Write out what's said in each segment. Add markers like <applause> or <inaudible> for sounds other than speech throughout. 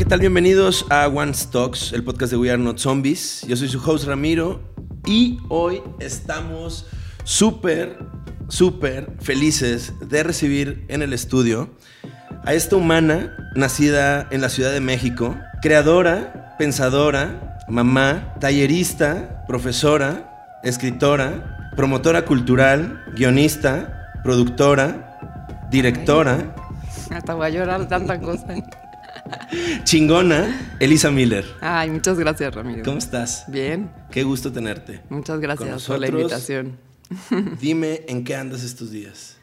¿qué tal? Bienvenidos a One Stocks, el podcast de We Are Not Zombies. Yo soy su host Ramiro y hoy estamos súper, súper felices de recibir en el estudio a esta humana nacida en la Ciudad de México, creadora, pensadora, mamá, tallerista, profesora, escritora, promotora cultural, guionista, productora, directora. Hasta voy a llorar tanta cosa. Chingona, Elisa Miller. Ay, muchas gracias, Ramiro. ¿Cómo estás? Bien. Qué gusto tenerte. Muchas gracias por la invitación. <laughs> Dime en qué andas estos días.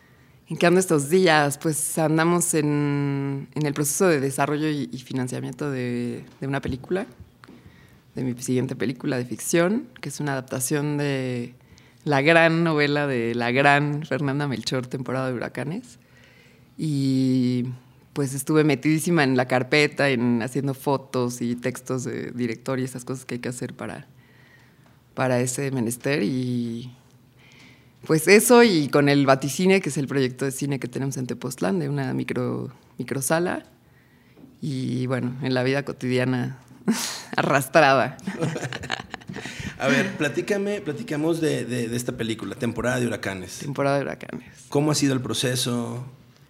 ¿En qué ando estos días? Pues andamos en, en el proceso de desarrollo y, y financiamiento de, de una película, de mi siguiente película de ficción, que es una adaptación de la gran novela de la gran Fernanda Melchor, Temporada de Huracanes. Y pues estuve metidísima en la carpeta, en haciendo fotos y textos de director y esas cosas que hay que hacer para, para ese menester. Y pues eso y con el Baticine, que es el proyecto de cine que tenemos en Tepoztlán, de una micro, microsala. Y bueno, en la vida cotidiana <laughs> arrastrada. <laughs> A ver, platícame, platicamos de, de- de esta película, temporada de huracanes. Temporada de huracanes. ¿Cómo ha sido el proceso?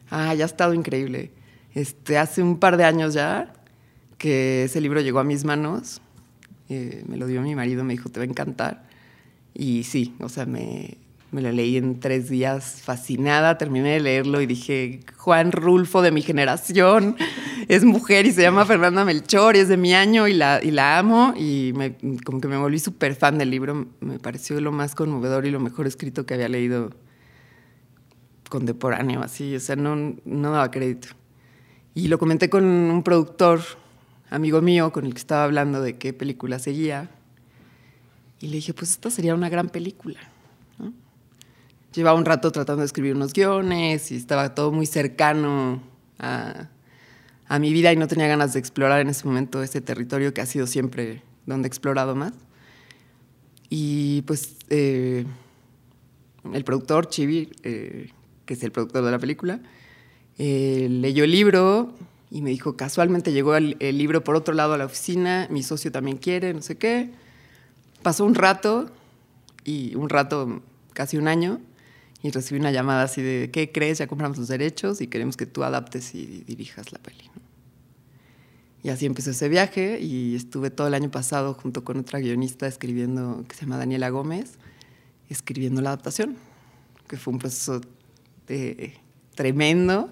Ah, ya ha estado increíble. Este, hace un par de años ya que ese libro llegó a mis manos. eh, me lo dio mi marido, me dijo, te va a encantar. Y sí, o sea, me, me lo leí en tres días fascinada, terminé de leerlo y dije, Juan Rulfo de mi generación, es mujer y se llama Fernanda Melchor y es de mi año y la, y la amo. Y me- como que me volví súper fan del libro, me pareció lo más conmovedor y lo mejor escrito que había leído contemporáneo, así, o sea, no, no daba crédito. Y lo comenté con un productor, amigo mío, con el que estaba hablando de qué película seguía. Y le dije, pues esta sería una gran película. Llevaba un rato tratando de escribir unos guiones y estaba todo muy cercano a, a mi vida y no tenía ganas de explorar en ese momento ese territorio que ha sido siempre donde he explorado más. Y pues eh, el productor, Chibi, eh, que es el productor de la película, eh, leyó el libro y me dijo, casualmente llegó el, el libro por otro lado a la oficina, mi socio también quiere, no sé qué. Pasó un rato, y un rato, casi un año, y recibí una llamada así de, ¿qué crees? Ya compramos los derechos y queremos que tú adaptes y dirijas la peli. Y así empezó ese viaje y estuve todo el año pasado junto con otra guionista escribiendo, que se llama Daniela Gómez, escribiendo la adaptación, que fue un proceso de- tremendo,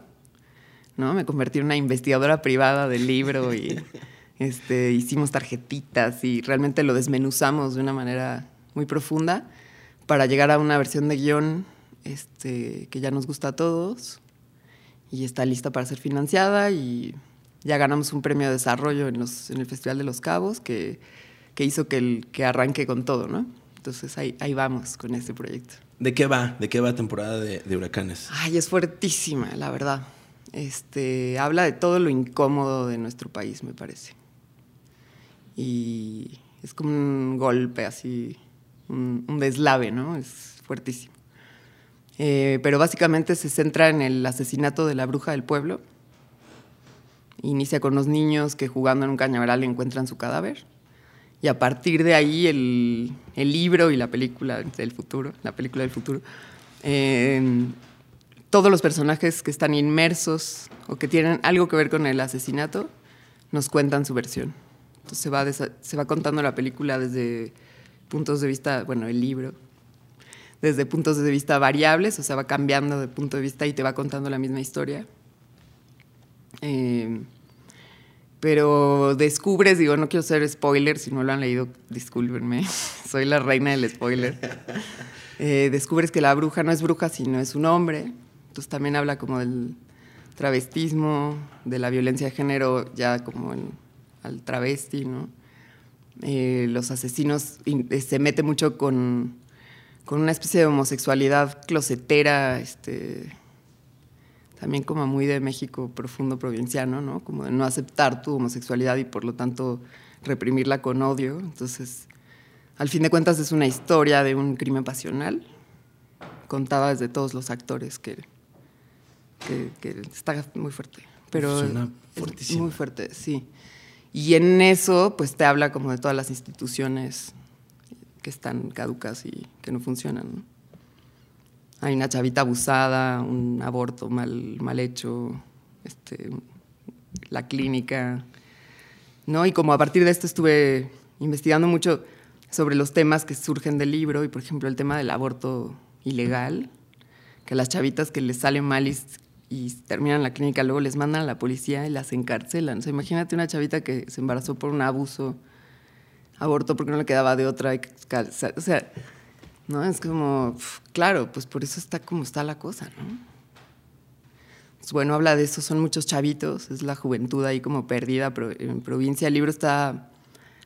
¿no? Me convertí en una investigadora privada del libro y este, hicimos tarjetitas y realmente lo desmenuzamos de una manera muy profunda para llegar a una versión de guion este, que ya nos gusta a todos y está lista para ser financiada y ya ganamos un premio de desarrollo en, los, en el Festival de los Cabos que, que hizo que, el, que arranque con todo, ¿no? Entonces ahí, ahí vamos con este proyecto. ¿De qué va? ¿De qué va temporada de, de huracanes? Ay, es fuertísima, la verdad. Este, habla de todo lo incómodo de nuestro país, me parece. Y es como un golpe así, un, deslave, ¿no? Es fuertísimo. Eh, pero básicamente se centra en el asesinato de la bruja del pueblo. Inicia con los niños que jugando en un cañaveral encuentran su cadáver. Y a partir de ahí el, el libro y la película del futuro, la película del futuro, eh, todos los personajes que están inmersos o que tienen algo que ver con el asesinato nos cuentan su versión. Entonces se va, se va contando la película desde puntos de vista, bueno, el libro, desde puntos de vista variables, o sea, va cambiando de punto de vista y te va contando la misma historia. Eh, pero descubres, digo, no quiero ser spoiler, si no lo han leído, discúlpenme, <laughs> soy la reina del spoiler. <laughs> Eh, descubres que la bruja no es bruja, sino es un hombre. Entonces también habla como del travestismo, de la violencia de género, ya como en, al travesti, ¿no? Eh, los asesinos in- eh, se mete mucho con, con una especie de homosexualidad closetera, este, también como muy de México profundo provinciano, ¿no? Como de no aceptar tu homosexualidad y por lo tanto reprimirla con odio. Entonces, al fin de cuentas es una historia de un crimen pasional, contada desde todos los actores que, que, que está muy fuerte. Pero Suena fuertísimo. muy fuerte, sí. Y en eso, pues te habla como de todas las instituciones que están caducas y que no funcionan. ¿no? Hay una chavita abusada, un aborto mal, mal hecho, este, la clínica, ¿no? Y como a partir de esto estuve investigando mucho sobre los temas que surgen del libro y, por ejemplo, el tema del aborto ilegal, que las chavitas que les salen mal y, y terminan la clínica luego les mandan a la policía y las encarcelan. O imagínate una chavita que se embarazó por un abuso, aborto porque no le quedaba de otra. O sea, ¿no? Es como, claro, pues por eso está como está la cosa, ¿no? Pues bueno, habla de eso, son muchos chavitos, es la juventud ahí como perdida, en provincia el libro está,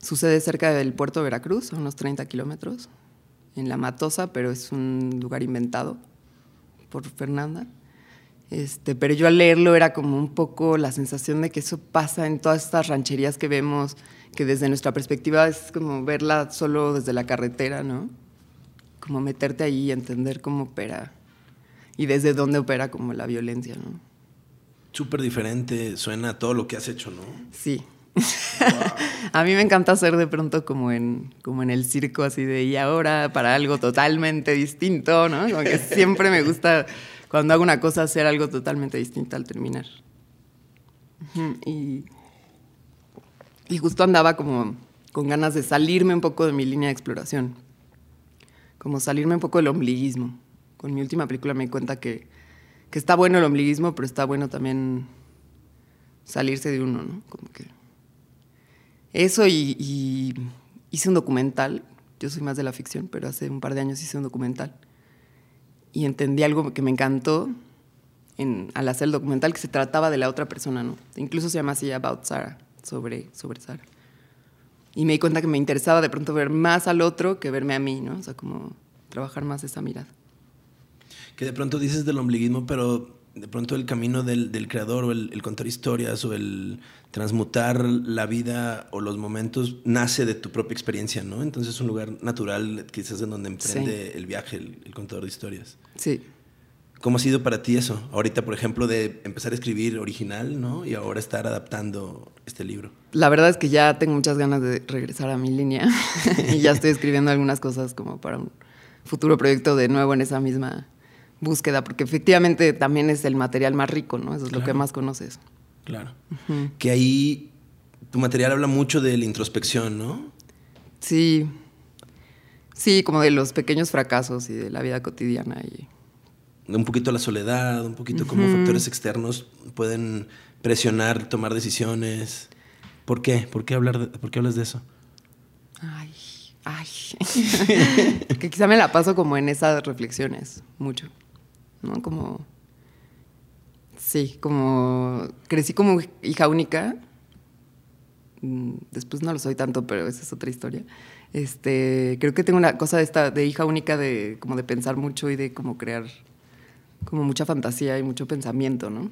sucede cerca del puerto de Veracruz, a unos 30 kilómetros, en La Matosa, pero es un lugar inventado por Fernanda. Este, pero yo al leerlo era como un poco la sensación de que eso pasa en todas estas rancherías que vemos, que desde nuestra perspectiva es como verla solo desde la carretera, ¿no? Como meterte ahí y entender cómo opera y desde dónde opera como la violencia, ¿no? Súper diferente suena a todo lo que has hecho, ¿no? Sí. <laughs> a mí me encanta hacer de pronto como en, como en el circo, así de y ahora para algo totalmente distinto, ¿no? Como que siempre me gusta cuando hago una cosa hacer algo totalmente distinto al terminar. Y, y justo andaba como con ganas de salirme un poco de mi línea de exploración, como salirme un poco del ombliguismo. Con mi última película me di cuenta que, que está bueno el ombliguismo, pero está bueno también salirse de uno, ¿no? Como que eso y, y, hice un documental, yo soy más de la ficción, pero hace un par de años hice un documental y entendí algo que me encantó en, al hacer el documental, que se trataba de la otra persona, ¿no? Incluso se llama así About Sarah, sobre, sobre Sarah. Y me di cuenta que me interesaba de pronto ver más al otro que verme a mí, ¿no? O sea, como trabajar más esa mirada. Que de pronto dices del ombliguismo, pero de pronto el camino del, del creador o el, el, contar historias o el transmutar la vida o los momentos nace de tu propia experiencia, ¿no? Entonces es un lugar natural quizás en donde emprende sí. el viaje el, el, contador de historias. Sí. ¿Cómo ha sido para ti eso? Ahorita, por ejemplo, de empezar a escribir original, ¿no? Y ahora estar adaptando este libro. La verdad es que ya tengo muchas ganas de regresar a mi línea <laughs> <laughs> y ya estoy escribiendo algunas cosas como para un futuro proyecto de nuevo en esa misma búsqueda, porque efectivamente también es el material más rico, ¿no? Eso es claro. lo que más conoces. Claro. Uh -huh. Que ahí tu material habla mucho de la introspección, ¿no? Sí. Sí, como de los pequeños fracasos y de la vida cotidiana. Y... Un poquito la soledad, un poquito uh -huh. cómo factores externos pueden presionar, tomar decisiones. ¿Por qué? ¿Por qué, hablar de, ¿por qué hablas de eso? Ay, ay. <laughs> que quizá me la paso como en esas reflexiones, mucho. ¿No? Como, sí, como, crecí como hija única, mm, después no lo soy tanto, pero esa es otra historia. Este, creo que tengo una cosa de esta, de hija única, de como de pensar mucho y de como crear como mucha fantasía y mucho pensamiento, ¿no?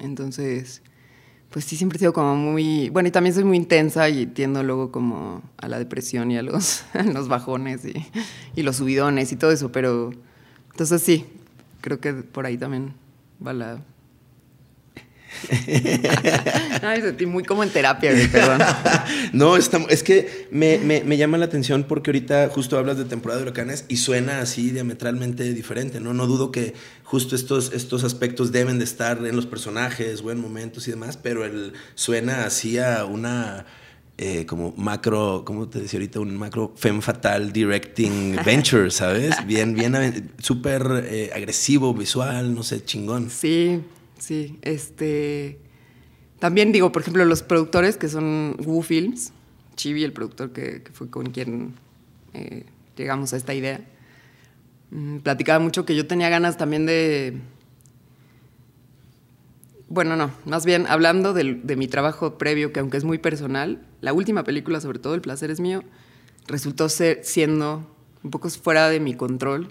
Entonces, pues sí, siempre he sido como muy, bueno, y también soy muy intensa y tiendo luego como a la depresión y a los, <laughs> los bajones y, y los subidones y todo eso, pero entonces sí, creo que por ahí también va la... <laughs> Ay, sentí muy como en terapia, perdón. <laughs> no, está, es que me, me, me, llama la atención porque ahorita justo hablas de temporada de huracanes y suena así diametralmente diferente, ¿no? No dudo que justo estos, estos aspectos deben de estar en los personajes o en momentos y demás, pero el, suena así a una... Eh, como macro, ¿cómo te decía ahorita? Un macro femme fatal directing <laughs> venture, ¿sabes? Bien, bien, súper eh, agresivo, visual, no sé, chingón. Sí, sí. Este. También digo, por ejemplo, los productores que son Wu Films, Chibi, el productor que, que fue con quien eh, llegamos a esta idea, mmm, platicaba mucho que yo tenía ganas también de bueno, no, más bien hablando de, mi trabajo previo, que aunque es muy personal, la última película, sobre todo El placer es mío, resultó ser, siendo un poco fuera de mi control,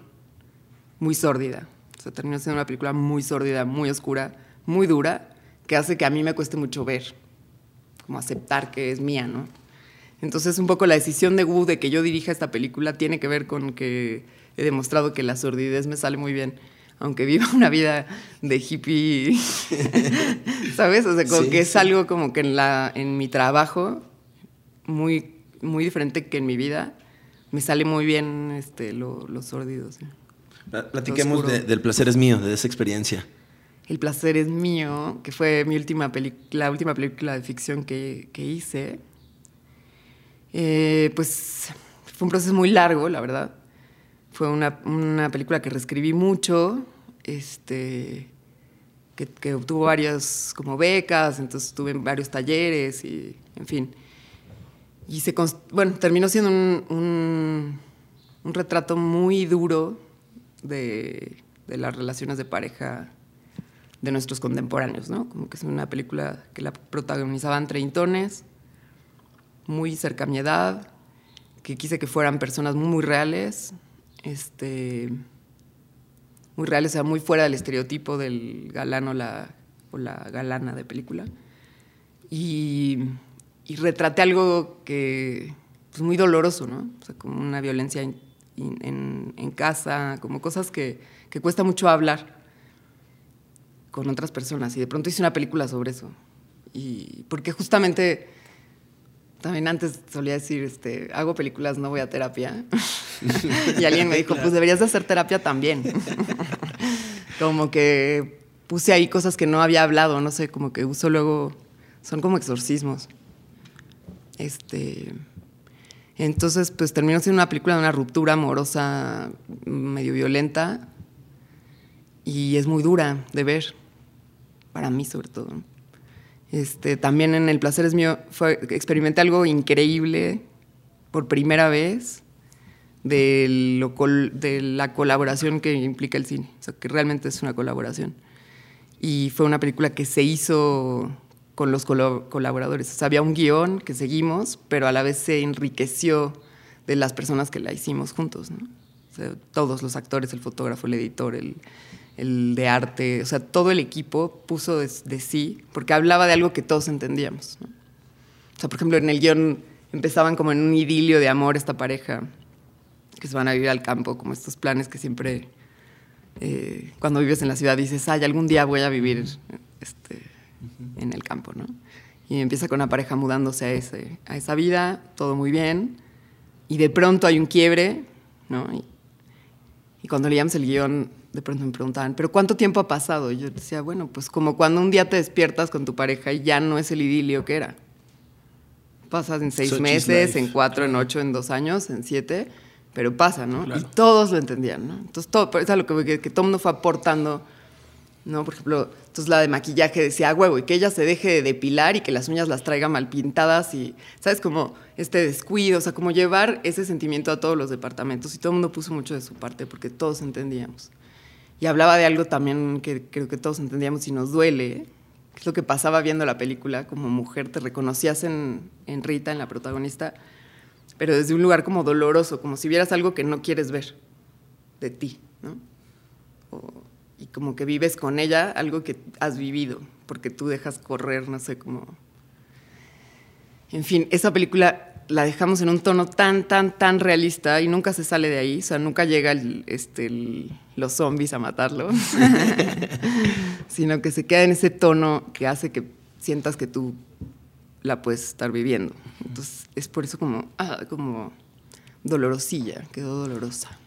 muy sórdida. O sea, terminó siendo una película muy sórdida, muy oscura, muy dura, que hace que a mí me cueste mucho ver, como aceptar que es mía, ¿no? Entonces, un poco la decisión de Wu de que yo dirija esta película tiene que ver con que he demostrado que la sordidez me sale muy bien aunque viva <laughs> una vida de hippie, <laughs> ¿sabes? O sea, como que es algo como que en, la, en mi trabajo, muy, muy diferente que en mi vida, me sale muy bien este, lo, los sórdidos. Platiquemos del placer es mío, de esa experiencia. El placer es mío, que fue mi última la última película de ficción que, que hice. Eh, pues fue un proceso muy largo, la verdad. Fue una, una película que reescribí mucho, este, que, que, obtuvo varias como becas, entonces estuve en varios talleres y, en fin. Y se, bueno, terminó siendo un, un, un retrato muy duro de, de, las relaciones de pareja de nuestros contemporáneos, ¿no? Como que es una película que la protagonizaban treintones, muy cerca a mi edad, que quise que fueran personas muy, muy reales, este, muy reales, o sea, muy fuera del estereotipo del galán o la, galana de película. Y, y retraté algo que, pues muy doloroso, ¿no? O sea, como una violencia en, en, en casa, como cosas que, que cuesta mucho hablar con otras personas. Y de pronto hice una película sobre eso. Y porque justamente también antes solía decir, este, hago películas, no voy a terapia. <laughs> y alguien me dijo, pues deberías de hacer terapia también. <laughs> como que puse ahí cosas que no había hablado, no sé, como que uso luego, son como exorcismos. Este, entonces, pues terminó siendo una película de una ruptura amorosa medio violenta y es muy dura de ver, para mí sobre todo. Este, también en El placer es mío fue, experimenté algo increíble por primera vez de, lo, de la colaboración que implica el cine, o sea, que realmente es una colaboración. Y fue una película que se hizo con los colaboradores. O sea, había un guion que seguimos, pero a la vez se enriqueció de las personas que la hicimos juntos. ¿no? Todos los actores, el fotógrafo, el editor, el, de arte, o sea, todo el equipo puso de, sí, porque hablaba de algo que todos entendíamos. O sea, por ejemplo, en el guion empezaban como en un idilio de amor esta pareja, que se van a vivir al campo, como estos planes que siempre, eh, cuando vives en la ciudad, dices, ay, algún día voy a vivir este, en el campo, ¿no? Y empieza con una pareja mudándose a, ese, a esa vida, todo muy bien, y de pronto hay un quiebre, ¿no? Y, y cuando leíamos el guion, de pronto me preguntaban, ¿pero cuánto tiempo ha pasado? Y yo decía, bueno, pues como cuando un día te despiertas con tu pareja y ya no es el idilio que era. Pasas en seis meses, en cuatro, en ocho, en dos años, en siete, pero pasa, ¿no? Y todos lo entendían, ¿no? Entonces, todo, es lo que, que, que todo el mundo fue aportando ¿no? Por ejemplo, entonces la de maquillaje decía, huevo, y que ella se deje de depilar y que las uñas las traiga mal pintadas y, ¿sabes? Como este descuido, o sea, como llevar ese sentimiento a todos los departamentos y todo el mundo puso mucho de su parte porque todos entendíamos. Y hablaba de algo también que creo que todos entendíamos y nos duele, que es lo que pasaba viendo la película, como mujer te reconocías en, en Rita, en la protagonista, pero desde un lugar como doloroso, como si vieras algo que no quieres ver de ti, ¿no? O, y como que vives con ella algo que has vivido, porque tú dejas correr, no sé cómo. En fin, esa película la dejamos en un tono tan, tan, tan realista y nunca se sale de ahí, o sea, nunca llega este, los zombies a matarlo, <laughs> sino que se queda en ese tono que hace que sientas que tú la puedes estar viviendo. Entonces, es por eso como, ah, como dolorosilla, quedó dolorosa.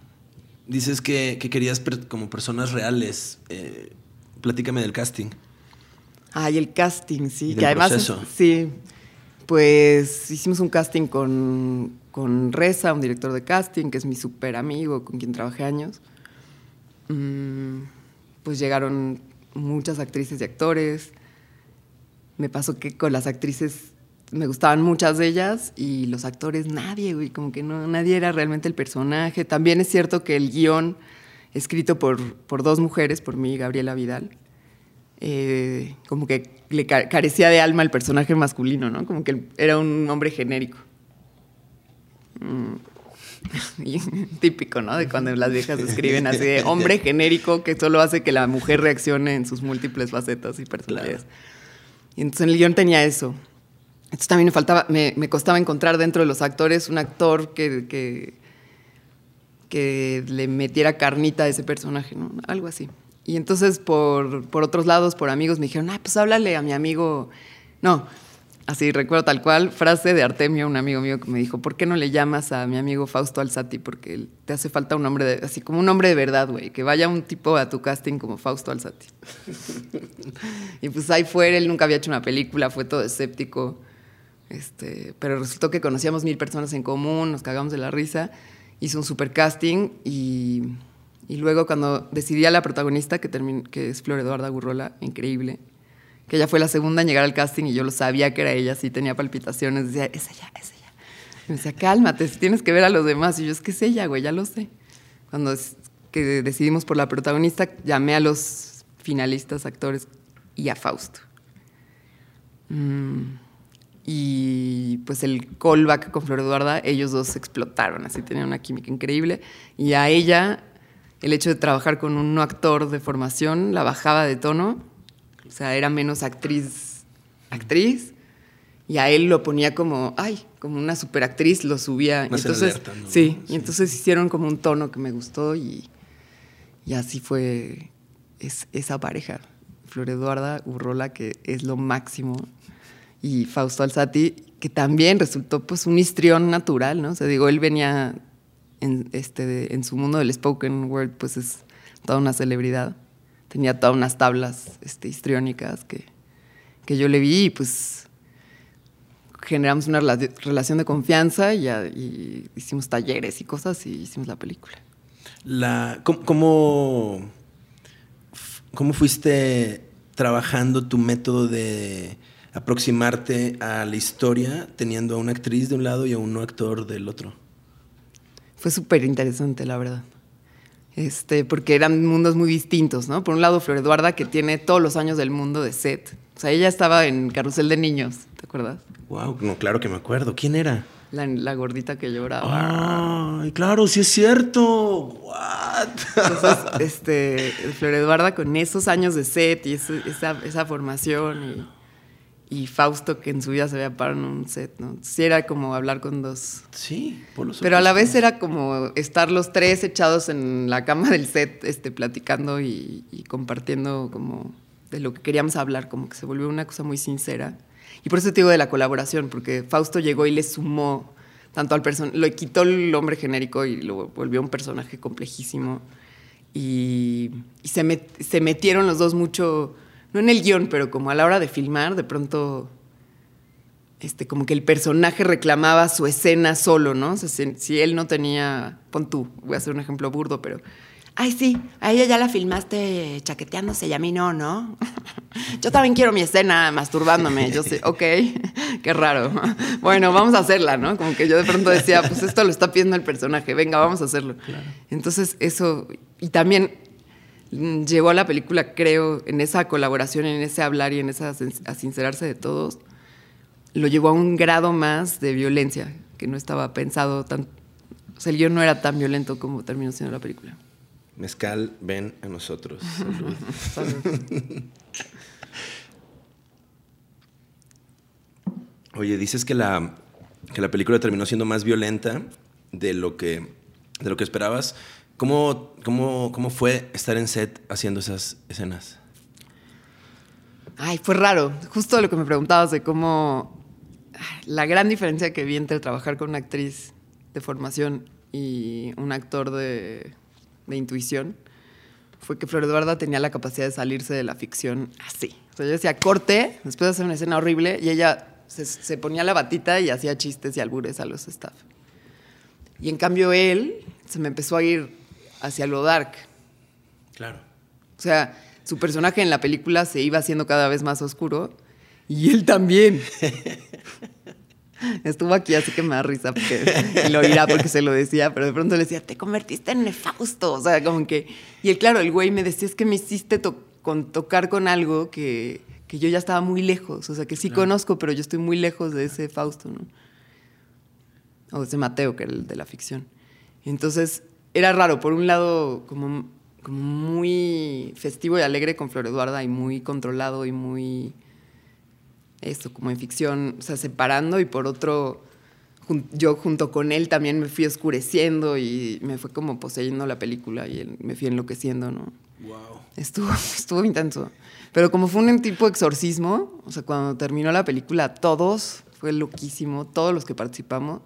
Dices que, querías como personas reales. Eh, platícame del casting. Ay, el casting, sí. que además, sí. Pues hicimos un casting con, con Reza, un director de casting, que es mi súper amigo, con quien trabajé años. Mm, pues llegaron muchas actrices y actores. Me pasó que con las actrices me gustaban muchas de ellas y los actores nadie, güey, como que no, nadie era realmente el personaje. También es cierto que el guion, escrito por, por dos mujeres, por mí y Gabriela Vidal, eh, como que le carecía de alma el personaje masculino, ¿no? Como que era un hombre genérico. Mm. <laughs> Típico, ¿no? De cuando las viejas escriben así de hombre genérico que solo hace que la mujer reaccione en sus múltiples facetas y personalidades. Entonces el guion tenía eso. Entonces también me faltaba, me, costaba encontrar dentro de los actores un actor que, que, que le metiera carnita a ese personaje, ¿no? Algo así. Y entonces por, por otros lados, por amigos, me dijeron, ah, pues háblale a mi amigo. No, así recuerdo tal cual, frase de Artemio, un amigo mío que me dijo, ¿por qué no le llamas a mi amigo Fausto Alzati? Porque te hace falta un hombre, de, así como un hombre de verdad, güey, que vaya un tipo a tu casting como Fausto Alzati. <laughs> y pues ahí fue, él nunca había hecho una película, fue todo escéptico, este, pero resultó que conocíamos mil personas en común, nos cagamos de la risa, hizo un super casting y, luego cuando decidí a la protagonista, que, que es Flor Eduarda Gurrola, increíble, que ella fue la segunda en llegar al casting y yo lo sabía que era ella, sí tenía palpitaciones, decía, es ella, es ella. Y me decía, cálmate, tienes que ver a los demás. Y yo, es que es ella, güey, ya lo sé. Cuando que decidimos por la protagonista, llamé a los finalistas, actores y a Fausto. Mm, y pues el callback con Flor Eduarda, ellos dos explotaron, así tenían una química increíble. Y a ella, el hecho de trabajar con un actor de formación, la bajaba de tono o sea, era menos actriz, actriz. Y a él lo ponía como, ay, como una superactriz, lo subía. entonces, sí, y entonces hicieron como un tono que me gustó y, y así fue esa pareja. Flor Eduarda Urrola, que es lo máximo, y Fausto Alzati, que también resultó pues un histrión natural, ¿no? O sea, digo, él venía en, este, en su mundo del spoken word, pues es toda una celebridad tenía todas unas tablas este, histriónicas que, que yo le vi y pues generamos una relación de confianza y, hicimos talleres y cosas y hicimos la película. La, ¿cómo, cómo, fuiste trabajando tu método de aproximarte a la historia teniendo a una actriz de un lado y a un actor del otro? Fue súper interesante, la verdad este, porque eran mundos muy distintos, ¿no? Por un lado, Flor Eduarda, que tiene todos los años del mundo de set. O sea, ella estaba en Carrusel de Niños, ¿te acuerdas? Wow, no, claro que me acuerdo. ¿Quién era? La, gordita que lloraba. Ay, claro, sí es cierto. What? Entonces, <laughs> este, Flor Eduarda con esos años de set y esa, esa formación y y Fausto que en su vida se había parado en un set, ¿no? Sí era como hablar con dos. Sí, por los Pero a la vez era como estar los tres echados en la cama del set, este, platicando y, compartiendo como de lo que queríamos hablar, como que se volvió una cosa muy sincera. Y por eso te digo de la colaboración, porque Fausto llegó y le sumó tanto al personaje, lo quitó el hombre genérico y lo volvió un personaje complejísimo. Y, se, se metieron los dos mucho no en el guion, pero como a la hora de filmar, de pronto, este, como que el personaje reclamaba su escena solo, ¿no? O sea, si, él no tenía, pon tú, voy a hacer un ejemplo burdo, pero, ay, sí, a ella ya la filmaste chaqueteándose y a mí no, ¿no? <laughs> Yo también quiero mi escena masturbándome, yo sé, ok, <laughs> qué raro. <laughs> Bueno, vamos a hacerla, ¿no? Como que yo de pronto decía, pues esto lo está pidiendo el personaje, venga, vamos a hacerlo. Entonces, eso, y también llevó a la película, creo, en esa colaboración, en ese hablar y en ese a sincerarse de todos, lo llevó a un grado más de violencia, que no estaba pensado tan... O sea, el guion no era tan violento como terminó siendo la película. Mezcal, ven a nosotros. <laughs> Oye, dices que la, que la película terminó siendo más violenta de lo que, de lo que esperabas. ¿Cómo, cómo, cómo fue estar en set haciendo esas escenas? Ay, fue raro. Justo lo que me preguntabas de cómo la gran diferencia que vi entre trabajar con una actriz de formación y un actor de, de intuición fue que Flor Eduarda tenía la capacidad de salirse de la ficción así. O sea, yo decía corte, después de hacer una escena horrible, y ella se, ponía la batita y hacía chistes y albures a los staff. Y en cambio él se me empezó a ir hacia lo dark. Claro. O sea, su personaje en la película se iba haciendo cada vez más oscuro y él también. <laughs> Estuvo aquí, así que me da risa porque, y <laughs> lo irá porque se lo decía, pero de pronto le decía, te convertiste en nefausto. O sea, como que. Y él, claro, el güey me decía, es que me hiciste con, tocar con algo que, que, yo ya estaba muy lejos. O sea, que sí conozco, pero yo estoy muy lejos de ese Fausto, ¿no? O de ese Mateo, que era el de la ficción. Entonces, era raro, por un lado como, como muy festivo y alegre con Flor Eduarda y muy controlado y muy, esto, como en ficción, o sea, separando y por otro, yo junto con él también me fui oscureciendo y me fue como poseyendo la película y él, me fui enloqueciendo, ¿no? Wow. Estuvo, <laughs> estuvo intenso. Pero como fue un tipo de exorcismo, o sea, cuando terminó la película, todos, fue loquísimo, todos los que participamos,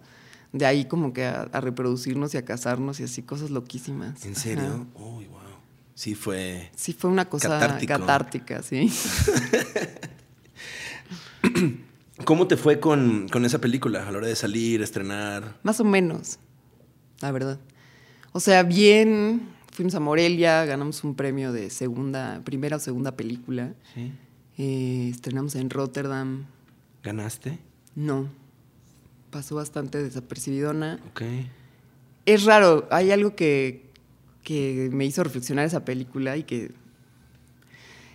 de ahí como que a, reproducirnos y a casarnos y así, cosas loquísimas. ¿En serio? Uy, wow. Sí fue... Sí fue una cosa catártica, sí. <laughs> ¿Cómo te fue con, con esa película a la hora de salir, estrenar? Más o menos, la verdad. O sea, bien, fuimos a Morelia, ganamos un premio de segunda, primera o segunda película. Sí. Eh, estrenamos en Rotterdam. ¿Ganaste? No. Pasó bastante desapercibidona. Ok. Es raro, hay algo que, que me hizo reflexionar esa película y que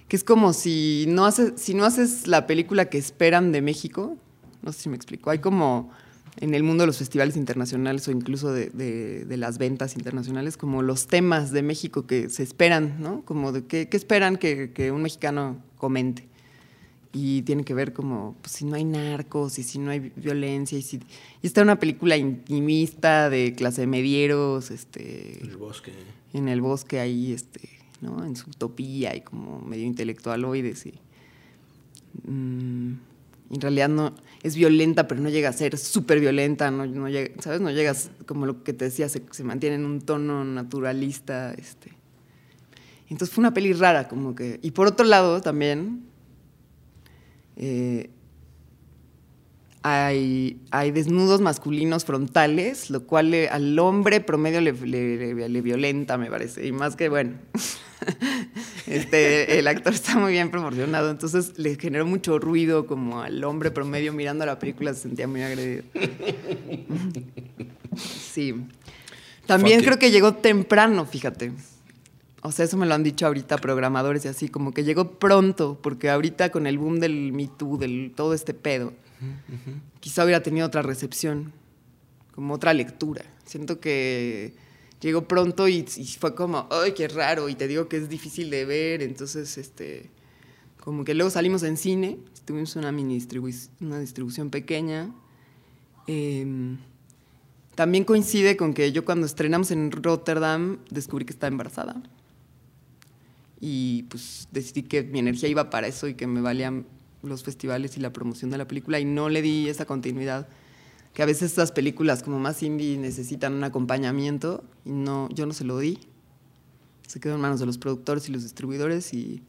que es como si no haces, si no haces la película que esperan de México, no sé si me explico, hay como en el mundo de los festivales internacionales o incluso de, las ventas internacionales, como los temas de México que se esperan, ¿no? Como de qué, esperan que, un mexicano comente. Y tiene que ver como pues, si no hay narcos y si no hay violencia y si y está una película intimista de clase de medieros, este en el bosque. En el bosque ahí este ¿no? En su utopía y como medio intelectual hoy sí. Mm, en realidad no es violenta, pero no llega a ser súper violenta, no, no llega, ¿sabes? No llegas, como lo que te decía, se, mantiene en un tono naturalista. Este. Entonces fue una peli rara, como que. Y por otro lado, también. Eh, hay, hay, desnudos masculinos frontales, lo cual al hombre promedio le, le, violenta, me parece. Y más que, bueno, <laughs> este, el actor está muy bien proporcionado, entonces le generó mucho ruido como al hombre promedio mirando la película, se sentía muy agredido. <laughs> Sí. También creo que llegó temprano, fíjate. O sea, eso me lo han dicho ahorita programadores y así, como que llegó pronto, porque ahorita con el boom del Me Too, del todo este pedo, quizá hubiera tenido otra recepción, como otra lectura. Siento que llegó pronto y, fue como, ay, qué raro, y te digo que es difícil de ver, entonces, este, como que luego salimos en cine, tuvimos una mini una distribución pequeña. Em, también coincide con que yo cuando estrenamos en Rotterdam descubrí que estaba embarazada. Y pues decidí que mi energía iba para eso y que me valían los festivales y la promoción de la película y no le di esa continuidad que a veces estas películas como más indie necesitan un acompañamiento y no, yo no se lo di. Se quedó en manos de los productores y los distribuidores y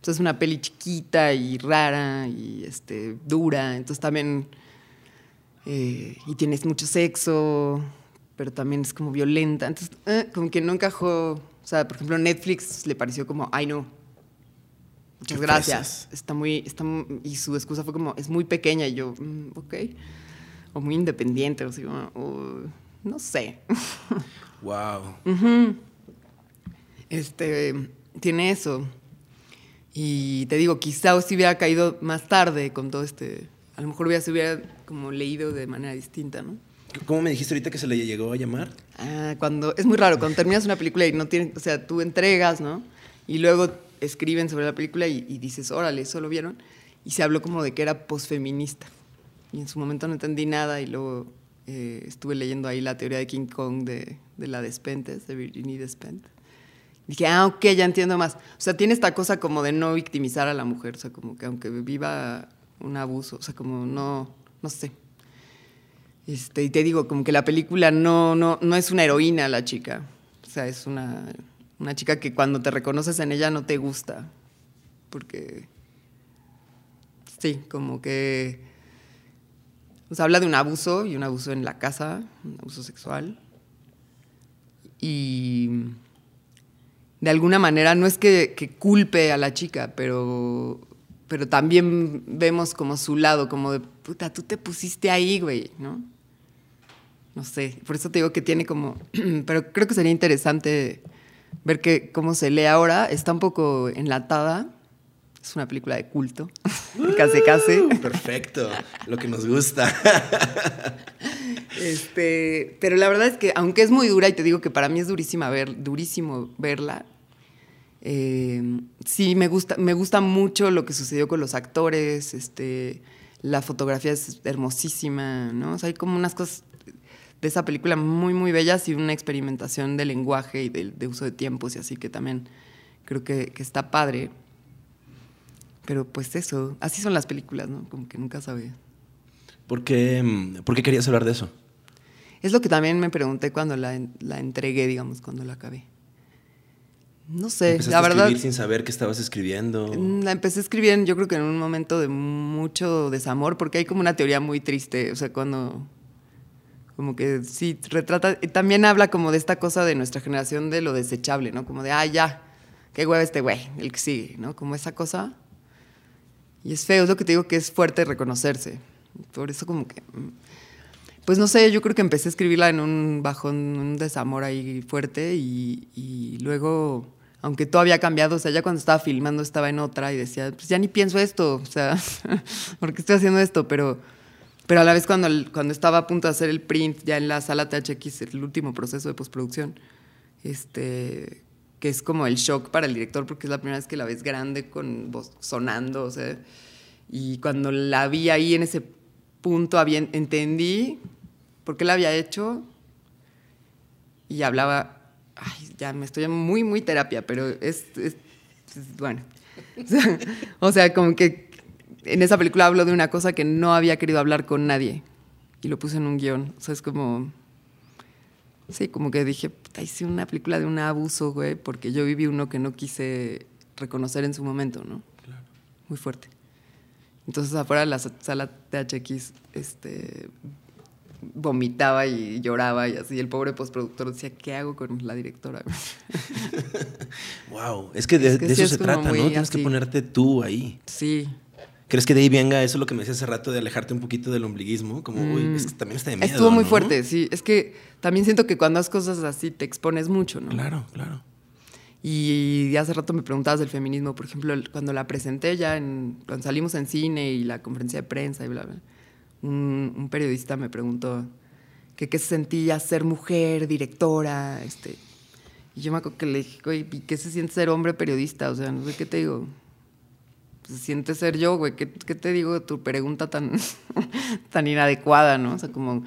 pues, es una peli chiquita y rara y este, dura, entonces también... Eh, y tienes mucho sexo, pero también es como violenta, entonces eh, como que no encajó, o sea, por ejemplo Netflix le pareció como, ay no, muchas gracias, está muy, está, y su excusa fue como, es muy pequeña y yo, mm, ok o muy independiente, o, no sé. <laughs> Wow. Este, tiene eso. Y te digo, quizá si hubiera caído más tarde con todo este, a lo mejor hubiera, se hubiera como leído de manera distinta, ¿no? ¿Cómo me dijiste ahorita que se le llegó a llamar? Ah, cuando, es muy raro, cuando terminas una película y no tienes, o sea, tú entregas, ¿no? Y luego escriben sobre la película y, dices, órale, eso lo vieron. Y se habló como de que era posfeminista y en su momento no entendí nada y luego eh, estuve leyendo ahí la teoría de King Kong de, de la Despentes, de Virginie Despentes. Dije, ah, ok, ya entiendo más. O sea, tiene esta cosa como de no victimizar a la mujer, o sea, como que aunque viva un abuso, o sea, como no, no sé. Este, y te digo, como que la película no, no, no es una heroína la chica. O sea, es una, una chica que cuando te reconoces en ella no te gusta. Porque, sí, como que pues habla de un abuso y un abuso en la casa, un abuso sexual. Y de alguna manera no es que, culpe a la chica, pero, pero también vemos como su lado, como de, puta, tú te pusiste ahí, güey, ¿no? No sé, por eso te digo que tiene como, <clears throat> pero creo que sería interesante ver que, cómo se lee ahora. Está un poco enlatada, es una película de culto. <laughs> casi, casi. Perfecto. Lo que nos gusta. <laughs> este, pero la verdad es que, aunque es muy dura, y te digo que para mí es durísima ver, durísimo verla, eh, sí me gusta, me gusta mucho lo que sucedió con los actores, este, la fotografía es hermosísima, ¿no? O sea, hay como unas cosas de esa película muy, muy bellas y una experimentación de lenguaje y de, uso de tiempos y así que también creo que, está padre. Pero pues eso, así son las películas, ¿no? Como que nunca sabía. ¿Por qué, mm, ¿Por qué querías hablar de eso? Es lo que también me pregunté cuando la, la entregué, digamos, cuando la acabé. No sé, la verdad. A escribir sin saber que estabas escribiendo. Mm, la empecé a escribir, yo creo que en un momento de mucho desamor, porque hay como una teoría muy triste. O sea, cuando. Como que sí, retrata. También habla como de esta cosa de nuestra generación de lo desechable, ¿no? Como de, ah, ya, qué huevo este güey, el que sigue, ¿no? Como esa cosa. Y es feo, es lo que te digo que es fuerte reconocerse. Por eso, como que. Mm, pues no sé, yo creo que empecé a escribirla en un bajón, un desamor ahí fuerte y, y luego aunque todo había cambiado, o sea, ya cuando estaba filmando estaba en otra y decía, pues ya ni pienso esto, o sea, <laughs> ¿por qué estoy haciendo esto? Pero, pero a la vez cuando, cuando estaba a punto de hacer el print ya en la sala THX, el último proceso de postproducción, este, que es como el shock para el director porque es la primera vez que la ves grande con voz sonando, o sea, y cuando la vi ahí en ese punto había, entendí por qué la había hecho y hablaba ay, ya me estoy muy, muy terapia, pero es, bueno. <laughs> o sea, como que en esa película hablo de una cosa que no había querido hablar con nadie y lo puse en un guion. O sea, es como, sí, como que dije, hice una película de un abuso, güey, porque yo viví uno que no quise reconocer en su momento, ¿no? Claro. Muy fuerte. Entonces, afuera de la sala THX, este, vomitaba y lloraba y así. El pobre postproductor decía, ¿qué hago con la directora? <laughs> <laughs> wow, es que de, eso se trata, ¿no? Tienes que ponerte tú ahí. Sí. ¿Crees que de ahí venga eso lo que me decía hace rato de alejarte un poquito del ombliguismo? Como, uy, mm. es que también está de miedo. Estuvo muy fuerte, sí. Es que también siento que cuando haces cosas así te expones mucho, ¿no? Claro, claro. Y hace rato me preguntabas del feminismo, por ejemplo, cuando la presenté ya, en, cuando salimos en cine y la conferencia de prensa y bla, bla un, periodista me preguntó que qué se sentía ser mujer, directora, este, y yo me acuerdo que le dije, güey, ¿qué se siente ser hombre periodista? O sea, no sé qué te digo. Se siente ser yo, güey. ¿Qué, te digo tu pregunta tan, <laughs> tan inadecuada, no? O sea, como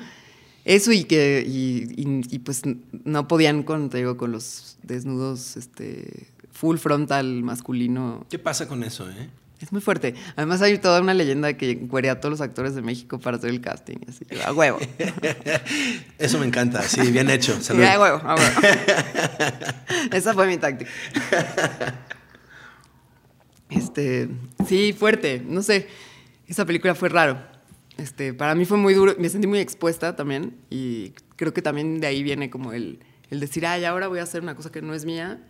eso y que, y, pues no podían con, te digo, con los desnudos, este, full frontal masculino. ¿Qué pasa con eso, eh? Es muy fuerte. Además hay toda una leyenda que encuería a todos los actores de México para hacer el casting. Así a huevo. <laughs> Eso me encanta. Sí, bien hecho. <laughs> Salud. a huevo, a huevo. Esa fue mi táctica. Este, sí, fuerte. No sé. Esa película fue raro. Este, para mí fue muy duro. Me sentí muy expuesta también. Y creo que también de ahí viene como el, el decir, ay, ahora voy a hacer una cosa que no es mía.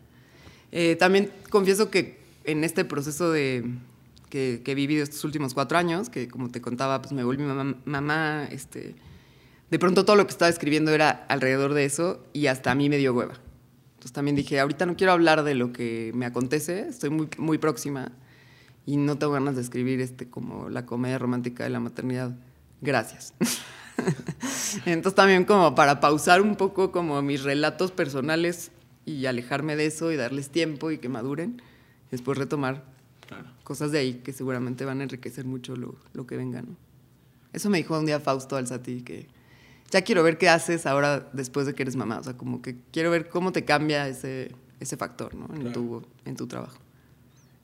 Eh, también confieso que en este proceso de que, he vivido estos últimos cuatro años, que como te contaba, pues me volví mamá, mamá, este, de pronto todo lo que estaba escribiendo era alrededor de eso y hasta a mí me dio hueva. Entonces también dije, ahorita no quiero hablar de lo que me acontece, estoy muy, muy próxima y no tengo ganas de escribir este, como la comedia romántica de la maternidad. Gracias. <laughs> Entonces también como para pausar un poco como mis relatos personales y alejarme de eso y darles tiempo y que maduren, después retomar cosas de ahí que seguramente van a enriquecer mucho lo, lo que venga, ¿no? Eso me dijo un día Fausto Alzati, que ya quiero ver qué haces ahora después de que eres mamá. O sea, como que quiero ver cómo te cambia ese, ese factor, ¿no? En, tu, en tu trabajo.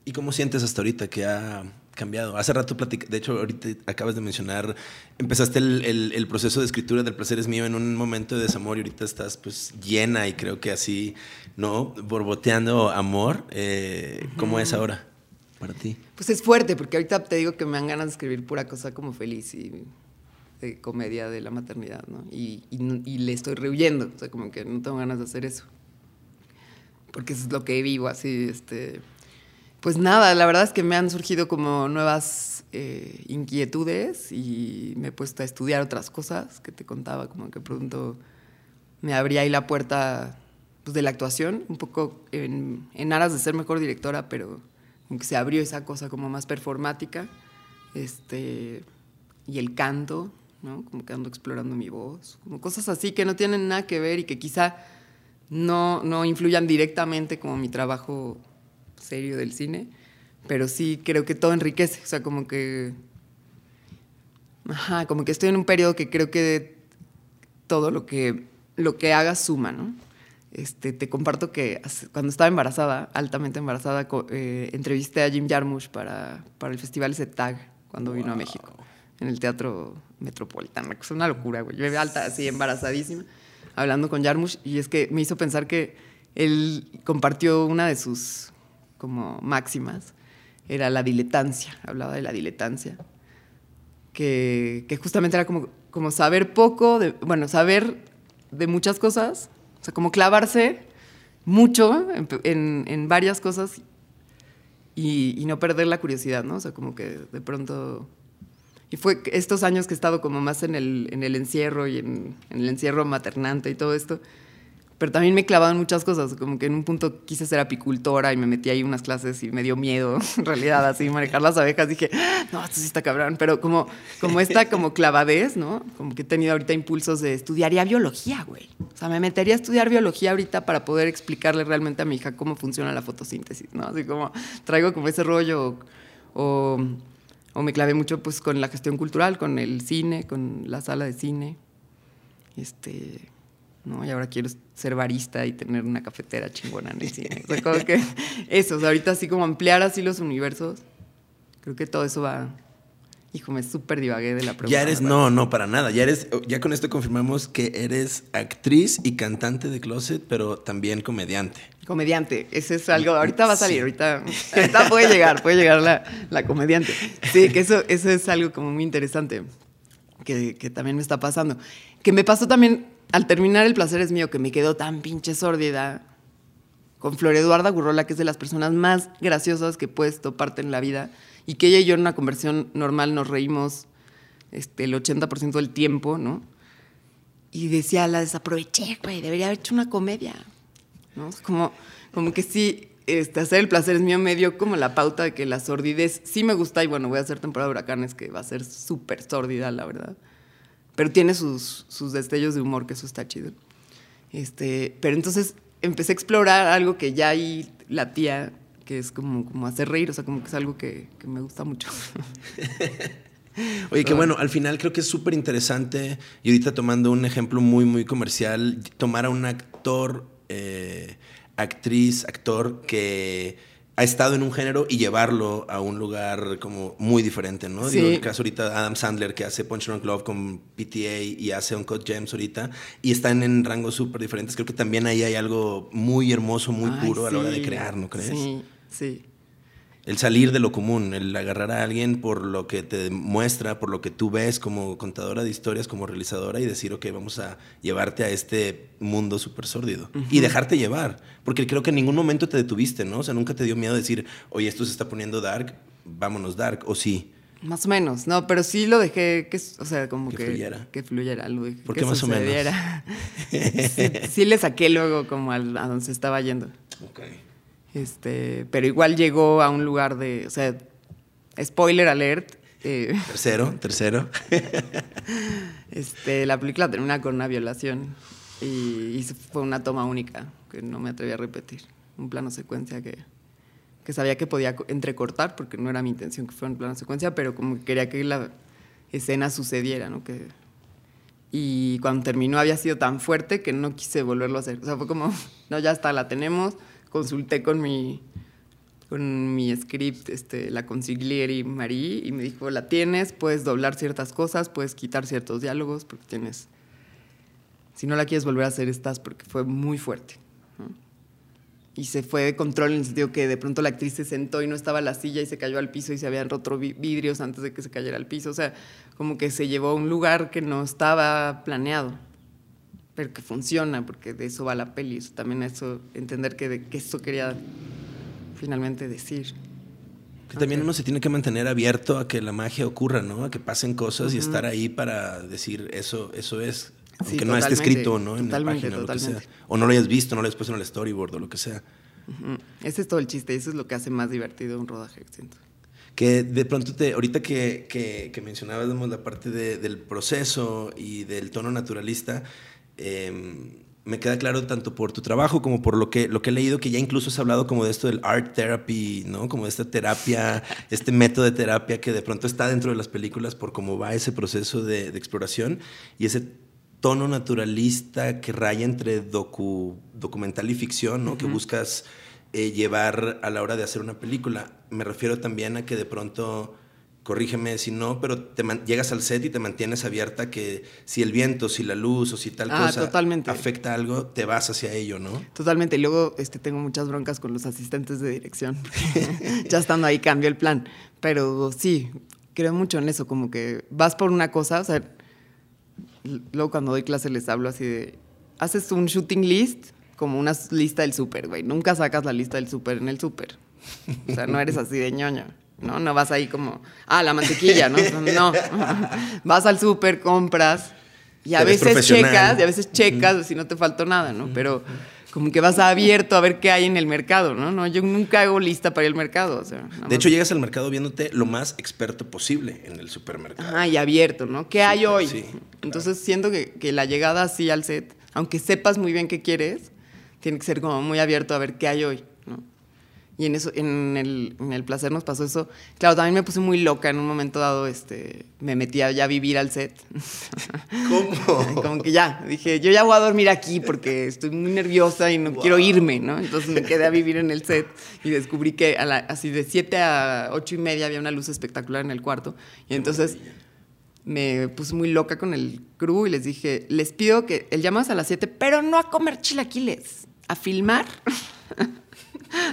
¿Y cómo sientes hasta ahorita que ha cambiado? Hace rato platic de hecho, ahorita acabas de mencionar, empezaste el, el, proceso de escritura del placer es mío en un momento de desamor y ahorita estás pues llena y creo que así, ¿no? Borboteando amor. Eh, ¿Cómo es ahora? para ti? Pues es fuerte, porque ahorita te digo que me dan ganas de escribir pura cosa como feliz y de comedia de la maternidad, ¿no? Y, le estoy rehuyendo, o sea, como que no tengo ganas de hacer eso. Porque eso es lo que vivo, así, este... Pues nada, la verdad es que me han surgido como nuevas eh, inquietudes y me he puesto a estudiar otras cosas que te contaba, como que pronto me abría ahí la puerta pues, de la actuación, un poco en, en aras de ser mejor directora, pero que se abrió esa cosa como más performática, este, y el canto, ¿no? Como que ando explorando mi voz, como cosas así que no tienen nada que ver y que quizá no, no influyan directamente como mi trabajo serio del cine, pero sí creo que todo enriquece, o sea, como que Ajá, como que estoy en un periodo que creo que todo lo que, lo que hagas suma, ¿no? Este, te comparto que cuando estaba embarazada, altamente embarazada, eh, entrevisté a Jim Jarmusch para, para el festival ZTAG cuando vino a México, en el Teatro Metropolitano. Es una locura, güey. Yo alta, así, embarazadísima, hablando con Jarmusch, y es que me hizo pensar que él compartió una de sus como máximas, era la diletancia, hablaba de la diletancia, que, justamente era como, como saber poco, bueno, saber de muchas cosas, o sea, como clavarse mucho en, en, varias cosas y, no perder la curiosidad, ¿no? O sea, como que de pronto... Y fue estos años que he estado como más en el, en el encierro y en, en el encierro maternante y todo esto, pero también me clavaban muchas cosas, como que en un punto quise ser apicultora y me metí ahí unas clases y me dio miedo, <laughs> en realidad, así, manejar las abejas, dije, no, esto sí está cabrón, pero como, como esta como clavadez, ¿no? Como que he tenido ahorita impulsos de estudiaría biología, güey. O sea, me metería a estudiar biología ahorita para poder explicarle realmente a mi hija cómo funciona la fotosíntesis, ¿no? Así como traigo como ese rollo o, o me clavé mucho pues con la gestión cultural, con el cine, con la sala de cine. Este ¿no? Y ahora quiero ser barista y tener una cafetera chingona en el cine. O sea, que <laughs> eso, o sea, ahorita así como ampliar así los universos, creo que todo eso va... Hijo, me súper divagué de la pregunta. Ya eres, no, no, para nada. Ya eres, ya con esto confirmamos que eres actriz y cantante de closet, pero también comediante. Comediante, ese es algo, ahorita va a salir, ahorita, ahorita puede llegar, puede llegar la, la, comediante. Sí, que eso, eso es algo como muy interesante, que, que también me está pasando. Que me pasó también al terminar El placer es mío, que me quedó tan pinche sórdida, con Flor Eduarda Gurrola, que es de las personas más graciosas que puedes toparte en la vida, y que ella y yo en una conversión normal nos reímos este, el 80% del tiempo, ¿no? Y decía, la desaproveché, güey, debería haber hecho una comedia, ¿no? Como, como que sí, este, hacer el placer es mío me dio como la pauta de que la sordidez sí me gusta, y bueno, voy a hacer temporada de huracanes que va a ser súper sórdida, la verdad pero tiene sus, sus destellos de humor, que eso está chido. Este, pero entonces empecé a explorar algo que ya ahí tía que es como, como hacer reír, o sea, como que es algo que, que me gusta mucho. <laughs> Oye, que bueno, al final creo que es súper interesante, y ahorita tomando un ejemplo muy, muy comercial, tomar a un actor, eh, actriz, actor que ha estado en un género y llevarlo a un lugar como muy diferente, ¿no? Sí. Digo, el caso ahorita Adam Sandler que hace Punch Drunk Love con PTA y hace Uncut Gems ahorita y están en rangos súper diferentes. Creo que también ahí hay algo muy hermoso, muy puro a la hora de crear, ¿no crees? Sí, sí el salir de lo común, el agarrar a alguien por lo que te muestra, por lo que tú ves como contadora de historias, como realizadora y decir, ok, vamos a llevarte a este mundo súper sórdido y dejarte llevar, porque creo que en ningún momento te detuviste, ¿no? O sea, nunca te dio miedo decir, oye, esto se está poniendo dark, vámonos dark, o sí. Más o menos, no, pero sí lo dejé, que, o sea, como que, fluyera. Que fluyera, lo dejé, ¿Por qué más o menos? <laughs> sí, sí, le saqué luego como a donde se estaba yendo. Ok. Este, pero igual llegó a un lugar de, o sea, spoiler alert. Eh, tercero, tercero. <laughs> este, la película termina con una violación y, y, fue una toma única que no me atreví a repetir. Un plano secuencia que, que sabía que podía entrecortar porque no era mi intención que fuera un plano secuencia, pero como que quería que la escena sucediera, ¿no? Que, y cuando terminó había sido tan fuerte que no quise volverlo a hacer. O sea, fue como, <laughs> no, ya está, la tenemos consulté con mi, con mi script, este, la consiglieri Marie, y me dijo, la tienes, puedes doblar ciertas cosas, puedes quitar ciertos diálogos, porque tienes... Si no la quieres volver a hacer, estás, porque fue muy fuerte. Y se fue de control en el sentido que de pronto la actriz se sentó y no estaba la silla y se cayó al piso y se habían roto vidrios antes de que se cayera al piso. O sea, como que se llevó a un lugar que no estaba planeado pero que funciona, porque de eso va la peli. Eso, también eso, entender que, de, que eso quería finalmente decir. Que también uno se tiene que mantener abierto a que la magia ocurra, ¿no? A que pasen cosas y estar ahí para decir eso, eso es. Aunque no esté escrito, ¿no? En la página, lo que sea. O no lo hayas visto, no lo hayas puesto en el storyboard o lo que sea. Ese es todo el chiste, eso es lo que hace más divertido un rodaje, siento. Que de pronto, te, ahorita que, que, que mencionabas la parte de, del proceso y del tono naturalista, Em, me queda claro tanto por tu trabajo como por lo que, lo que he leído, que ya incluso has hablado como de esto del art therapy, ¿no? Como de esta terapia, <laughs> este método de terapia que de pronto está dentro de las películas por cómo va ese proceso de, exploración y ese tono naturalista que raya entre docu, documental y ficción, ¿no? Que buscas eh, llevar a la hora de hacer una película. Me refiero también a que de pronto corrígeme si no, pero te llegas al set y te mantienes abierta que si el viento, si la luz o si tal ah, cosa afecta algo, te vas hacia ello, ¿no? Totalmente. Y luego este, tengo muchas broncas con los asistentes de dirección. <laughs> ya estando ahí cambio el plan. Pero sí, creo mucho en eso, como que vas por una cosa, o sea, luego cuando doy clase les hablo así de, haces un shooting list como una lista del súper, güey. Nunca sacas la lista del súper en el súper. O sea, no eres así de ñoño. ¿No? No vas ahí como, ah, la mantequilla, ¿no? <laughs> No. vas al súper, compras y a veces checas, y a veces checas si no te faltó nada, ¿no? Pero como que vas abierto a ver qué hay en el mercado, ¿no? no yo nunca hago lista para ir al mercado. O sea, de hecho, llegas al mercado viéndote lo más experto posible en el supermercado. Ah, y abierto, ¿no? ¿Qué hay hoy? Entonces siento que, que la llegada así al set, aunque sepas muy bien qué quieres, tiene que ser como muy abierto a ver qué hay hoy. Y en eso, en el, en el, placer nos pasó eso. Claro, también me puse muy loca en un momento dado, este, me metí a ya vivir al set. <laughs> ¿Cómo? Como que ya, dije, yo ya voy a dormir aquí porque estoy muy nerviosa y no quiero irme, ¿no? Entonces me quedé a vivir en el set y descubrí que a la, así de 7 a 8 y media había una luz espectacular en el cuarto. Y entonces me puse muy loca con el crew y les dije, les pido que el llamas a las 7, pero no a comer chilaquiles, a filmar. <laughs>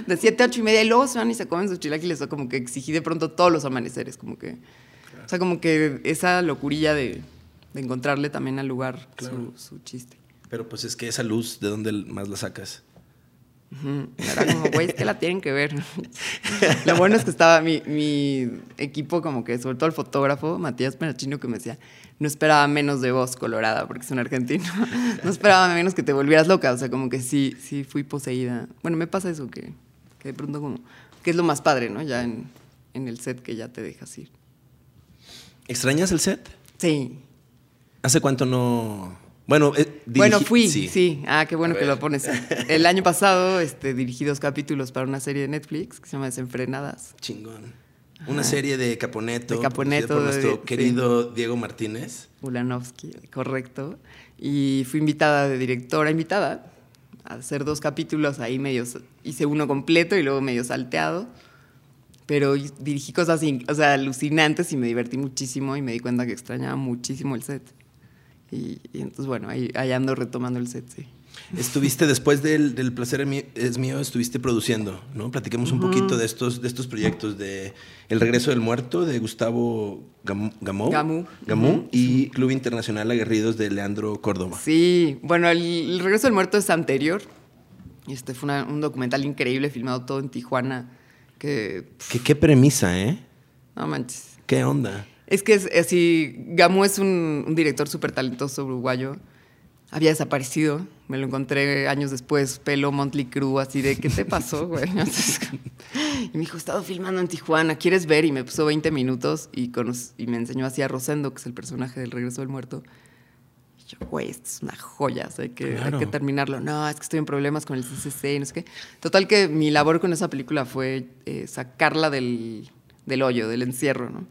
de 7 a 8 y media y luego se van y se comen sus chilaquiles. O como que exigí de pronto todos los amaneceres, como que... O sea, como que esa locurilla de, de encontrarle también al lugar su, su, chiste. Pero pues es que esa luz, ¿de dónde más la sacas? Era como, güey, es que la tienen que ver. <laughs> Lo bueno es que estaba mi, mi, equipo, como que, sobre todo el fotógrafo, Matías Penachino, que me decía, no esperaba menos de voz colorada, porque es un argentino. No esperaba menos que te volvieras loca. O sea, como que sí, sí fui poseída. Bueno, me pasa eso, que, que de pronto como, que es lo más padre, ¿no? Ya en, en el set que ya te dejas ir. ¿Extrañas el set? Sí. ¿Hace cuánto no, bueno, eh, bueno, fui, sí. Ah, qué bueno que lo pones. <laughs> El año pasado este, dirigí dos capítulos para una serie de Netflix que se llama Desenfrenadas. Chingón. Una serie de Caponeto. De Caponeto. Por nuestro querido Diego Martínez. Ulanovsky, correcto. Y fui invitada de directora, invitada, a hacer dos capítulos ahí medio... Hice uno completo y luego medio salteado. Pero dirigí cosas o sea, alucinantes y me divertí muchísimo y me di cuenta que extrañaba muchísimo el set. Y, entonces, bueno, ahí, ando retomando el set, sí. Estuviste después del, del, Placer es mío, estuviste produciendo, ¿no? Platiquemos un poquito de estos, de estos proyectos de El Regreso del Muerto de Gustavo Gamú, Gamú, y Club Internacional Aguerridos de Leandro Córdoba. Sí, bueno, el, Regreso del Muerto es anterior. Este fue un documental increíble filmado todo en Tijuana. Que, ¿Qué, qué premisa, ¿eh? No manches. ¿Qué onda? Es que es así, Gamu es un, director súper talentoso uruguayo. Había desaparecido, me lo encontré años después, pelo Montley Crew, así de, ¿qué te pasó, güey? <laughs> y me dijo, he estado filmando en Tijuana, ¿quieres ver? Y me puso 20 minutos y, y me enseñó así a Rosendo, que es el personaje del Regreso del Muerto. Y yo, güey, esto es una joya, hay, que, hay que terminarlo. No, es que estoy en problemas con el CCC, no sé qué. Total que mi labor con esa película fue eh, sacarla del, del hoyo, del encierro, ¿no?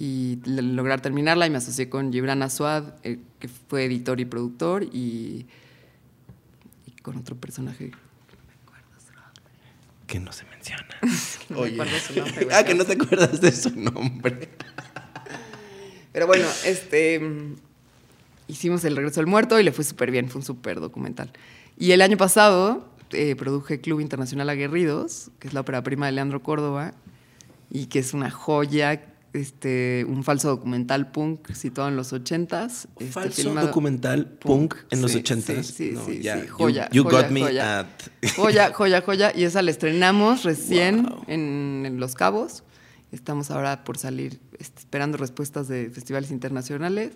Y lograr terminarla y me asocié con Gibran Aswad, eh, que fue editor y productor, y, con otro personaje. Que no se menciona. <laughs> no su nombre. ah, que no te acuerdas de su nombre. Pero bueno, este hicimos El Regreso del Muerto y le fue súper bien, fue un súper documental. Y el año pasado eh, produje Club Internacional Aguerridos, que es la ópera prima de Leandro Córdoba, y que es una joya este, un falso documental punk situado en los ochentas. Este, falso documental punk, en los ochentas. Sí, sí, sí, joya. You, joya, got me joya. at... <laughs> joya, joya, joya. Y esa la estrenamos recién en, Los Cabos. Estamos ahora por salir este, esperando respuestas de festivales internacionales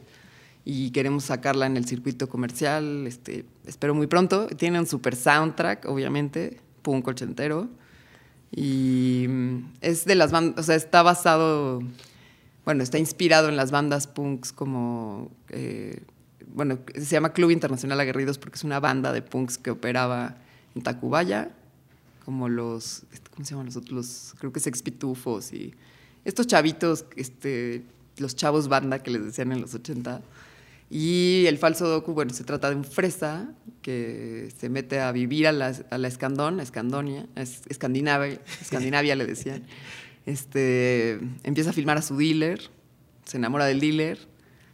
y queremos sacarla en el circuito comercial. Este, espero muy pronto. Tiene un super soundtrack, obviamente, punk ochentero. Y mm, es de las bandas, o sea, está basado, bueno, está inspirado en las bandas punks como eh, bueno, se llama Club Internacional Aguerridos porque es una banda de punks que operaba en Tacubaya, como los, ¿cómo se llaman los otros? creo que es Expitufos y estos chavitos, este, los chavos banda que les decían en los 80. Y el falso docu, bueno, se trata de un fresa que se mete a vivir a la, a la Escandón, a Escandonia, Escandinavia, le decían. Este, empieza a filmar a su dealer, se enamora del dealer,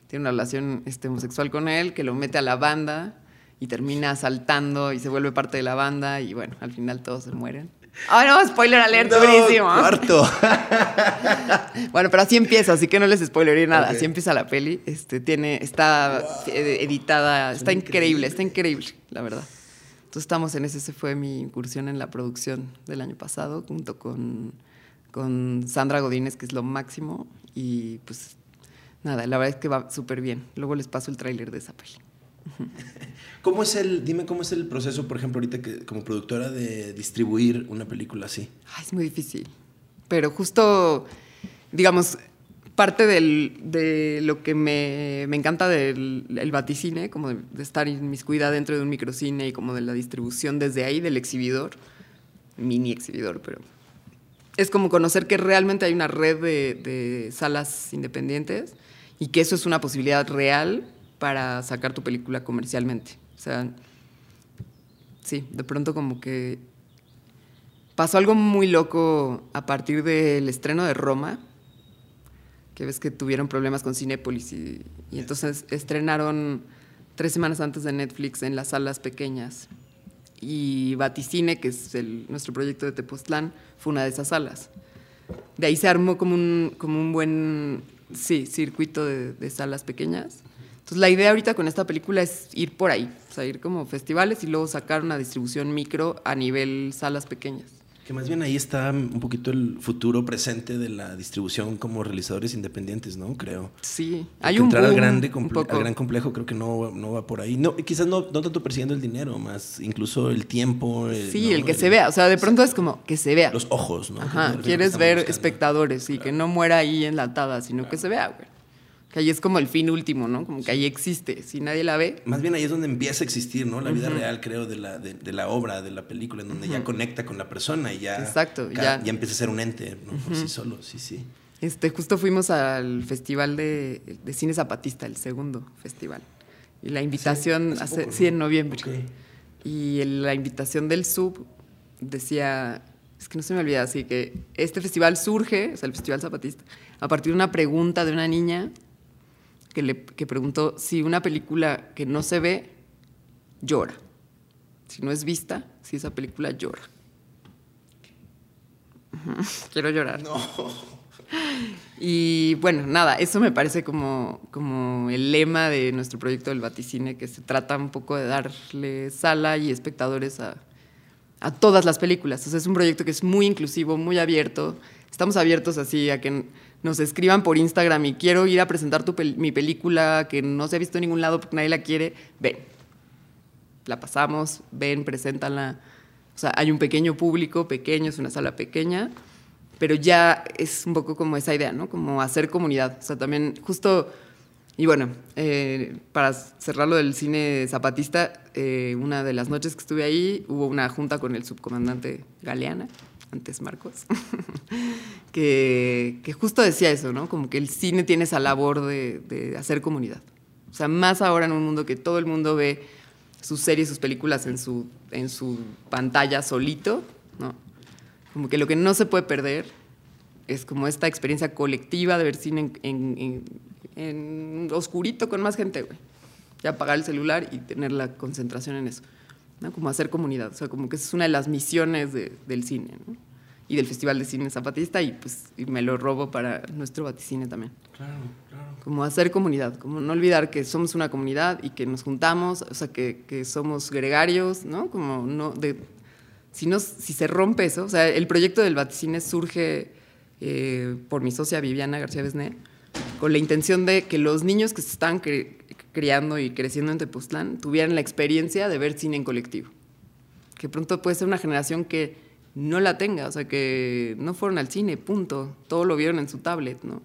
tiene una relación este, homosexual con él, que lo mete a la banda y termina saltando y se vuelve parte de la banda y bueno, al final todos se mueren. ¡Ay, no! Spoiler alert, No, durísimo. Cuarto. <laughs> Bueno, pero así empieza, así que no les spoileré nada. Así empieza la peli. Este, tiene, está eh, editada, está increíble, está increíble, la verdad. Entonces estamos en ese, ese fue mi incursión en la producción del año pasado, junto con, con Sandra Godínez, que es lo máximo. Y pues nada, la verdad es que va súper bien. Luego les paso el tráiler de esa peli. <laughs> ¿Cómo es el, dime cómo es el proceso, por ejemplo, ahorita que como productora de distribuir una película así? Ay, es muy difícil. Pero justo, digamos, parte del- de lo que me, me encanta del el como de, de estar inmiscuida dentro de un microcine y como de la distribución desde ahí, del exhibidor, mini exhibidor, pero es como conocer que realmente hay una red de, de salas independientes y que eso es una posibilidad real para sacar tu película comercialmente. O sea, sí, de pronto como que pasó algo muy loco a partir del estreno de Roma, que ves que tuvieron problemas con Cinépolis y, y entonces estrenaron tres semanas antes de Netflix en las salas pequeñas. Y Vaticine, que es el- nuestro proyecto de Tepoztlán, fue una de esas salas. De ahí se armó como un, como un buen sí, circuito de, de salas pequeñas. Entonces la idea ahorita con esta película es ir por ahí, o sea, ir como festivales y luego sacar una distribución micro a nivel salas pequeñas. Que más bien ahí está un poquito el futuro presente de la distribución como realizadores independientes, ¿no? Creo. Sí, Porque hay un entrar al, grande un comple- poco. al gran complejo creo que no, no va por ahí. No, quizás no, no tanto persiguiendo el dinero, más incluso el tiempo. el- Sí, ¿no? el que se vea, o sea, de pronto es como que se vea. Los ojos, ¿no? Ajá, quieres ver buscando. espectadores y que no muera ahí enlatada, sino que se vea, güey. Que ahí es como el fin último, ¿no? Como que ahí existe. Si nadie la ve, Más bien ahí es donde empieza a existir, ¿no? La vida real, creo, de la, de, de la obra, de la película, en donde ya conecta con la persona y ya. Exacto, ya. ya empieza a ser un ente, ¿no? Por sí solo, sí, sí. Este, justo fuimos al festival de, de cine zapatista, el segundo festival. Y la invitación, hace hace- poco, sí, ¿no? en noviembre. Ok. Y la invitación del sub decía, es que no se me olvida, así que este festival surge, o sea, el Festival Zapatista, a partir de una pregunta de una niña que, le, que preguntó si una película que no se ve llora. Si no es vista, si esa película llora. Quiero llorar. Y bueno, nada, eso me parece como, como el lema de nuestro proyecto del Vaticine, que se trata un poco de darle sala y espectadores a, a todas las películas. O sea, es un proyecto que es muy inclusivo, muy abierto. Estamos abiertos así a que nos escriban por Instagram y quiero ir a presentar mi película que no se ha visto en ningún lado porque nadie la quiere. Ven, la pasamos, ven, preséntala. O sea, hay un pequeño público, pequeño, es una sala pequeña, pero ya es un poco como esa idea, ¿no? Como hacer comunidad. O sea, también justo, y bueno, eh, para cerrar lo del cine zapatista, eh, una de las noches que estuve ahí hubo una junta con el subcomandante Galeana, antes Marcos, <laughs> que, justo decía eso, ¿no? Como que el cine tiene esa labor de, hacer comunidad. O sea, más ahora en un mundo que todo el mundo ve sus series, sus películas en su, pantalla solito, ¿no? Como que lo que no se puede perder es como esta experiencia colectiva de ver cine en- en oscurito con más gente, güey. Y apagar el celular y tener la concentración en eso. ¿No? Como hacer comunidad. O sea, como que esa es una de las misiones de- del cine, ¿no? Y del Festival de Cine Zapatista y pues y me lo robo para nuestro vaticine también Claro, claro. como hacer comunidad, como no olvidar que somos una comunidad y que nos juntamos, o sea, que, que somos gregarios, ¿no? Como no, de, si, si se rompe eso, o sea, el proyecto del Vaticine surge eh, por mi socia Viviana García Besné, con la intención de que los niños que se están cre- criando y creciendo en Tepoztlán tuvieran la experiencia de ver cine en colectivo. Que pronto puede ser una generación que no la tenga, o sea, que no fueron al cine, punto. Todo lo vieron en su tablet, ¿no?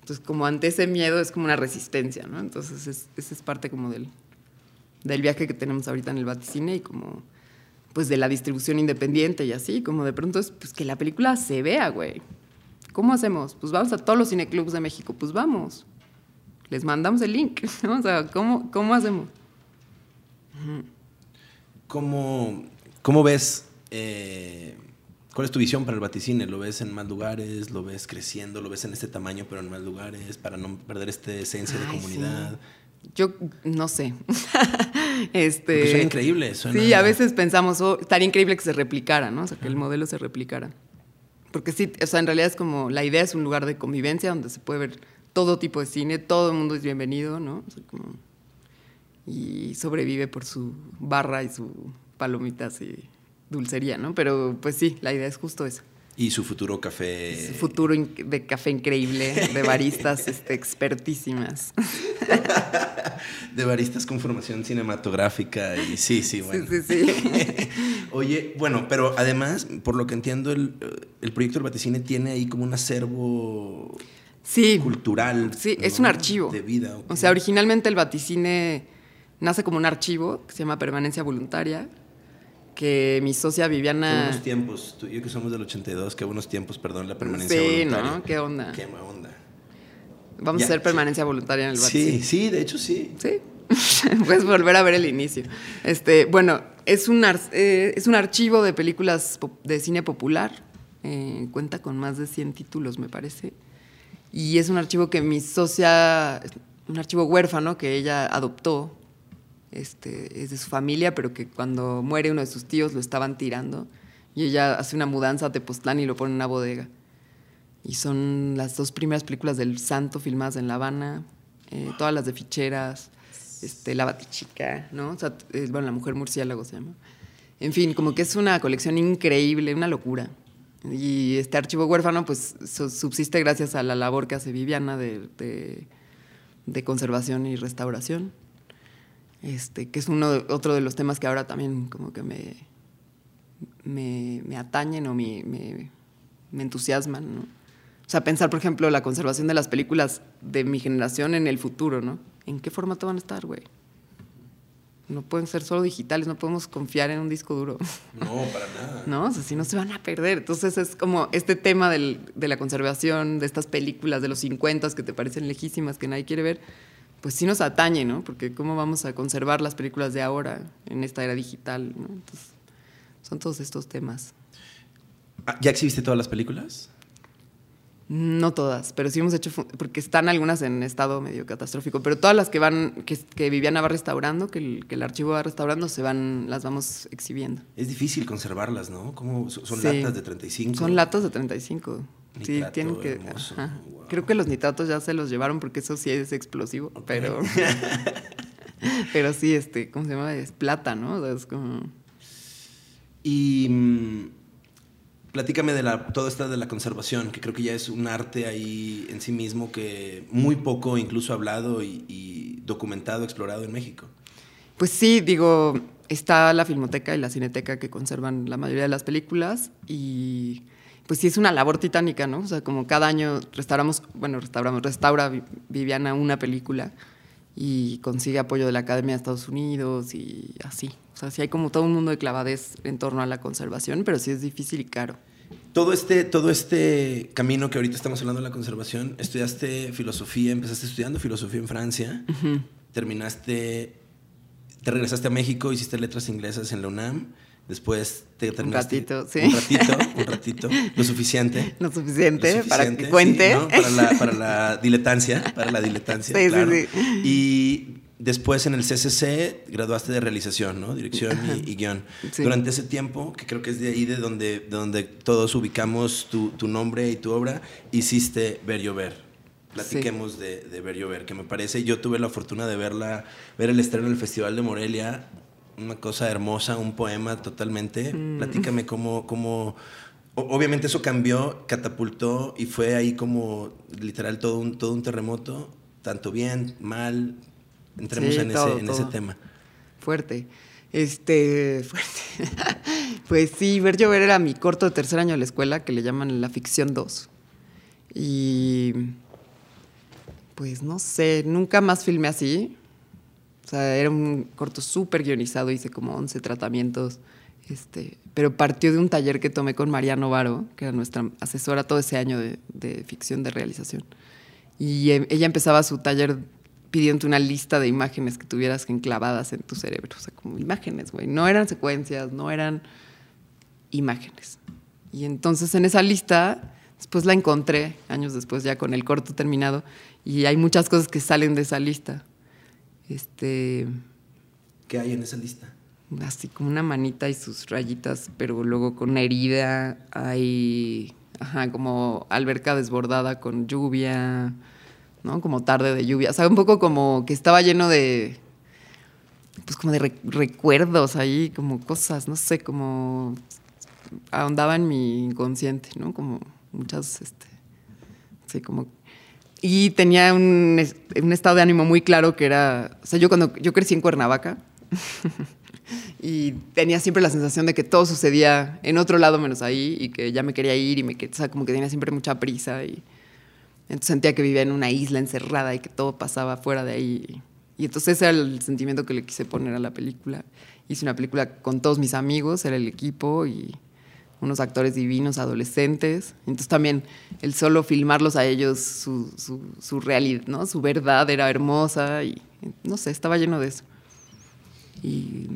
Entonces, como ante ese miedo es como una resistencia, ¿no? Entonces, es, esa es parte como del, del viaje que tenemos ahorita en el Vaticine y como, pues, de la distribución independiente y así, como de pronto es, pues, que la película se vea, güey. ¿Cómo hacemos? Pues vamos a todos los cineclubs de México, pues vamos. Les mandamos el link, <laughs> ¿no? O sea, ¿cómo, cómo hacemos? ¿Cómo, cómo ves... Eh, ¿Cuál es tu visión para el vaticine? ¿Lo ves en más lugares? ¿Lo ves creciendo? ¿Lo ves en este tamaño pero en más lugares? Para no perder esta esencia de comunidad. Yo no sé. <laughs> este, Porque suena increíble. Sí, a veces pensamos, oh, estaría increíble que se replicara, ¿no? O sea, que el modelo se replicara. Porque sí, o sea, en realidad es como, la idea es un lugar de convivencia donde se puede ver todo tipo de cine, todo el mundo es bienvenido, ¿no? y sobrevive por su barra y su palomitas y dulcería, ¿no? Pero pues sí, la idea es justo eso. Y su futuro café. Su futuro de café increíble, de baristas <laughs> este, expertísimas. de baristas con formación cinematográfica y sí, sí, bueno. Sí, sí, sí. <laughs> Oye, bueno, pero además, por lo que entiendo, el, proyecto del Vaticine tiene ahí como un acervo sí. cultural. Sí, es un archivo. De vida. O sea, originalmente el Vaticine nace como un archivo que se llama Permanencia Voluntaria que mi socia Viviana... Qué buenos tiempos, tú y yo que somos del 82, qué buenos tiempos, perdón, la permanencia sí, voluntaria. ¿no? ¿Qué onda? Qué onda. Vamos a hacer permanencia voluntaria en el Vaticino. Sí, sí, de hecho sí. Sí. <laughs> Puedes volver a ver el inicio. Este, bueno, es un, eh, es un archivo de películas de cine popular. Eh, cuenta con más de 100 títulos, me parece. Y es un archivo que mi socia, un archivo huérfano que ella adoptó este, es de su familia, pero que cuando muere uno de sus tíos lo estaban tirando. Y ella hace una mudanza a Tepoztlán y lo pone en una bodega. Y son las dos primeras películas del Santo filmadas en La Habana, eh, todas las de ficheras, este, La Batichica, ¿no? O sea, bueno, La Mujer Murciélago se llama. En fin, como que es una colección increíble, una locura. Y este archivo huérfano, pues, subsiste gracias a la labor que hace Viviana de, de conservación y restauración este, que es uno otro de los temas que ahora también como que me, me, atañen o me, me, entusiasman, ¿no? O sea, pensar, por ejemplo, la conservación de las películas de mi generación en el futuro, ¿no? ¿En qué formato van a estar, güey? No pueden ser solo digitales, no podemos confiar en un disco duro. No, para nada. <laughs> ¿No? O sea, si no se van a perder. Entonces es como este tema del, de la conservación de estas películas de los 50 que te parecen lejísimas, que nadie quiere ver pues sí nos atañe, ¿no? Porque cómo vamos a conservar las películas de ahora en esta era digital, ¿no? Entonces, son todos estos temas. Ah, ¿Ya exhibiste todas las películas? No todas, pero sí hemos hecho, porque están algunas en estado medio catastrófico, pero todas las que van, que, que Viviana va restaurando, que el, que el, archivo va restaurando, se van, las vamos exhibiendo. Es difícil conservarlas, ¿no? ¿Cómo, son latas de 35. Son latas de 35. sí, tienen que. Creo que los nitratos ya se los llevaron porque eso sí es explosivo, pero. <laughs> pero sí, este, ¿cómo se llama? Es plata, ¿no? O sea, es como. Y. Platícame de la, todo esto de la conservación, que creo que ya es un arte ahí en sí mismo que muy poco incluso hablado y, y documentado, explorado en México. Pues sí, digo, está la Filmoteca y la Cineteca que conservan la mayoría de las películas y pues sí es una labor titánica, ¿no? O sea, como cada año restauramos, bueno, restauramos, restaura Viviana una película y consigue apoyo de la Academia de Estados Unidos y así. Sea, sí hay como todo un mundo de clavadez en torno a la conservación, pero sí es difícil y caro. Todo este, todo este camino que ahorita estamos hablando de la conservación, estudiaste filosofía, empezaste estudiando filosofía en Francia, terminaste, te regresaste a México, hiciste letras inglesas en la UNAM Después te terminaste. Un ratito, sí. Un ratito, un ratito. Lo suficiente. <laughs> Lo suficiente, para que cuente. para, la, para, la, <laughs> diletancia. Para la diletancia. Sí, claro. sí, sí. Y después en el CCC graduaste de realización, ¿no? Dirección y, guion. Durante ese tiempo, que creo que es de ahí de donde, donde todos ubicamos tu, tu nombre y tu obra, hiciste Ver Llover. Platiquemos de, de Ver Llover, que me parece, yo tuve la fortuna de verla, ver el estreno en el Festival de Morelia una cosa hermosa, un poema totalmente. Mm. Platícame cómo, cómo, obviamente eso cambió, catapultó y fue ahí como literal todo un, todo un terremoto, tanto bien, mal. Entremos en, ese, en ese tema. Fuerte. Este, <laughs> fuerte. pues sí, Ver Llover era mi corto de tercer año de la escuela, que le llaman la ficción 2. Y Pues no sé, nunca más filmé así. O sea, era un corto súper guionizado, hice como 11 tratamientos. Este, pero partió de un taller que tomé con Mariano Varo, que era nuestra asesora todo ese año de, de ficción de realización. Y eh, ella empezaba su taller pidiendo una lista de imágenes que tuvieras enclavadas en tu cerebro. O sea, como imágenes, güey. No eran secuencias, no eran imágenes. Y entonces en esa lista, después la encontré, años después ya con el corto terminado, y hay muchas cosas que salen de esa lista. Este, ¿Qué hay en esa lista? así como una manita y sus rayitas, pero luego con una herida, hay ajá, como alberca desbordada con lluvia, ¿no? Como tarde de lluvia. O sea, un poco como que estaba lleno de. Pues como de re- recuerdos ahí, como cosas, no sé, como. ahondaba en mi inconsciente, ¿no? Como muchas, este. Sí, como. Y tenía un, un estado de ánimo muy claro que era. O sea, yo cuando. Yo crecí en Cuernavaca. <laughs> y tenía siempre la sensación de que todo sucedía en otro lado menos ahí y que ya me quería ir y me o sea, como que tenía siempre mucha prisa y entonces sentía que vivía en una isla encerrada y que todo pasaba fuera de ahí. Y entonces ese era el sentimiento que le quise poner a la película. Hice una película con todos mis amigos era el equipo y unos actores divinos adolescentes. Entonces también el solo filmarlos a ellos su, su, su realidad no su verdad era hermosa y no sé estaba lleno de eso. Y,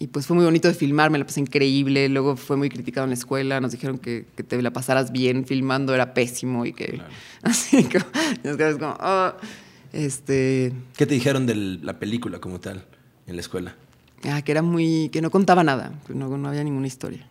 y, pues fue muy bonito de filmar, me la pasé increíble. Luego fue muy criticado en la escuela, nos dijeron que, que te la pasaras bien filmando, era pésimo y que. <laughs> Así como. nos como, "Ah". este. ¿Qué te dijeron de la película como tal en la escuela? Ah, que era muy. que no contaba nada, que no, no había ninguna historia.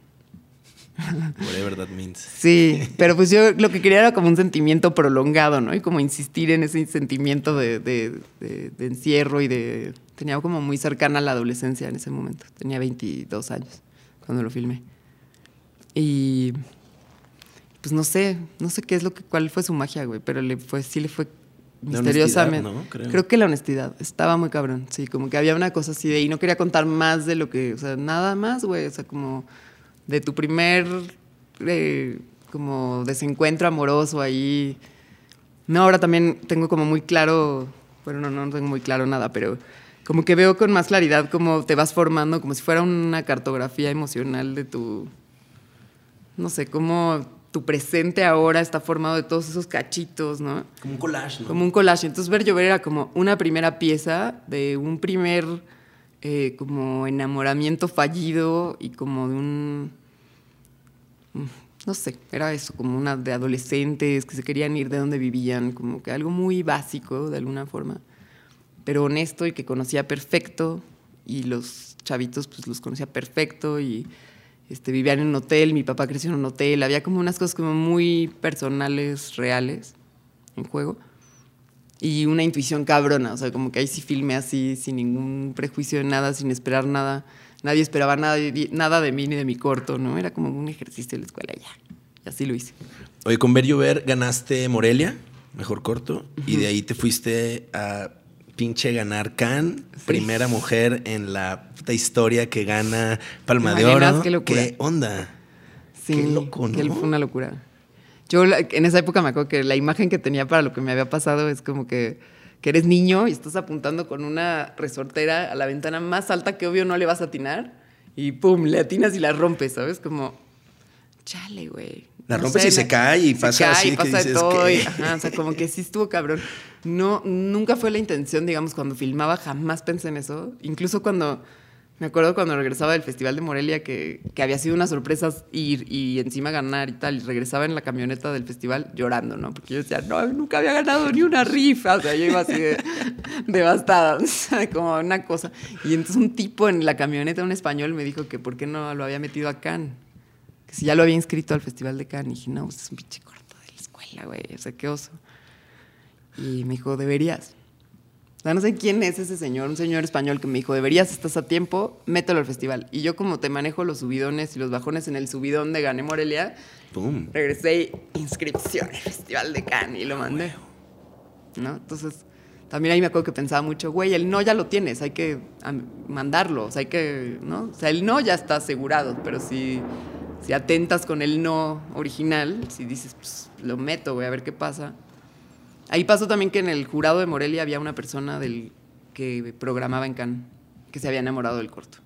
Whatever that means. Sí, <laughs> pero pues yo lo que quería era como un sentimiento prolongado, ¿no? Y como insistir en ese sentimiento de, de- de- de encierro y de... Tenía como muy cercana a la adolescencia en ese momento. Tenía 22 años cuando lo filmé. Y pues no sé, no sé qué es lo que, cuál fue su magia, güey, pero le fue, sí le fue misteriosamente. ¿no? Creo. que la honestidad, estaba muy cabrón, sí, como que había una cosa así de, y no quería contar más de lo que, o sea, nada más, güey, o sea, como de tu primer, eh, como desencuentro amoroso ahí. No, ahora también tengo como muy claro, bueno, no, no tengo muy claro nada, pero como que veo con más claridad cómo te vas formando, como si fuera una cartografía emocional de tu, no sé, cómo tu presente ahora está formado de todos esos cachitos, ¿no? Como un collage, ¿no? Como un collage. Entonces ver llover era como una primera pieza de un primer eh, como enamoramiento fallido y como de un mm, no sé, era eso, como una de adolescentes que se querían ir de donde vivían, como que algo muy básico de alguna forma, pero honesto y que conocía perfecto y los chavitos pues los conocía perfecto y este, vivían en un hotel, mi papá creció en un hotel, había como unas cosas como muy personales, reales en juego y una intuición cabrona, o sea, como que ahí sí filmé así, sin ningún prejuicio de nada, sin esperar nada, nadie esperaba nada, nada de mí ni de mi corto, ¿no? Era como un ejercicio de la escuela ya, y así lo hice. Oye, con Ver Llover ganaste Morelia, mejor corto, y de ahí te fuiste a pinche ganar Cannes, primera mujer en la puta historia que gana Palma ¿Te de Oro. Qué locura. onda? Sí, Qué loco, ¿no? fue una locura. Yo en esa época me acuerdo que la imagen que tenía para lo que me había pasado es como que, que eres niño y estás apuntando con una resortera a la ventana más alta que obvio no le vas a atinar y pum, le atinas y la rompes, ¿sabes? Como, chale, güey. La No rompes sé, y se cae y se pasa cae así y que pasa de dices, todo. ¿qué? y- ajá, o sea, como que sí estuvo cabrón. No, nunca fue la intención, digamos, cuando filmaba, jamás pensé en eso. Incluso cuando, me acuerdo cuando regresaba del Festival de Morelia, que, que había sido una sorpresa ir y encima ganar y tal, y regresaba en la camioneta del festival llorando, ¿no? Porque yo decía, no, nunca había ganado ni una rifa. O sea, yo iba así de, <laughs> devastada, <laughs> o sea, como una cosa. Y entonces un tipo en la camioneta, un español, me dijo que por qué no lo había metido a Cannes. Que si ya lo había inscrito al Festival de Cannes. Y dije, no, pues es un pinche corto de la escuela, güey. O sea, qué oso. Y me dijo, deberías. O sea, no sé quién es ese señor, un señor español que me dijo, deberías, estás a tiempo, mételo al festival. Y yo como te manejo los subidones y los bajones en el subidón de Gané Morelia, Pum. regresé y inscripción al Festival de Cannes y lo mandé. ¿No? Entonces, también ahí me acuerdo que pensaba mucho, güey, el no ya lo tienes, hay que mandarlo, o sea, hay que, ¿no? O sea, el no ya está asegurado, pero si, si atentas con el no original, si dices, pues lo meto, voy a ver qué pasa. Ahí pasó también que en el jurado de Morelia había una persona del que programaba en Cannes que se había enamorado del corto.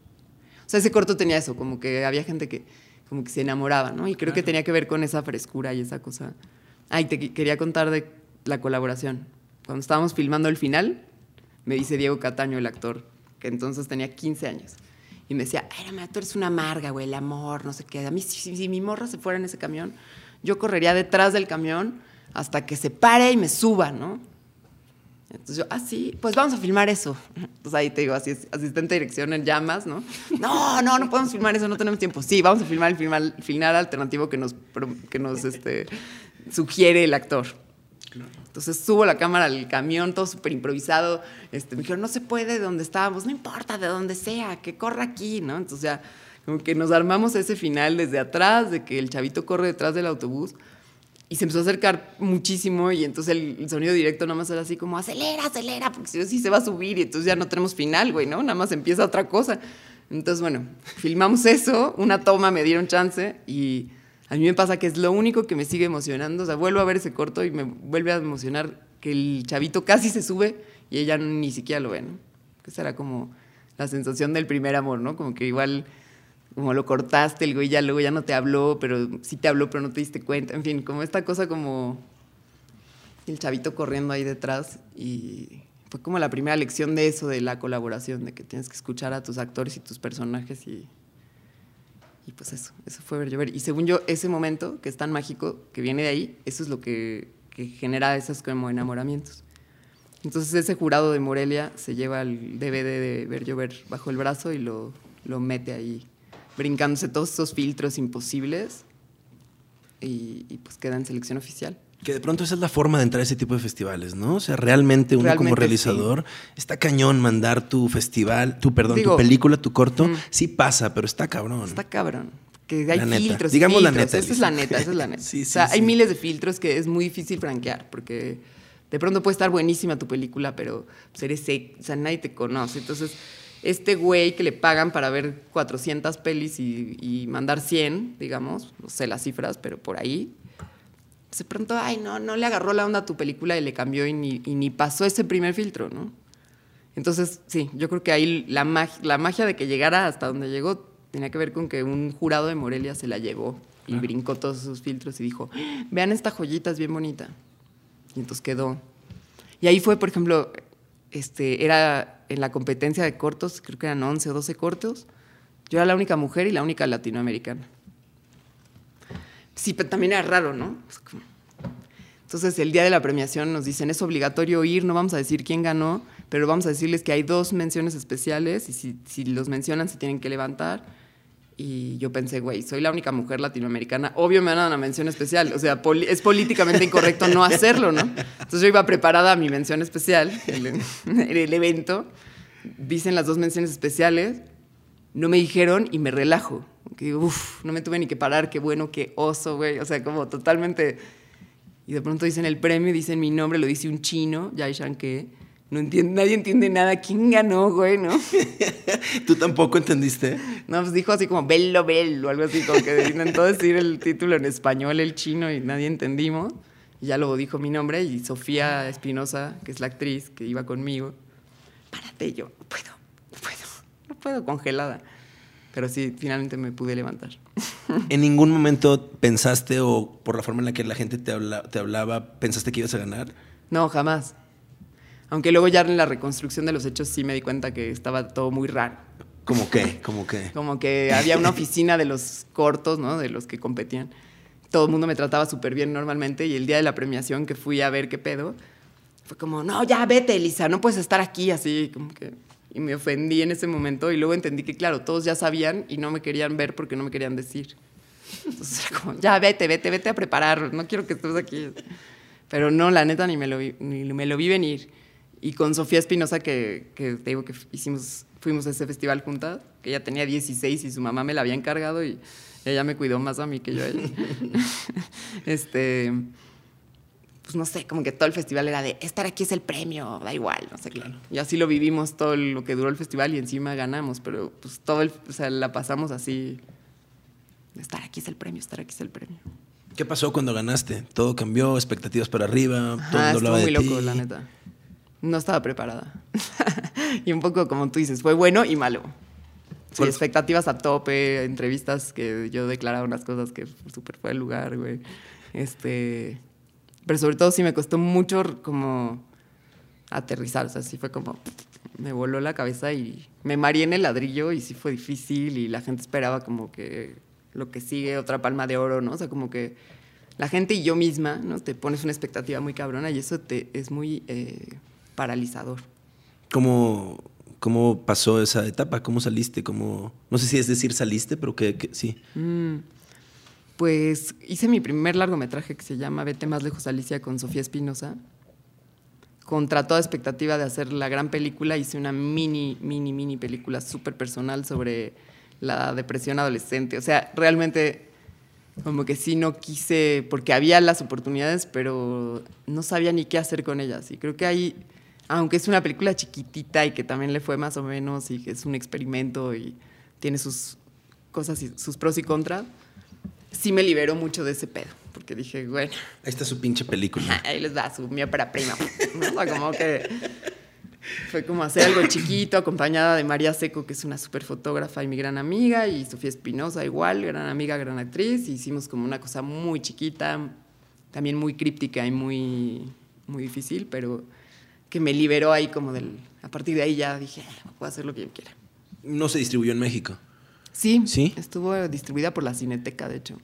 O sea, ese corto tenía eso, como que había gente que como que se enamoraba, ¿no? Y creo que tenía que ver con esa frescura y esa cosa. Ay, te quería contar de la colaboración. Cuando estábamos filmando el final, me dice Diego Cataño, el actor, que entonces tenía 15 años. Y me decía, ay, tú eres una amarga, güey, el amor, no sé qué. A mí, si, mi morra se fuera en ese camión, yo correría detrás del camión hasta que se pare y me suba, ¿no? Entonces yo, ah, sí, pues vamos a filmar eso. <laughs> Entonces ahí te digo, así asistente de dirección en llamas, ¿no? No, no, no podemos filmar eso, no tenemos tiempo. Sí, vamos a filmar el final, alternativo que nos, que nos este, sugiere el actor. Entonces subo la cámara al camión, todo súper improvisado. Este, me dijeron, no se puede de donde estábamos, no importa, de donde sea, que corra aquí, ¿no? Entonces ya, como que nos armamos ese final desde atrás, de que el chavito corre detrás del autobús y se empezó a acercar muchísimo y entonces el, sonido directo nada más era así como acelera, acelera, porque si no, sí se va a subir y entonces ya no tenemos final, güey, ¿no? Nada más empieza otra cosa. Entonces, bueno, filmamos eso, una toma, me dieron chance y a mí me pasa que es lo único que me sigue emocionando, o sea, vuelvo a ver ese corto y me vuelve a emocionar que el chavito casi se sube y ella ni siquiera lo ve, ¿no? Que será como la sensación del primer amor, ¿no? Como que igual como lo cortaste, el güey ya luego ya no te habló, pero sí te habló, pero no te diste cuenta. En fin, como esta cosa como el chavito corriendo ahí detrás y fue como la primera lección de eso, de la colaboración, de que tienes que escuchar a tus actores y tus personajes y, y pues eso, eso fue ver llover. Y según yo, ese momento que es tan mágico, que viene de ahí, eso es lo que, que genera esos como enamoramientos. Entonces ese jurado de Morelia se lleva el DVD de Ver Llover bajo el brazo y lo, lo mete ahí brincándose todos esos filtros imposibles y, pues queda en selección oficial. Que de pronto esa es la forma de entrar a ese tipo de festivales, ¿no? O sea, realmente uno como realizador está cañón mandar tu festival, tu perdón, tu película, tu corto, sí pasa, pero está cabrón. Está cabrón. Que hay filtros. Digamos la neta. Esa es la neta, esa es la neta. <laughs> o sea, hay miles de filtros que es muy difícil franquear porque de pronto puede estar buenísima tu película, pero pues eres, o sea, nadie te conoce. Entonces, este güey que le pagan para ver 400 pelis y, mandar 100, digamos, no sé las cifras, pero por ahí, de pronto, ay, no, no le agarró la onda a tu película y le cambió y ni, pasó ese primer filtro, ¿no? Entonces, sí, yo creo que ahí la, la magia de que llegara hasta donde llegó tenía que ver con que un jurado de Morelia se la llevó y brincó todos esos filtros y dijo, vean esta joyita, es bien bonita. Y entonces quedó. Y ahí fue, por ejemplo, este, era en la competencia de cortos, creo que eran 11 o 12 cortos, yo era la única mujer y la única latinoamericana. Sí, pero también era raro, ¿no? Entonces, el día de la premiación nos dicen, es obligatorio ir, no vamos a decir quién ganó, pero vamos a decirles que hay dos menciones especiales y si, si los mencionan se tienen que levantar y yo pensé, güey, soy la única mujer latinoamericana. Obvio me van a dar una mención especial. O sea, es políticamente incorrecto no hacerlo, ¿no? Entonces yo iba preparada a mi mención especial, el, el evento. Dicen las dos menciones especiales. No me dijeron y me relajo. Que, uf, no me tuve ni que parar. Qué bueno, qué oso, güey. O sea, como totalmente... Y de pronto dicen el premio, dicen mi nombre, lo dice un chino, Jai Shanke no entiende, nadie entiende nada. ¿Quién ganó, güey, no? <laughs> ¿Tú tampoco entendiste? No, pues dijo así como bello, bello, algo así, como que intentó decir el título en español, el chino, y nadie entendimos. Y ya luego dijo mi nombre y Sofía Espinosa, que es la actriz que iba conmigo. Párate, yo, no puedo, no puedo, no puedo, congelada. Pero sí, finalmente me pude levantar. <laughs> ¿En ningún momento pensaste o por la forma en la que la gente te, te hablaba, pensaste que ibas a ganar? No, jamás. Aunque luego ya en la reconstrucción de los hechos sí me di cuenta que estaba todo muy raro. ¿Cómo qué? <laughs> ¿Cómo qué? Como que había una <laughs> oficina de los cortos, ¿no? De los que competían. Todo el mundo me trataba súper bien normalmente y el día de la premiación que fui a ver qué pedo, fue como, no, ya vete, Elisa, no puedes estar aquí, así como que... Y me ofendí en ese momento y luego entendí que, claro, todos ya sabían y no me querían ver porque no me querían decir. Entonces era como, ya vete, vete, vete a preparar, no quiero que estés aquí. Pero no, la neta, ni me lo vi, ni me lo vi venir. Y con Sofía Espinosa, que, que, te digo que hicimos, fuimos a ese festival juntas, que ella tenía 16 y su mamá me la había encargado y ella me cuidó más a mí que yo a ella. <laughs> este, pues no sé, como que todo el festival era de estar aquí es el premio, da igual, no sé qué. Y así lo vivimos todo lo que duró el festival y encima ganamos, pero pues todo el, o sea, la pasamos así. Estar aquí es el premio, estar aquí es el premio. ¿Qué pasó cuando ganaste? ¿Todo cambió? ¿Expectativas para arriba? ¿Todo Ah, el mundo hablaba muy de loco, ti? la neta. No estaba preparada. <laughs> y un poco como tú dices, fue bueno y malo. Sí, ¿Cuál- expectativas a tope, entrevistas que yo declaraba unas cosas que súper fue el lugar, güey. Este, pero sobre todo sí me costó mucho como aterrizar, o sea, sí fue como me voló la cabeza y me mareé en el ladrillo y sí fue difícil y la gente esperaba como que lo que sigue otra palma de oro, ¿no? O sea, como que la gente y yo misma, ¿no? Te pones una expectativa muy cabrona y eso te es muy eh, paralizador. ¿Cómo, ¿Cómo pasó esa etapa? ¿Cómo saliste? ¿Cómo... No sé si es decir saliste, pero que, que- sí. Mm, Pues hice mi primer largometraje que se llama Vete más lejos Alicia con Sofía Espinosa. Contra toda expectativa de hacer la gran película, hice una mini, mini, mini película súper personal sobre la depresión adolescente. O sea, realmente como que sí no quise, porque había las oportunidades, pero no sabía ni qué hacer con ellas. Y creo que ahí, aunque es una película chiquitita y que también le fue más o menos y que es un experimento y tiene sus cosas sus pros y contras, sí me liberó mucho de ese pedo, porque dije, bueno, Ahí está su pinche película. ahí les va su mi ópera prima. ¿no? O sea, como que fue como hacer algo chiquito, acompañada de María Seco, que es una súper fotógrafa y mi gran amiga, y Sofía Espinosa igual, gran amiga, gran actriz. hicimos como una cosa muy chiquita, también muy críptica y muy, muy difícil, pero que me liberó ahí como del... A partir de ahí ya dije, "Ah, puedo hacer lo que yo quiera. No se distribuyó en México. Sí, ¿Sí? estuvo distribuida por la Cineteca, de hecho.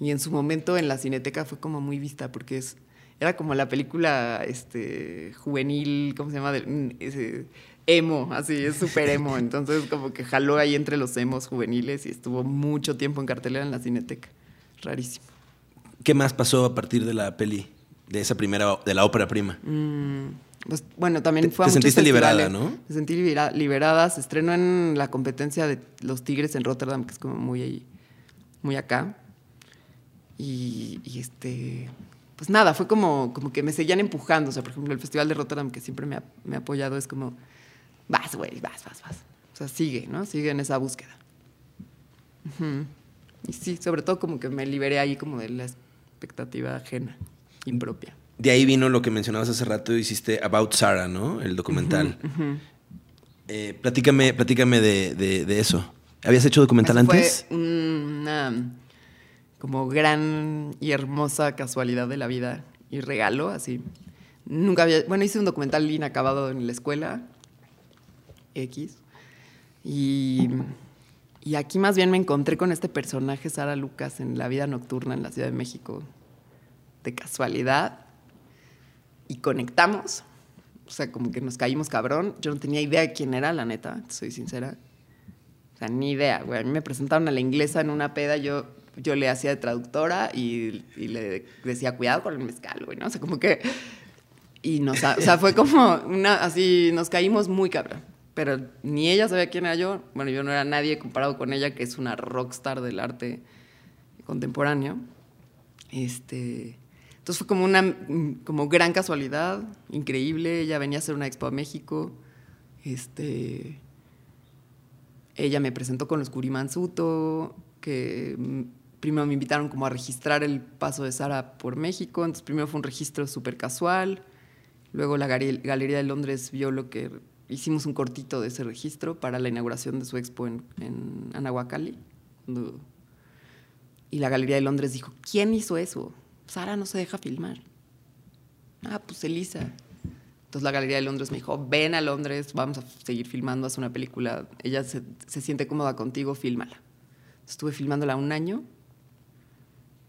Y en su momento en la Cineteca fue como muy vista, porque es, era como la película este, juvenil, ¿cómo se llama? Mm, ese, emo, así, es súper emo. <laughs> Entonces como que jaló ahí entre los emos juveniles y estuvo mucho tiempo en cartelera en la Cineteca. Rarísimo. ¿Qué más pasó a partir de la peli? De esa primera, de la ópera prima. Mm, pues, bueno, también Te- fue a te muchos sentiste liberada. ¿no? Me sentí libera- liberada. Se estrenó en la competencia de los Tigres en Rotterdam, que es como muy muy acá. Y, y, este, pues nada, fue como, como que me seguían empujando. O sea, por ejemplo, el Festival de Rotterdam, que siempre me ha, me ha apoyado, es como, vas, güey, vas, vas, vas. O sea, sigue, ¿no? Sigue en esa búsqueda. Ujú. Y sí, sobre todo como que me liberé ahí como de la expectativa ajena, impropia. De ahí vino lo que mencionabas hace rato, hiciste About Sarah, ¿no? El documental. Eh, platícame platícame de, de- de eso. ¿Habías hecho documental Eso antes? Fue una como gran y hermosa casualidad de la vida y regalo, así. Nunca había, bueno, hice un documental inacabado en la escuela, X, y, y aquí más bien me encontré con este personaje, Sara Lucas, en La vida nocturna en la Ciudad de México, de casualidad, y conectamos. O sea, como que nos caímos cabrón. Yo no tenía idea de quién era, la neta, soy sincera. O sea, ni idea, güey. A mí me presentaron a la inglesa en una peda, yo, yo le hacía de traductora y, y le decía, cuidado con el mezcal, güey, ¿no? O sea, como que... Y nos, o sea, fue como una, así, nos caímos muy cabrón. Pero ni ella sabía quién era yo. Bueno, yo no era nadie comparado con ella, que es una rockstar del arte contemporáneo. Este... Entonces fue como una mm, como gran casualidad, increíble. Ella venía a hacer una expo a México. Este, ella me presentó con los Curimansuto, que mm, primero me invitaron como a registrar el paso de Sara por México. Entonces primero fue un registro súper casual. Luego la Galería de Londres vio lo que hicimos un cortito de ese registro para la inauguración de su expo en, en Anahuacalli. Y la Galería de Londres dijo, ¿quién hizo eso? Sara no se deja filmar. Ah, pues Elisa. Entonces la Galería de Londres me dijo, ven a Londres, vamos a seguir filmando, haz una película. Ella se, se siente cómoda contigo, fílmala. Estuve filmándola un año,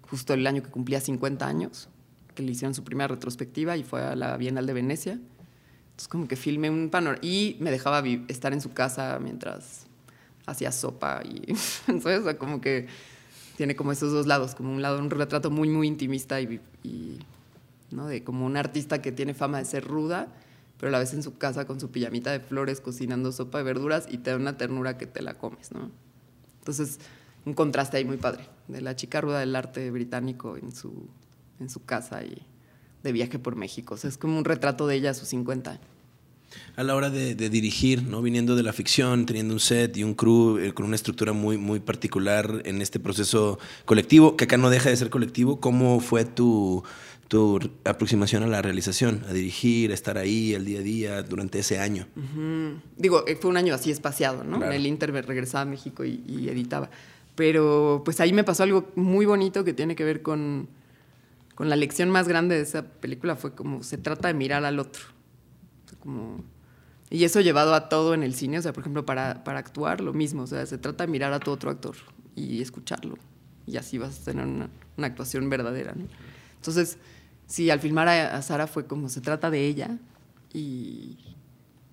justo el año que cumplía 50 años, que le hicieron su primera retrospectiva y fue a la Bienal de Venecia. Entonces como que filmé un panorama y me dejaba estar en su casa mientras hacía sopa y <laughs> entonces como que tiene como esos dos lados, como un lado un retrato muy muy intimista y, y, ¿no? de como un artista que tiene fama de ser ruda, pero a la vez en su casa con su pijamita de flores cocinando sopa de verduras y te da una ternura que te la comes, ¿no? Entonces, un contraste ahí muy padre de la chica ruda del arte británico en su en su casa y de viaje por México. O sea, es como un retrato de ella a sus 50 años. A la hora de, dirigir, ¿no? Viniendo de la ficción, teniendo un set y un crew eh, con una estructura muy, muy particular en este proceso colectivo, que acá no deja de ser colectivo, ¿cómo fue tu, tu aproximación a la realización, a dirigir, a estar ahí el día a día durante ese año? Digo, eh, fue un año así espaciado, ¿no? En el Inter regresaba a México y, y editaba. Pero pues ahí me pasó algo muy bonito que tiene que ver con, con la lección más grande de esa película, fue como se trata de mirar al otro. Como y eso llevado a todo en el cine, o sea, por ejemplo, para, para actuar, lo mismo, o sea, se trata de mirar a tu otro actor y escucharlo. Y así vas a tener una, una actuación verdadera. ¿no? Entonces, sí, al filmar a, Sara fue como se trata de ella y,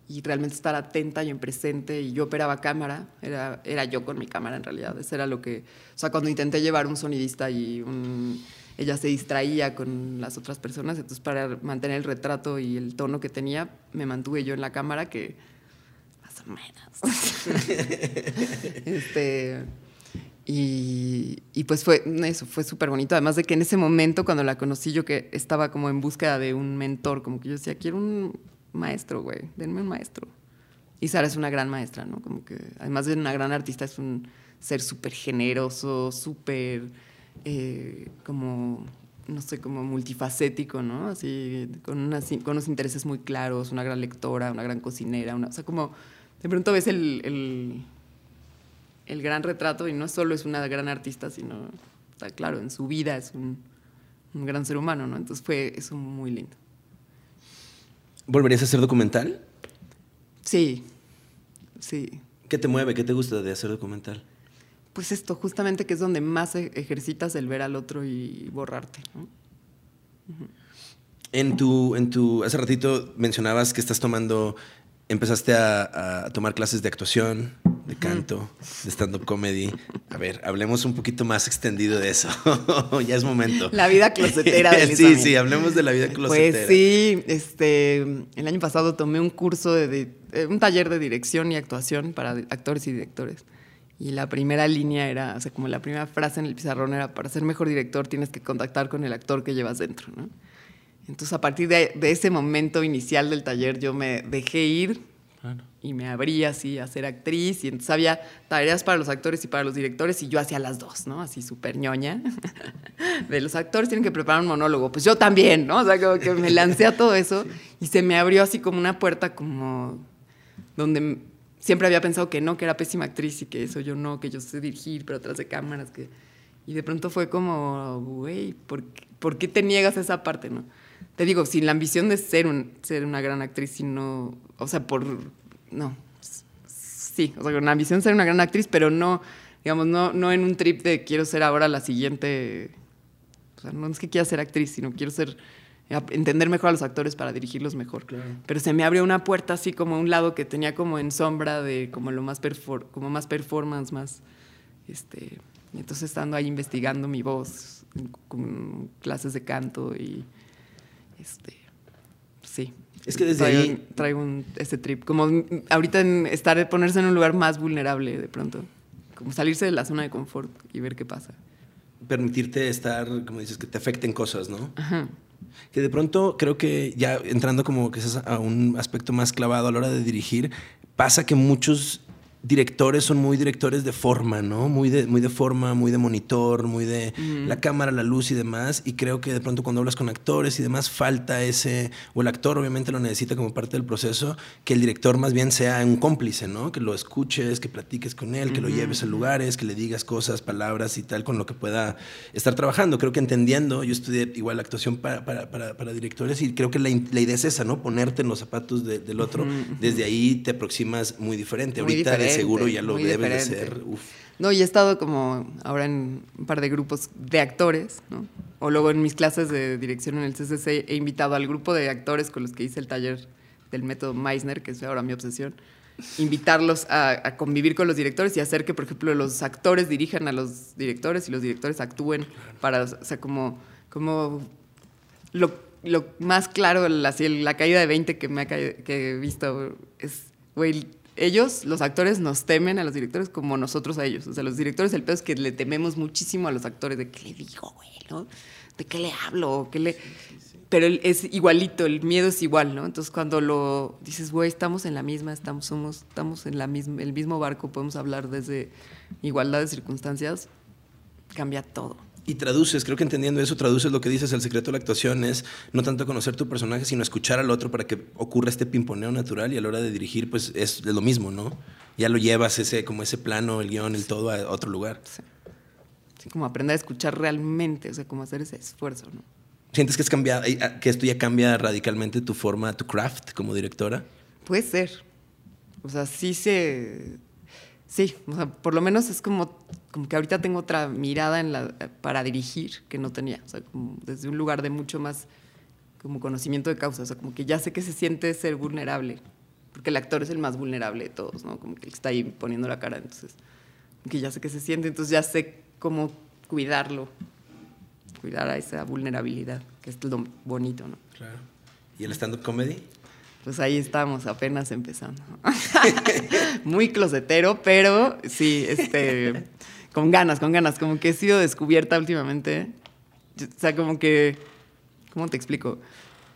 y, realmente estar atenta y en presente. Y yo operaba cámara, era, era yo con mi cámara en realidad. Eso era lo que. O sea, cuando intenté llevar un sonidista y un ella se distraía con las otras personas, entonces para mantener el retrato y el tono que tenía, me mantuve yo en la cámara que más o menos. <laughs> este, y, y, pues fue eso, fue súper bonito. Además de que en ese momento, cuando la conocí, yo que estaba como en búsqueda de un mentor, como que yo decía, quiero un maestro, güey, denme un maestro. Y Sara es una gran maestra, ¿no? Como que, además de una gran artista, es un ser súper generoso, súper eh, como, no sé, como multifacético, ¿no? Así, con, con unos intereses muy claros, una gran lectora, una gran cocinera, una, o sea, como de pronto ves el, el, el, gran retrato y no solo es una gran artista, sino, está claro, en su vida es un, un gran ser humano, ¿no? Entonces fue eso muy lindo. ¿Volverías a hacer documental? Sí, sí. ¿Qué te mueve? ¿Qué te gusta de hacer documental? Pues esto, justamente que es donde más e-, ejercitas el ver al otro y borrarte. En tu, en tu, hace ratito mencionabas que estás tomando, empezaste a, tomar clases de actuación, de canto, de stand-up comedy. A ver, hablemos un poquito más extendido de eso. <laughs> ya es momento. La vida closetera. De <laughs> sí, sí, hablemos de la vida closetera. Pues sí, este, el año pasado tomé un curso de, un taller de dirección y actuación para actores y directores. Y la primera línea era, o sea, como la primera frase en el pizarrón era, para ser mejor director tienes que contactar con el actor que llevas dentro, ¿no? Entonces, a partir de, ese momento inicial del taller, yo me dejé ir y me abrí así a ser actriz. Y entonces había tareas para los actores y para los directores y yo hacía las dos, ¿no? Así súper ñoña. <laughs> De los actores tienen que preparar un monólogo. Pues yo también, ¿no? O sea, como que me lancé a todo eso y se me abrió así como una puerta como donde siempre había pensado que no, que era pésima actriz y que eso yo no, que yo sé dirigir, pero atrás de cámaras, que... Y de pronto fue como, güey, ¿por, ¿por, qué te niegas a esa parte, no? Te digo, sin la ambición de ser, un, ser una gran actriz, sino, o sea, por, no, sí, o sea, con la ambición de ser una gran actriz, pero no, digamos, no, no en un trip de quiero ser ahora la siguiente, o sea, no es que quiera ser actriz, sino quiero ser entender mejor a los actores para dirigirlos mejor. Pero se me abrió una puerta así como un lado que tenía como en sombra de como lo más como más performance, más este, entonces estando ahí investigando mi voz con clases de canto y este sí. Es que desde ahí traigo un, ese trip, como ahorita en estar ponerse en un lugar más vulnerable de pronto, como salirse de la zona de confort y ver qué pasa. Permitirte estar, como dices, que te afecten cosas, ¿no? Ajá que de pronto creo que ya entrando como que es a un aspecto más clavado a la hora de dirigir, pasa que muchos directores son muy directores de forma, ¿no? Muy de, muy de forma, muy de monitor, muy de la cámara, la luz y demás. Y creo que de pronto cuando hablas con actores y demás falta ese, o el actor obviamente lo necesita como parte del proceso, que el director más bien sea un cómplice, ¿no? Que lo escuches, que platiques con él, que lo lleves a lugares, que le digas cosas, palabras y tal con lo que pueda estar trabajando. Creo que entendiendo, yo estudié igual actuación para, para, para, directores y creo que la, idea es esa, ¿no? Ponerte en los zapatos del otro. Desde ahí te aproximas muy diferente. Ahorita seguro ya lo debe de ser. No, y he estado como ahora en un par de grupos de actores, ¿no? O luego en mis clases de dirección en el CCC he invitado al grupo de actores con los que hice el taller del método Meissner, que es ahora mi obsesión, invitarlos a, convivir con los directores y hacer que, por ejemplo, los actores dirijan a los directores y los directores actúen para, o sea, como, como lo, más claro, la, la caída de 20 que, me ha que he visto es, güey, ellos, los actores, nos temen a los directores como nosotros a ellos. O sea, los directores, el peor es que le tememos muchísimo a los actores de qué le digo, güey, ¿no? ¿De qué le hablo? ¿Qué le...? Pero es igualito, el miedo es igual, ¿no? Entonces cuando lo dices, güey, estamos en la misma, estamos, somos, estamos en la misma, el mismo barco, podemos hablar desde igualdad de circunstancias, cambia todo. Y traduces, creo que entendiendo eso, traduces lo que dices, el secreto de la actuación es no tanto conocer tu personaje, sino escuchar al otro para que ocurra este pimponeo natural y a la hora de dirigir, pues es lo mismo, ¿no? Ya lo llevas ese, como ese plano, el guion, el todo a otro lugar. Sí. como aprender a escuchar realmente, o sea, como hacer ese esfuerzo, ¿no? ¿Sientes que, es cambiado, ah, que esto ya cambia radicalmente tu forma, tu craft como directora? Puede ser. O sea, sí se Sí, o sea, por lo menos es como, como que ahorita tengo otra mirada en la, para dirigir que no tenía, o sea, como desde un lugar de mucho más como conocimiento de causa, o sea, como que ya sé que se siente ser vulnerable, porque el actor es el más vulnerable de todos, ¿no? Como que está ahí poniendo la cara, entonces, que ya sé que se siente, entonces ya sé cómo cuidarlo, cuidar a esa vulnerabilidad, que es lo bonito, ¿no? Claro. ¿Y el stand-up comedy? Pues ahí estamos, apenas empezando. <laughs> Muy closetero, pero sí, este, con ganas, con ganas, como que he sido descubierta últimamente. O sea, como que, ¿cómo te explico?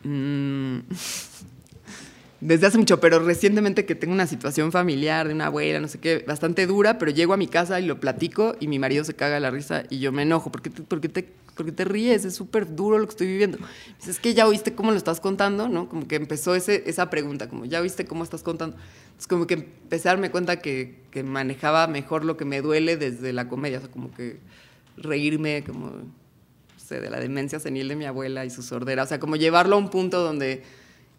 Mm, <laughs> desde hace mucho, pero recientemente que tengo una situación familiar de una abuela, no sé qué, bastante dura, pero llego a mi casa y lo platico y mi marido se caga la risa y yo me enojo. ¿Por qué porque te porque te ríes, es súper duro lo que estoy viviendo. Es que ya oíste cómo lo estás contando, ¿no? Como que empezó ese, esa pregunta, como ya oíste cómo estás contando. Es como que empecé a darme cuenta que, que, manejaba mejor lo que me duele desde la comedia, o sea, como que reírme, como, no sé, de la demencia senil de mi abuela y su sordera, o sea, como llevarlo a un punto donde,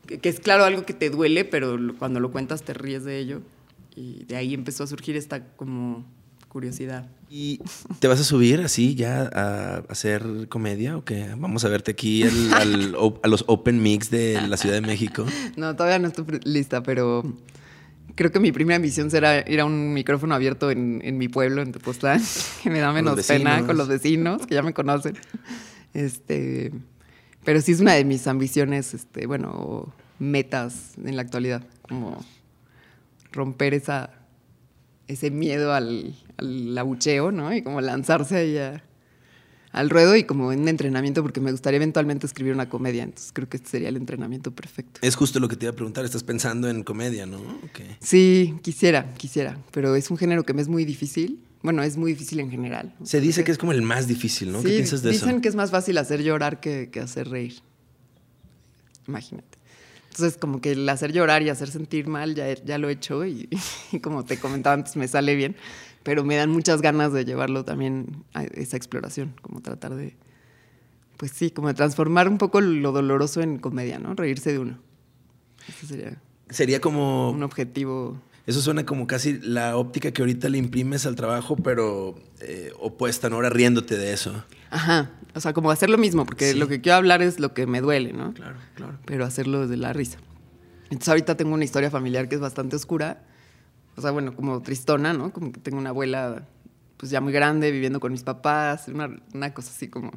que, que es claro algo que te duele, pero cuando lo cuentas te ríes de ello. Y de ahí empezó a surgir esta como curiosidad. ¿Y te vas a subir así ya a hacer comedia o qué? Vamos a verte aquí <laughs> a los Open Mix de la Ciudad de México. No, todavía no estoy lista, pero creo que mi primera misión será ir a un micrófono abierto en, mi pueblo, en Tepoztlán, <laughs> que me da menos pena con los vecinos, que ya me conocen. Este, pero sí es una de mis ambiciones, este, bueno, metas en la actualidad, como romper esa ese miedo al, al abucheo, ¿no? Y como lanzarse ahí al ruedo y como un entrenamiento, porque me gustaría eventualmente escribir una comedia, entonces creo que este sería el entrenamiento perfecto. Es justo lo que te iba a preguntar, estás pensando en comedia, ¿no? Sí, quisiera, quisiera, pero es un género que me es muy difícil. Bueno, es muy difícil en general. Se dice que es como el más difícil, ¿no? ¿Qué piensas de eso? Dicen que es más fácil hacer llorar que, que hacer reír. Imagínate. Entonces, como que el hacer llorar y hacer sentir mal ya, ya lo he hecho y, <laughs> como te comentaba antes, me sale bien, pero me dan muchas ganas de llevarlo también a esa exploración, como tratar de, pues sí, como de transformar un poco lo doloroso en comedia, ¿no? Reírse de uno. Ese sería. Sería como. Un objetivo. Eso suena como casi la óptica que ahorita le imprimes al trabajo, pero eh, opuesta, ¿no? Ahora riéndote de eso. Ajá. O sea, como hacer lo mismo, porque lo que quiero hablar es lo que me duele, ¿no? Claro, claro. Pero hacerlo desde la risa. Entonces ahorita tengo una historia familiar que es bastante oscura. O sea, bueno, como tristona, ¿no? Como que tengo una abuela pues ya muy grande, viviendo con mis papás, una, una cosa así como...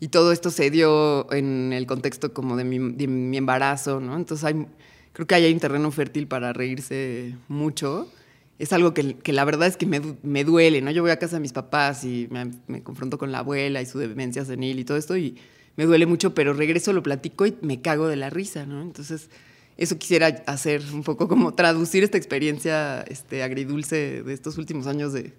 Y todo esto se dio en el contexto como de mi, de mi embarazo, ¿no? Entonces hay creo que ahí hay un terreno fértil para reírse mucho. Es algo que, que la verdad es que me, me, duele, ¿no? Yo voy a casa de mis papás y me, me, confronto con la abuela y su demencia senil y todo esto y me duele mucho, pero regreso, lo platico y me cago de la risa, ¿no? Entonces, eso quisiera hacer un poco como traducir esta experiencia este, agridulce de estos últimos años de,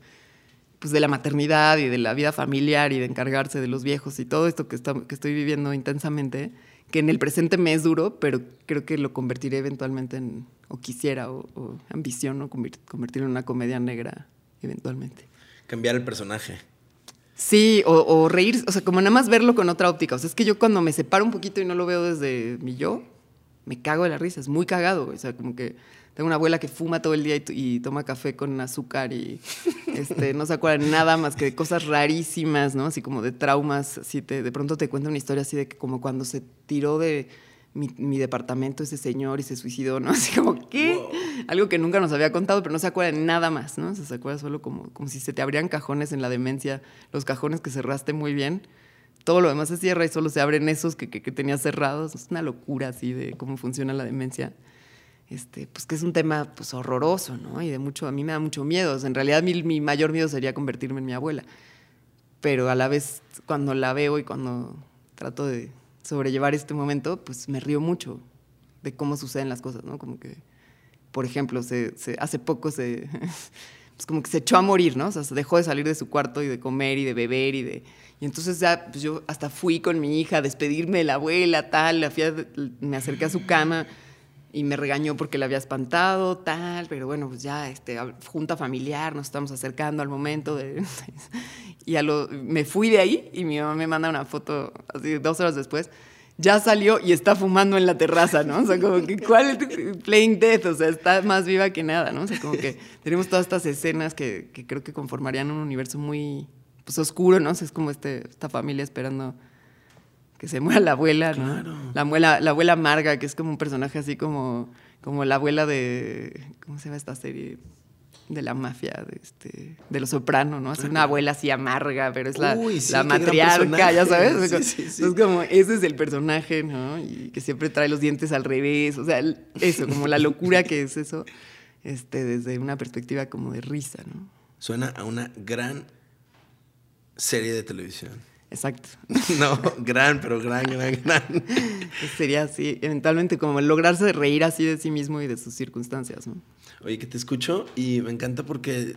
pues de la maternidad y de la vida familiar y de encargarse de los viejos y todo esto que, está, que estoy viviendo intensamente que en el presente me es duro, pero creo que lo convertiré eventualmente en, o quisiera, o, o ambiciono convertirlo en una comedia negra eventualmente. Cambiar el personaje. Sí, o, o, reír, o sea, como nada más verlo con otra óptica. O sea, es que yo cuando me separo un poquito y no lo veo desde mi yo, me cago de la risa, es muy cagado. O sea, como que tengo una abuela que fuma todo el día y, toma café con azúcar y <laughs> este, no se acuerda nada más que de cosas rarísimas, ¿no? Así como de traumas. Así te, de pronto te cuenta una historia así de que como cuando se tiró de mi, departamento ese señor y se suicidó, ¿no? Así como, ¿qué? Algo que nunca nos había contado, pero no se acuerda de nada más, ¿no? se acuerda solo como, como si se te abrían cajones en la demencia, los cajones que cerraste muy bien. Todo lo demás se cierra y solo se abren esos que, que, que tenías cerrados. Es una locura así de cómo funciona la demencia. este, pues que es un tema pues horroroso, ¿no? Y de mucho, a mí me da mucho miedo. en realidad mi, mi, mayor miedo sería convertirme en mi abuela. Pero a la vez, cuando la veo y cuando trato de sobrellevar este momento, pues me río mucho de cómo suceden las cosas, ¿no? Como que, por ejemplo, se, hace poco se, <laughs> pues como que se echó a morir, ¿no? O sea, se dejó de salir de su cuarto y de comer y de beber y de... Y entonces ya, pues yo hasta fui con mi hija a despedirme de la abuela, tal, la fui me acerqué a su cama y me regañó porque la había espantado, tal, pero bueno, pues ya, este, junta familiar, nos estamos acercando al momento de... <laughs> y a lo, me fui de ahí y mi mamá me manda una foto, así dos horas después, ya salió y está fumando en la terraza, ¿no? O sea, como que, ¿cuál es Playing Death? O sea, está más viva que nada, ¿no? O sea, como que tenemos todas estas escenas que, que creo que conformarían un universo muy, pues, oscuro, ¿no? O sea, es como este, esta familia esperando que se muera la abuela, ¿no? La abuela, la abuela amarga, que es como un personaje así como, como la abuela de, ¿cómo se llama esta serie? De la mafia, de, este, de los sopranos, ¿no? Es una abuela así amarga, pero es la, la matriarca, ya sabes. es como, ese es el personaje, ¿no? Y que siempre trae los dientes al revés, o sea, eso, como la locura que es eso, este, desde una perspectiva como de risa, ¿no? Suena a una gran serie de televisión. Exacto. <laughs> No, gran, pero gran, gran, gran. Sería así, eventualmente como lograrse reír así de sí mismo y de sus circunstancias, ¿no? Oye, que te escucho y me encanta porque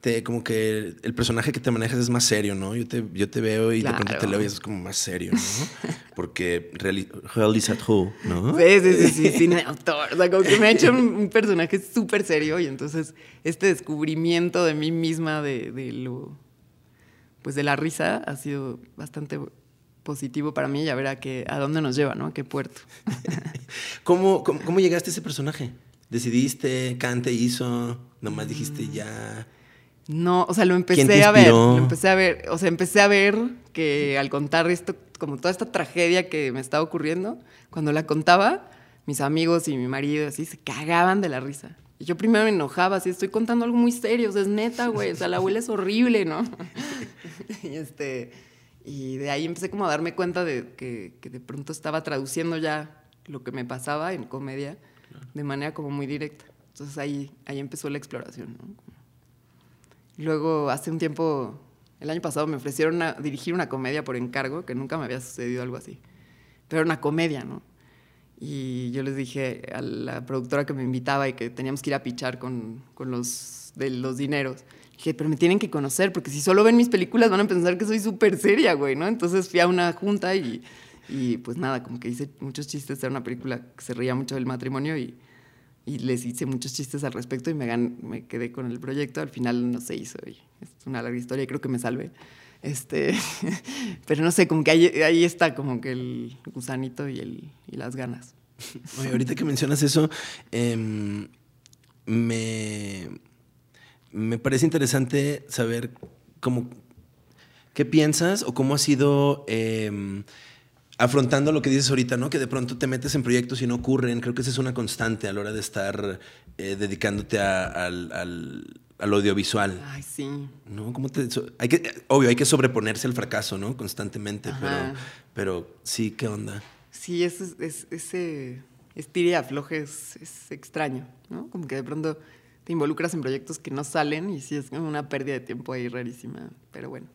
te, como que el personaje que te manejas es más serio, ¿no? Yo te, yo te veo y de pronto te lo ves como más serio, ¿no? Porque realiza who, ¿no? Sí, sí, sí, sí, cine autor. O sea, como que me ha hecho un, personaje súper serio y entonces este descubrimiento de mí misma de, de lo pues de la risa ha sido bastante positivo para mí y a ver a, qué, a dónde nos lleva, ¿no? A qué puerto. <laughs> ¿Cómo, cómo, llegaste a ese personaje? ¿Decidiste, cante, hizo? ¿Nomás dijiste ya? No, o sea, lo empecé a ver. Lo empecé a ver. O sea, empecé a ver que al contar esto, como toda esta tragedia que me estaba ocurriendo, cuando la contaba, mis amigos y mi marido así se cagaban de la risa yo primero me enojaba, así estoy contando algo muy serio, o sea, es neta, güey, o sea, la abuela es horrible, ¿no? <laughs> y, este, y de ahí empecé como a darme cuenta de que, de pronto estaba traduciendo ya lo que me pasaba en comedia de manera como muy directa. Entonces ahí, ahí empezó la exploración, ¿no? Luego, hace un tiempo, el año pasado me ofrecieron a dirigir una comedia por encargo, que nunca me había sucedido algo así. Pero era una comedia, ¿no? Y yo les dije a la productora que me invitaba y que teníamos que ir a pichar con, con los, de los dineros. Dije, pero me tienen que conocer, porque si solo ven mis películas van a pensar que soy súper seria, güey, ¿no? Entonces fui a una junta y, y, pues nada, como que hice muchos chistes. Era una película que se reía mucho del matrimonio y, y les hice muchos chistes al respecto y me, me quedé con el proyecto. Al final no se hizo y es una larga historia y creo que me salvé. Este, <laughs> pero no sé, como que ahí, está como que el gusanito y, el, y las ganas. <laughs> Ahorita que mencionas eso, em, me, me parece interesante saber cómo, qué piensas o cómo has sido em, afrontando lo que dices ahorita, ¿no? Que de pronto te metes en proyectos y no ocurren. Creo que esa es una constante a la hora de estar eh, dedicándote al al audiovisual. Ay, sí. ¿No? ¿Cómo te, hay que, obvio, hay que sobreponerse al fracaso, ¿no? Constantemente, pero, pero sí, ¿qué onda? Sí, es, es, ese estire afloje es, es, extraño, ¿no? Como que de pronto te involucras en proyectos que no salen y sí es una pérdida de tiempo ahí rarísima, pero bueno,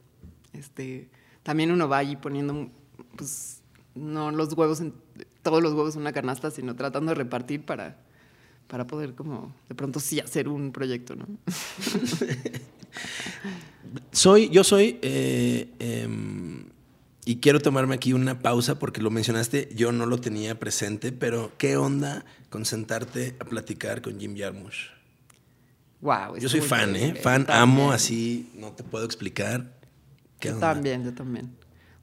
este, también uno va ahí poniendo, pues, no los huevos, en, todos los huevos en una canasta, sino tratando de repartir para para poder como de pronto sí hacer un proyecto, ¿no? <laughs> soy, yo soy, eh, em, y quiero tomarme aquí una pausa porque lo mencionaste, yo no lo tenía presente, pero ¿qué onda con sentarte a platicar con Jim Jarmusch? Wow, yo soy fan, ¿eh? Fan, amo así, no te puedo explicar. ¿Qué yo también, yo también.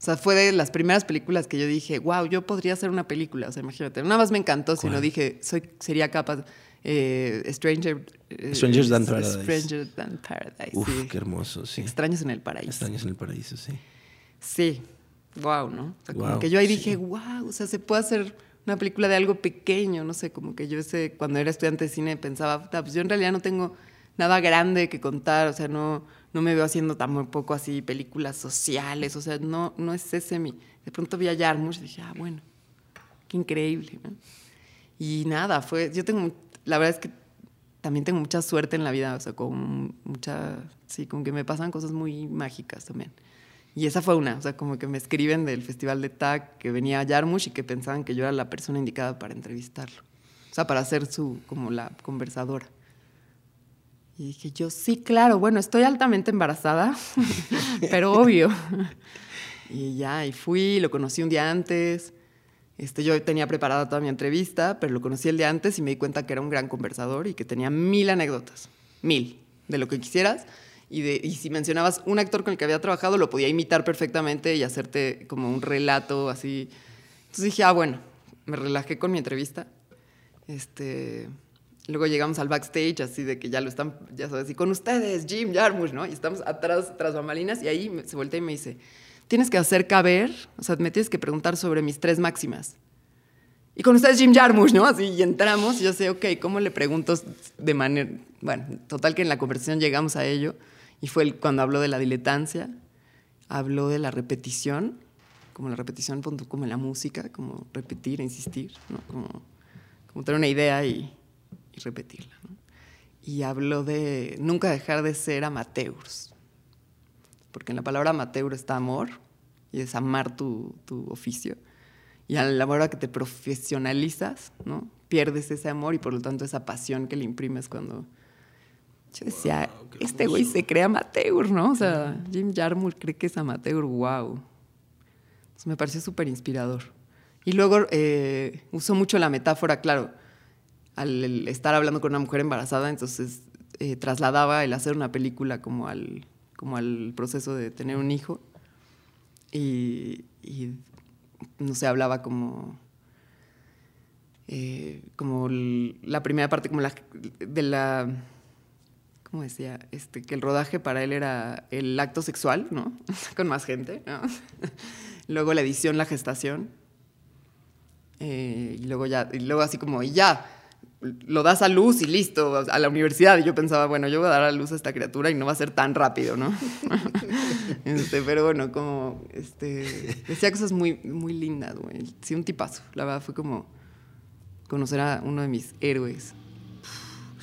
O sea, fue de las primeras películas que yo dije, wow, yo podría hacer una película. O sea, imagínate, nada más me encantó, sino dije, soy, sería capaz. Eh, Stranger, eh, Strangers Than Paradise. Stranger Than Paradise. Uf, qué hermoso, sí. Extraños en el paraíso. Extraños en el paraíso, sí. Sí, wow, ¿no? O sea, como que yo ahí dije, wow, o sea, se puede hacer una película de algo pequeño, no sé, como que yo ese, cuando era estudiante de cine pensaba, pues yo en realidad no tengo nada grande que contar, o sea, no no me veo haciendo tampoco así películas sociales, o sea, no, no es ese mi... De pronto vi a Jarmusch y dije, ah, bueno, qué increíble. Y nada, fue, yo tengo, la verdad es que también tengo mucha suerte en la vida, o sea, con mucha, sí, con que me pasan cosas muy mágicas también. Y esa fue una, o sea, como que me escriben del festival de TAC que venía a Yarmush y que pensaban que yo era la persona indicada para entrevistarlo. O sea, para ser su, como la conversadora. Y dije yo, sí, claro, bueno, estoy altamente embarazada, <laughs> pero obvio. y ya, y fui, lo conocí un día antes. Este, yo tenía preparada toda mi entrevista, pero lo conocí el día antes y me di cuenta que era un gran conversador y que tenía mil anécdotas, mil, de lo que quisieras. Y, de, y si mencionabas un actor con el que había trabajado, lo podía imitar perfectamente y hacerte como un relato así. Entonces dije, ah, bueno, me relajé con mi entrevista. Este, Luego llegamos al backstage, así de que ya lo están, ya sabes, y con ustedes, Jim Jarmusch, ¿no? Y estamos atrás, tras bambalinas, y ahí se voltea y me dice, tienes que hacer caber, o sea, me tienes que preguntar sobre mis tres máximas. Y con ustedes, Jim Jarmusch, ¿no? Así, y entramos, y yo sé, ok, ¿cómo le pregunto de manera...? Bueno, total que en la conversación llegamos a ello, y fue cuando habló de la diletancia, habló de la repetición, como la repetición, como la música, como repetir, insistir, ¿no? Como, como tener una idea y y repetirla. Y habló de nunca dejar de ser amateurs, porque en la palabra amateur está amor, y es amar tu, tu oficio. Y a la hora que te profesionalizas, ¿no? pierdes ese amor y por lo tanto esa pasión que le imprimes cuando... Yo decía, este güey se cree amateur, ¿no? O sea, Jim Jarmusch cree que es amateur, wow. Entonces me pareció súper inspirador. Y luego eh, usó mucho la metáfora, claro, al estar hablando con una mujer embarazada, entonces eh, trasladaba el hacer una película como al, como al proceso de tener un hijo. Y, no sé, hablaba como... Eh, como la primera parte como la, de la ¿cómo decía? Este, que el rodaje para él era el acto sexual, ¿no? <laughs> Con más gente, ¿no? <laughs> luego la edición, la gestación. Eh, y luego ya, y luego así como, y ya, lo das a luz y listo, a la universidad. Y yo pensaba, bueno, yo voy a dar a luz a esta criatura y no va a ser tan rápido, ¿no? <laughs> este, pero bueno, como, este, decía cosas muy, muy lindas, güey. Sí, un tipazo. La verdad fue como conocer a uno de mis héroes.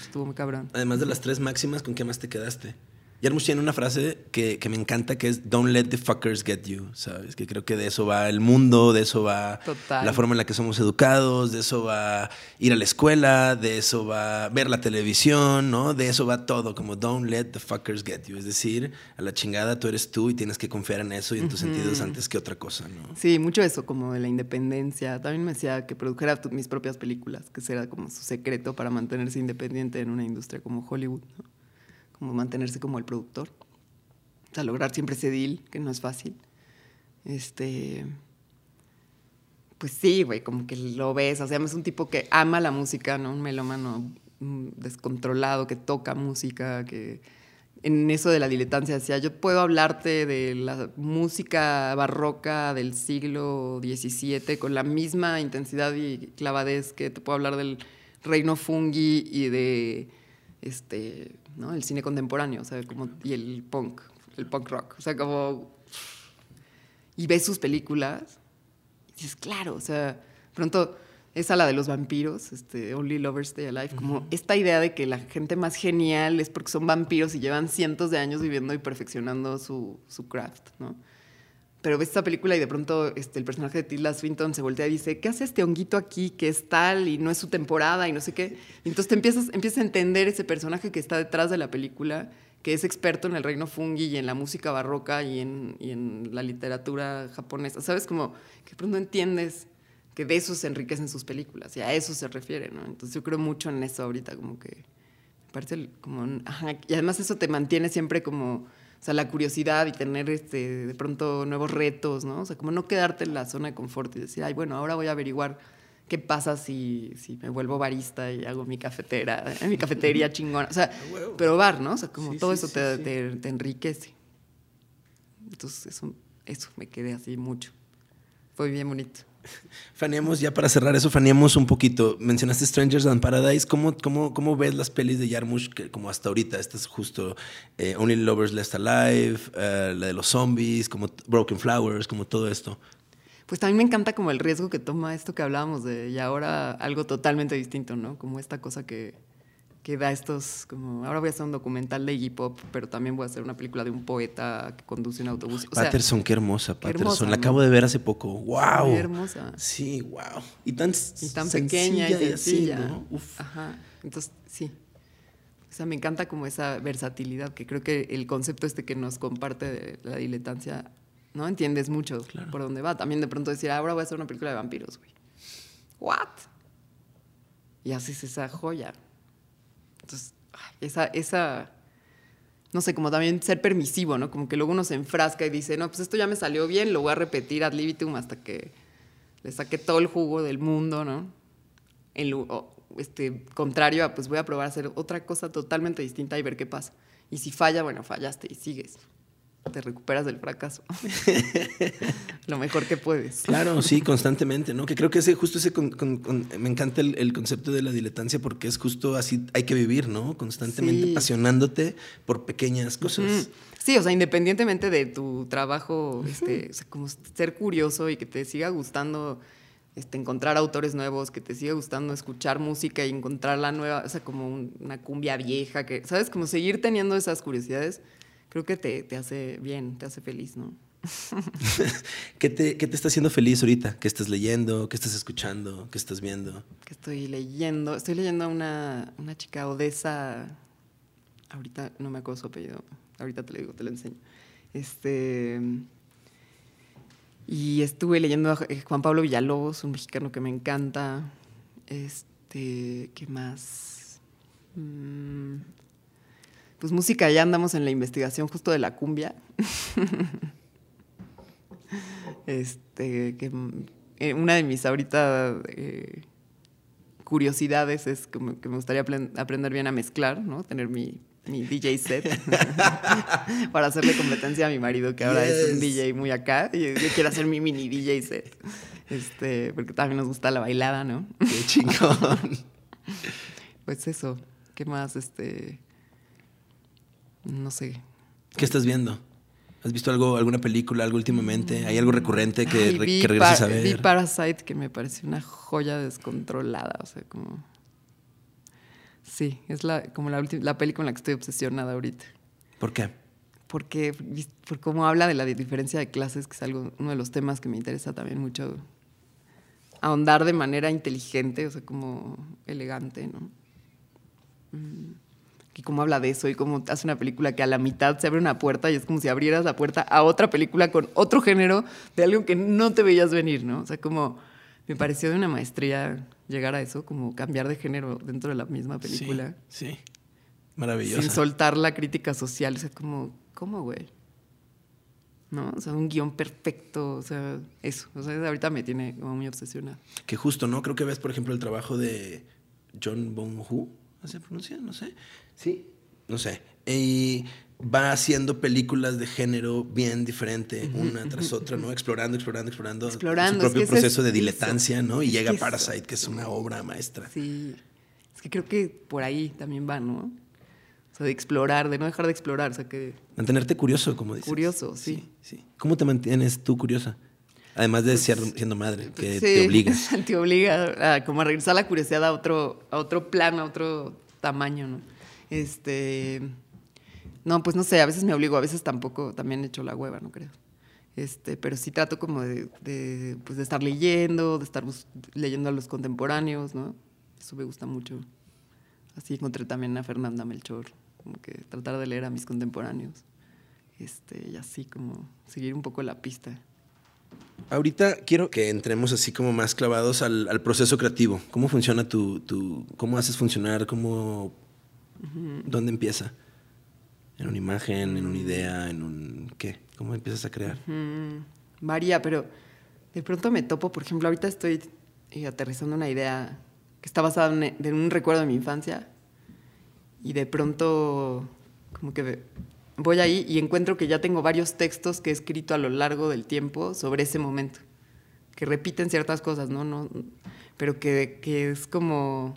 Estuvo muy cabrón. Además de las tres máximas, ¿con qué más te quedaste? Yarmush tiene una frase que, que, me encanta que es Don't let the fuckers get you, ¿sabes? Que creo que de eso va el mundo, de eso va la forma en la que somos educados, de eso va ir a la escuela, de eso va ver la televisión, ¿no? De eso va todo, como Don't let the fuckers get you. Es decir, a la chingada tú eres tú y tienes que confiar en eso y en tus sentidos antes que otra cosa, ¿no? Sí, mucho eso, como de la independencia. También me decía que produjera mis propias películas, que será como su secreto para mantenerse independiente en una industria como Hollywood, ¿no? Como mantenerse como el productor. O sea, lograr siempre ese deal, que no es fácil. Este. Pues sí, güey, como que lo ves. O sea, es un tipo que ama la música, ¿no? Un melómano descontrolado, que toca música, que en eso de la diletancia decía, yo puedo hablarte de la música barroca del siglo XVII con la misma intensidad y clavadez que te puedo hablar del reino fungi y de este ¿no? El cine contemporáneo, o sea, como, y el punk, el punk rock, o sea, como... Y ves sus películas y dices, claro, o sea, pronto esa la de los vampiros, este, Only Lovers Stay Alive, como esta idea de que la gente más genial es porque son vampiros y llevan cientos de años viviendo y perfeccionando su, su craft, ¿no? Pero ves esta película y de pronto este, el personaje de Tilda Swinton se voltea y dice, ¿qué hace este honguito aquí que es tal y no es su temporada y no sé qué? Y entonces te empiezas, empiezas a entender ese personaje que está detrás de la película, que es experto en el reino fungi y en la música barroca y en, y en la literatura japonesa. ¿Sabes? Como que de pronto entiendes que de eso se enriquecen sus películas y a eso se refiere, ¿no? Entonces yo creo mucho en eso ahorita, como que parece como... y además eso te mantiene siempre como o sea, la curiosidad y tener este, de pronto nuevos retos, ¿no? O sea, como no quedarte en la zona de confort y decir, ay, bueno, ahora voy a averiguar qué pasa si, si me vuelvo barista y hago mi cafetera, <laughs> mi cafetería chingona. O sea, probar, ¿no? O sea, como todo eso te, te, te, enriquece. Entonces, eso, eso me quedé así mucho. Fue bien bonito. Faneamos, ya para cerrar eso, faneamos un poquito. Mencionaste Strangers and Paradise. ¿Cómo, cómo, cómo ves las pelis de Yarmush como hasta ahorita? Esta es justo eh, Only Lovers Left Alive, eh, la de los zombies, como Broken Flowers, como todo esto. Pues también me encanta como el riesgo que toma esto que hablábamos de y ahora algo totalmente distinto, ¿no? Como esta cosa que, que da estos, como ahora voy a hacer un documental de hip hop, pero también voy a hacer una película de un poeta que conduce un autobús. O sea, Patterson, qué hermosa, Patterson. hermosa, la ¿no? acabo de ver hace poco. ¡Wow! Muy hermosa. Sí, wow. Y tan, Y tan sencilla pequeña y así, sencilla. ¿no? Uf. Ajá. Entonces, sí. O sea, me encanta como esa versatilidad, que creo que el concepto este que nos comparte de la diletancia, ¿no? Entiendes mucho Claro. por dónde va. También de pronto decir, ahora voy a hacer una película de vampiros, güey. ¿What? Y haces esa joya. Entonces, esa, esa, no sé, como también ser permisivo, ¿no? Como que luego uno se enfrasca y dice, no, pues esto ya me salió bien, lo voy a repetir ad libitum hasta que le saque todo el jugo del mundo, ¿no? En lu- o, este, contrario a, pues voy a probar a hacer otra cosa totalmente distinta y ver qué pasa. Y si falla, bueno, fallaste y sigues. Te recuperas del fracaso. <laughs> Lo mejor que puedes. Claro, sí, constantemente, ¿no? Que creo que ese, justo ese, con- con- con- me encanta el, el concepto de la diletancia porque es justo así, hay que vivir, ¿no? Constantemente Sí. apasionándote por pequeñas cosas. Sí, o sea, independientemente de tu trabajo, este, o sea, como ser curioso y que te siga gustando este, encontrar autores nuevos, que te siga gustando escuchar música y encontrar la nueva, o sea, como un- una cumbia vieja, que, ¿sabes? Como seguir teniendo esas curiosidades, creo que te, te hace bien, te hace feliz, ¿no? <laughs> ¿Qué, te, ¿Qué te está haciendo feliz ahorita? ¿Qué estás leyendo? ¿Qué estás escuchando? ¿Qué estás viendo? que estoy leyendo. Estoy leyendo a una, una chica Odessa. Ahorita no me acuerdo su apellido. Ahorita te lo digo, te lo enseño. Este. Y estuve leyendo a Juan Pablo Villalobos, un mexicano que me encanta. Este. ¿Qué más? Mm, pues música, ya andamos en la investigación justo de la cumbia. <laughs> este. Que, eh, una de mis ahorita. eh, curiosidades es que me gustaría apren- aprender bien a mezclar, ¿no? Tener mi, mi DJ set <laughs> para hacerle competencia a mi marido, que ahora es un. DJ muy acá. Y yo quiero hacer mi mini DJ set. Este, porque también nos gusta la bailada, ¿no? Qué chingón. <laughs> Pues eso. ¿Qué más? Este. No sé. ¿Qué estás viendo? ¿Has visto algo, alguna película, algo últimamente? ¿Hay algo recurrente que, Ay, re- vi que regreses a ver? Vi Parasite, que me pareció una joya descontrolada. O sea, como. Sí, es la, como la, última, la película en la que estoy obsesionada ahorita. ¿Por qué? Porque, por cómo habla de la di- diferencia de clases, que es algo, uno de los temas que me interesa también mucho ahondar de manera inteligente, o sea, como elegante, ¿no? Mm, Y cómo habla de eso y cómo hace una película que a la mitad se abre una puerta y es como si abrieras la puerta a otra película con otro género de algo que no te veías venir, ¿no? O sea, como me pareció de una maestría llegar a eso, como cambiar de género dentro de la misma película Sí, sí. Maravillosa. sin soltar la crítica social. O sea, como, ¿cómo, güey? ¿No? O sea, un guion perfecto. O sea, eso. O sea, ahorita me tiene como muy obsesionada. Que justo, ¿no? Creo que ves, por ejemplo, el trabajo de John Bong-Hu, ¿así se pronuncia? No sé. Sí. No sé. Y va haciendo películas de género bien diferente, una tras otra, ¿no? Explorando, explorando, explorando. Explorando, Su es propio que ese es proceso de eso. diletancia, ¿no? Y Es llega. Parasite, que es una obra maestra. Sí. Es que creo que por ahí también va, ¿no? O sea, de explorar, de no dejar de explorar. O sea, que Mantenerte curioso, como dices. Curioso, sí. sí. ¿Cómo te mantienes tú curiosa? Además de ser, siendo madre, que Sí, te obliga. <laughs> te obliga a, como a regresar la curiosidad a otro, a otro plano, a otro tamaño, ¿no? Este. No, pues no sé, a veces me obligo, a veces tampoco, también he hecho la hueva, no creo. Este, pero sí trato como de, pues de estar leyendo, de estar leyendo a los contemporáneos, ¿no? Eso me gusta mucho. Así encontré también a Fernanda Melchor, como que tratar de leer a mis contemporáneos. Este, y así como seguir un poco la pista. Ahorita quiero que entremos así como más clavados al, al proceso creativo. ¿Cómo funciona tu, tu- cómo haces funcionar? ¿Cómo, dónde empieza? ¿En una imagen, en una idea, en un qué? ¿Cómo empiezas a crear? Varía, pero de pronto me topo, por ejemplo, ahorita estoy eh, aterrizando una idea que está basada en, en un recuerdo de mi infancia y de pronto como que voy ahí y encuentro que ya tengo varios textos que he escrito a lo largo del tiempo sobre ese momento, que repiten ciertas cosas, ¿no? no pero que, que es como,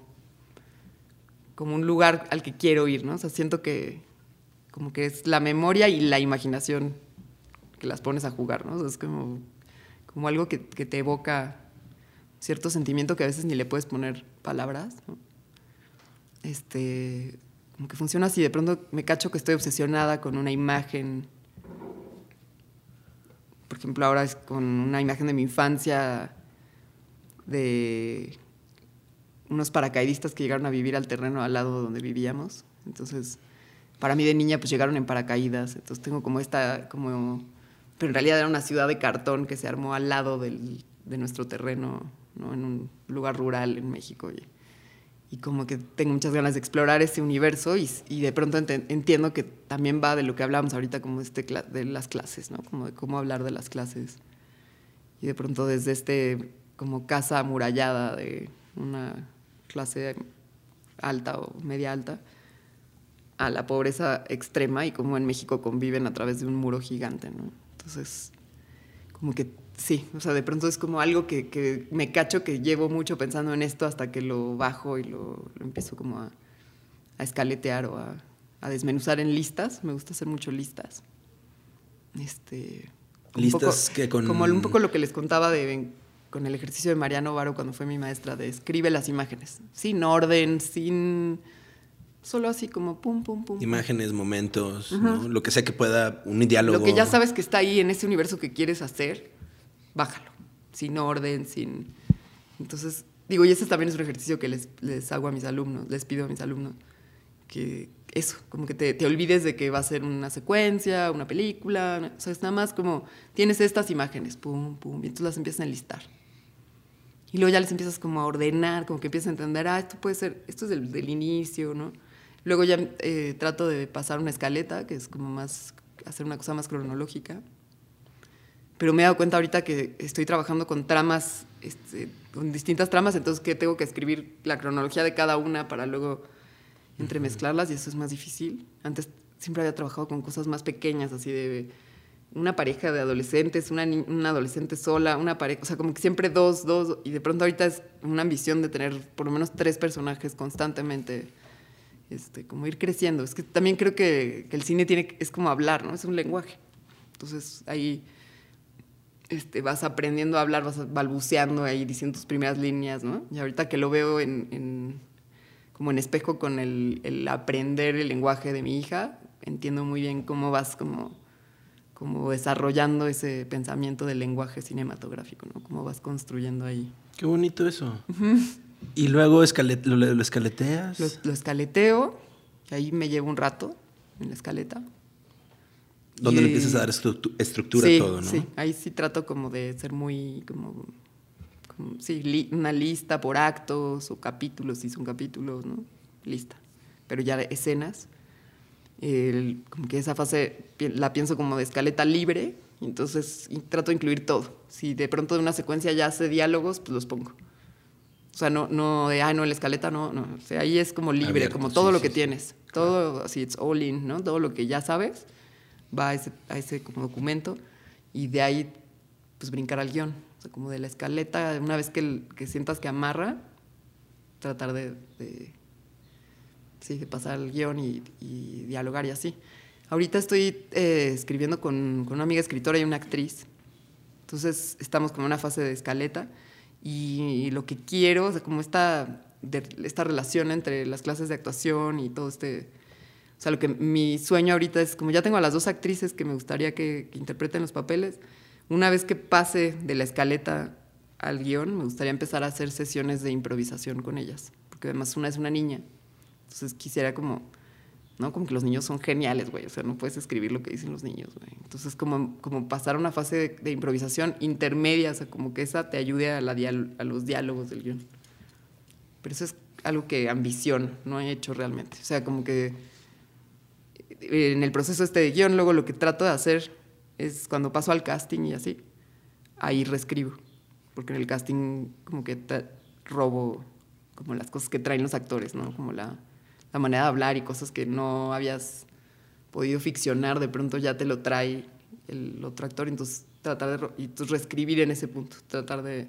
como un lugar al que quiero ir, ¿no? O sea, siento que como que es la memoria y la imaginación que las pones a jugar, ¿no? Es como, como algo que, que te evoca cierto sentimiento que a veces ni le puedes poner palabras. ¿no? Este, como que funciona así. De pronto me cacho que estoy obsesionada con una imagen. Por ejemplo, ahora es con una imagen de mi infancia de unos paracaidistas que llegaron a vivir al terreno al lado donde vivíamos. Entonces, para mí de niña, pues llegaron en paracaídas. Entonces tengo como esta, como... Pero en realidad era una ciudad de cartón que se armó al lado del, de nuestro terreno, ¿no? En un lugar rural en México. Y, y como que tengo muchas ganas de explorar ese universo y, y de pronto ent entiendo que también va de lo que hablábamos ahorita, como este de las clases, ¿no? Como de cómo hablar de las clases. Y de pronto desde este como casa amurallada de una clase alta o media alta a la pobreza extrema y cómo en México conviven a través de un muro gigante, ¿no? Entonces, como que sí, o sea, de pronto es como algo que, que, me cacho que llevo mucho pensando en esto hasta que lo bajo y lo, lo empiezo como a, a, escaletear o a, a, desmenuzar en listas. Me gusta hacer mucho listas. Este, listas poco, que con... Como un poco lo que les contaba de, con el ejercicio de Mariano Varo cuando fue mi maestra, de escribe las imágenes, sin orden, sin... Solo así como pum, pum, pum. Imágenes, momentos, uh -huh. ¿no? lo que sea que pueda, un diálogo. Lo que ya sabes que está ahí en ese universo que quieres hacer, bájalo, sin orden, sin... Entonces, digo, y ese también es un ejercicio que les, les hago a mis alumnos, les pido a mis alumnos, que eso, como que te, te, olvides de que va a ser una secuencia, una película, o sea, es nada más como tienes estas imágenes, pum, pum, y tú las empiezas a enlistar. Y luego ya les empiezas como a ordenar, como que empiezas a entender, ah, esto puede ser, esto es del, del inicio, ¿no? Luego ya eh, trato de pasar una escaleta, que es como más, hacer una cosa más cronológica. Pero me he dado cuenta ahorita que estoy trabajando con tramas, este, con distintas tramas, entonces que tengo que escribir la cronología de cada una para luego entremezclarlas y eso es más difícil. Antes siempre había trabajado con cosas más pequeñas, así de una pareja de adolescentes, una, una adolescente sola, una pareja, o sea, como que siempre dos, dos, y de pronto ahorita es una ambición de tener por lo menos tres personajes constantemente este, como ir creciendo. Es que también creo que, que, el cine tiene, es como hablar, ¿no? Es un lenguaje. Entonces ahí este, vas aprendiendo a hablar, vas balbuceando ahí, diciendo tus primeras líneas, ¿no? Y ahorita que lo veo en, en como en espejo con el, el, aprender el lenguaje de mi hija, entiendo muy bien cómo vas como, como desarrollando ese pensamiento del lenguaje cinematográfico, ¿no? Cómo vas construyendo ahí. Qué bonito eso. Uh -huh. Y luego escalet lo, lo, escaleteas. Lo, lo, escaleteo, y ahí me llevo un rato en la escaleta. Donde y, le empiezas a dar estru estructura sí, a todo, ¿no? Sí, ahí sí trato como de ser muy, como, como sí, li una lista por actos o capítulos, si son capítulos, ¿no? Lista. Pero ya escenas, el, como que esa fase la pienso como de escaleta libre, entonces trato de incluir todo. Si de pronto de una secuencia ya hace diálogos, pues los pongo. O sea, no, no de, ah, no, la escaleta no, no. O sea, ahí es como libre, Abierto, como todo sí, lo que sí, tienes. Todo, claro. así, it's all in, ¿no? Todo lo que ya sabes va a ese, a ese como documento y de ahí, pues brincar al guion. O sea, como de la escaleta, una vez que, que sientas que amarra, tratar de, de, sí, de pasar al guion y, y, dialogar y así. Ahorita estoy eh, escribiendo con, con una amiga escritora y una actriz. Entonces, estamos como en una fase de escaleta y lo que quiero, o sea, como esta, de, esta relación entre las clases de actuación y todo este... O sea, lo que mi sueño ahorita es, como ya tengo a las dos actrices que me gustaría que, que interpreten los papeles, una vez que pase de la escaleta al guion, me gustaría empezar a hacer sesiones de improvisación con ellas, porque además una es una niña, entonces quisiera como ¿no? Como que los niños son geniales, güey. O sea, no puedes escribir lo que dicen los niños, güey. Entonces, como, como pasar a una fase de, improvisación intermedia, o sea, como que esa te ayude a, la a los diálogos del guion. Pero eso es algo que ambición no he hecho realmente. O sea, como que eh, en el proceso este de guion, luego lo que trato de hacer es cuando paso al casting y así, ahí reescribo. Porque en el casting como que robo como las cosas que traen los actores, ¿no? Como la la manera de hablar y cosas que no habías podido ficcionar, de pronto ya te lo trae el otro actor, entonces tratar de y entonces reescribir en ese punto, tratar de...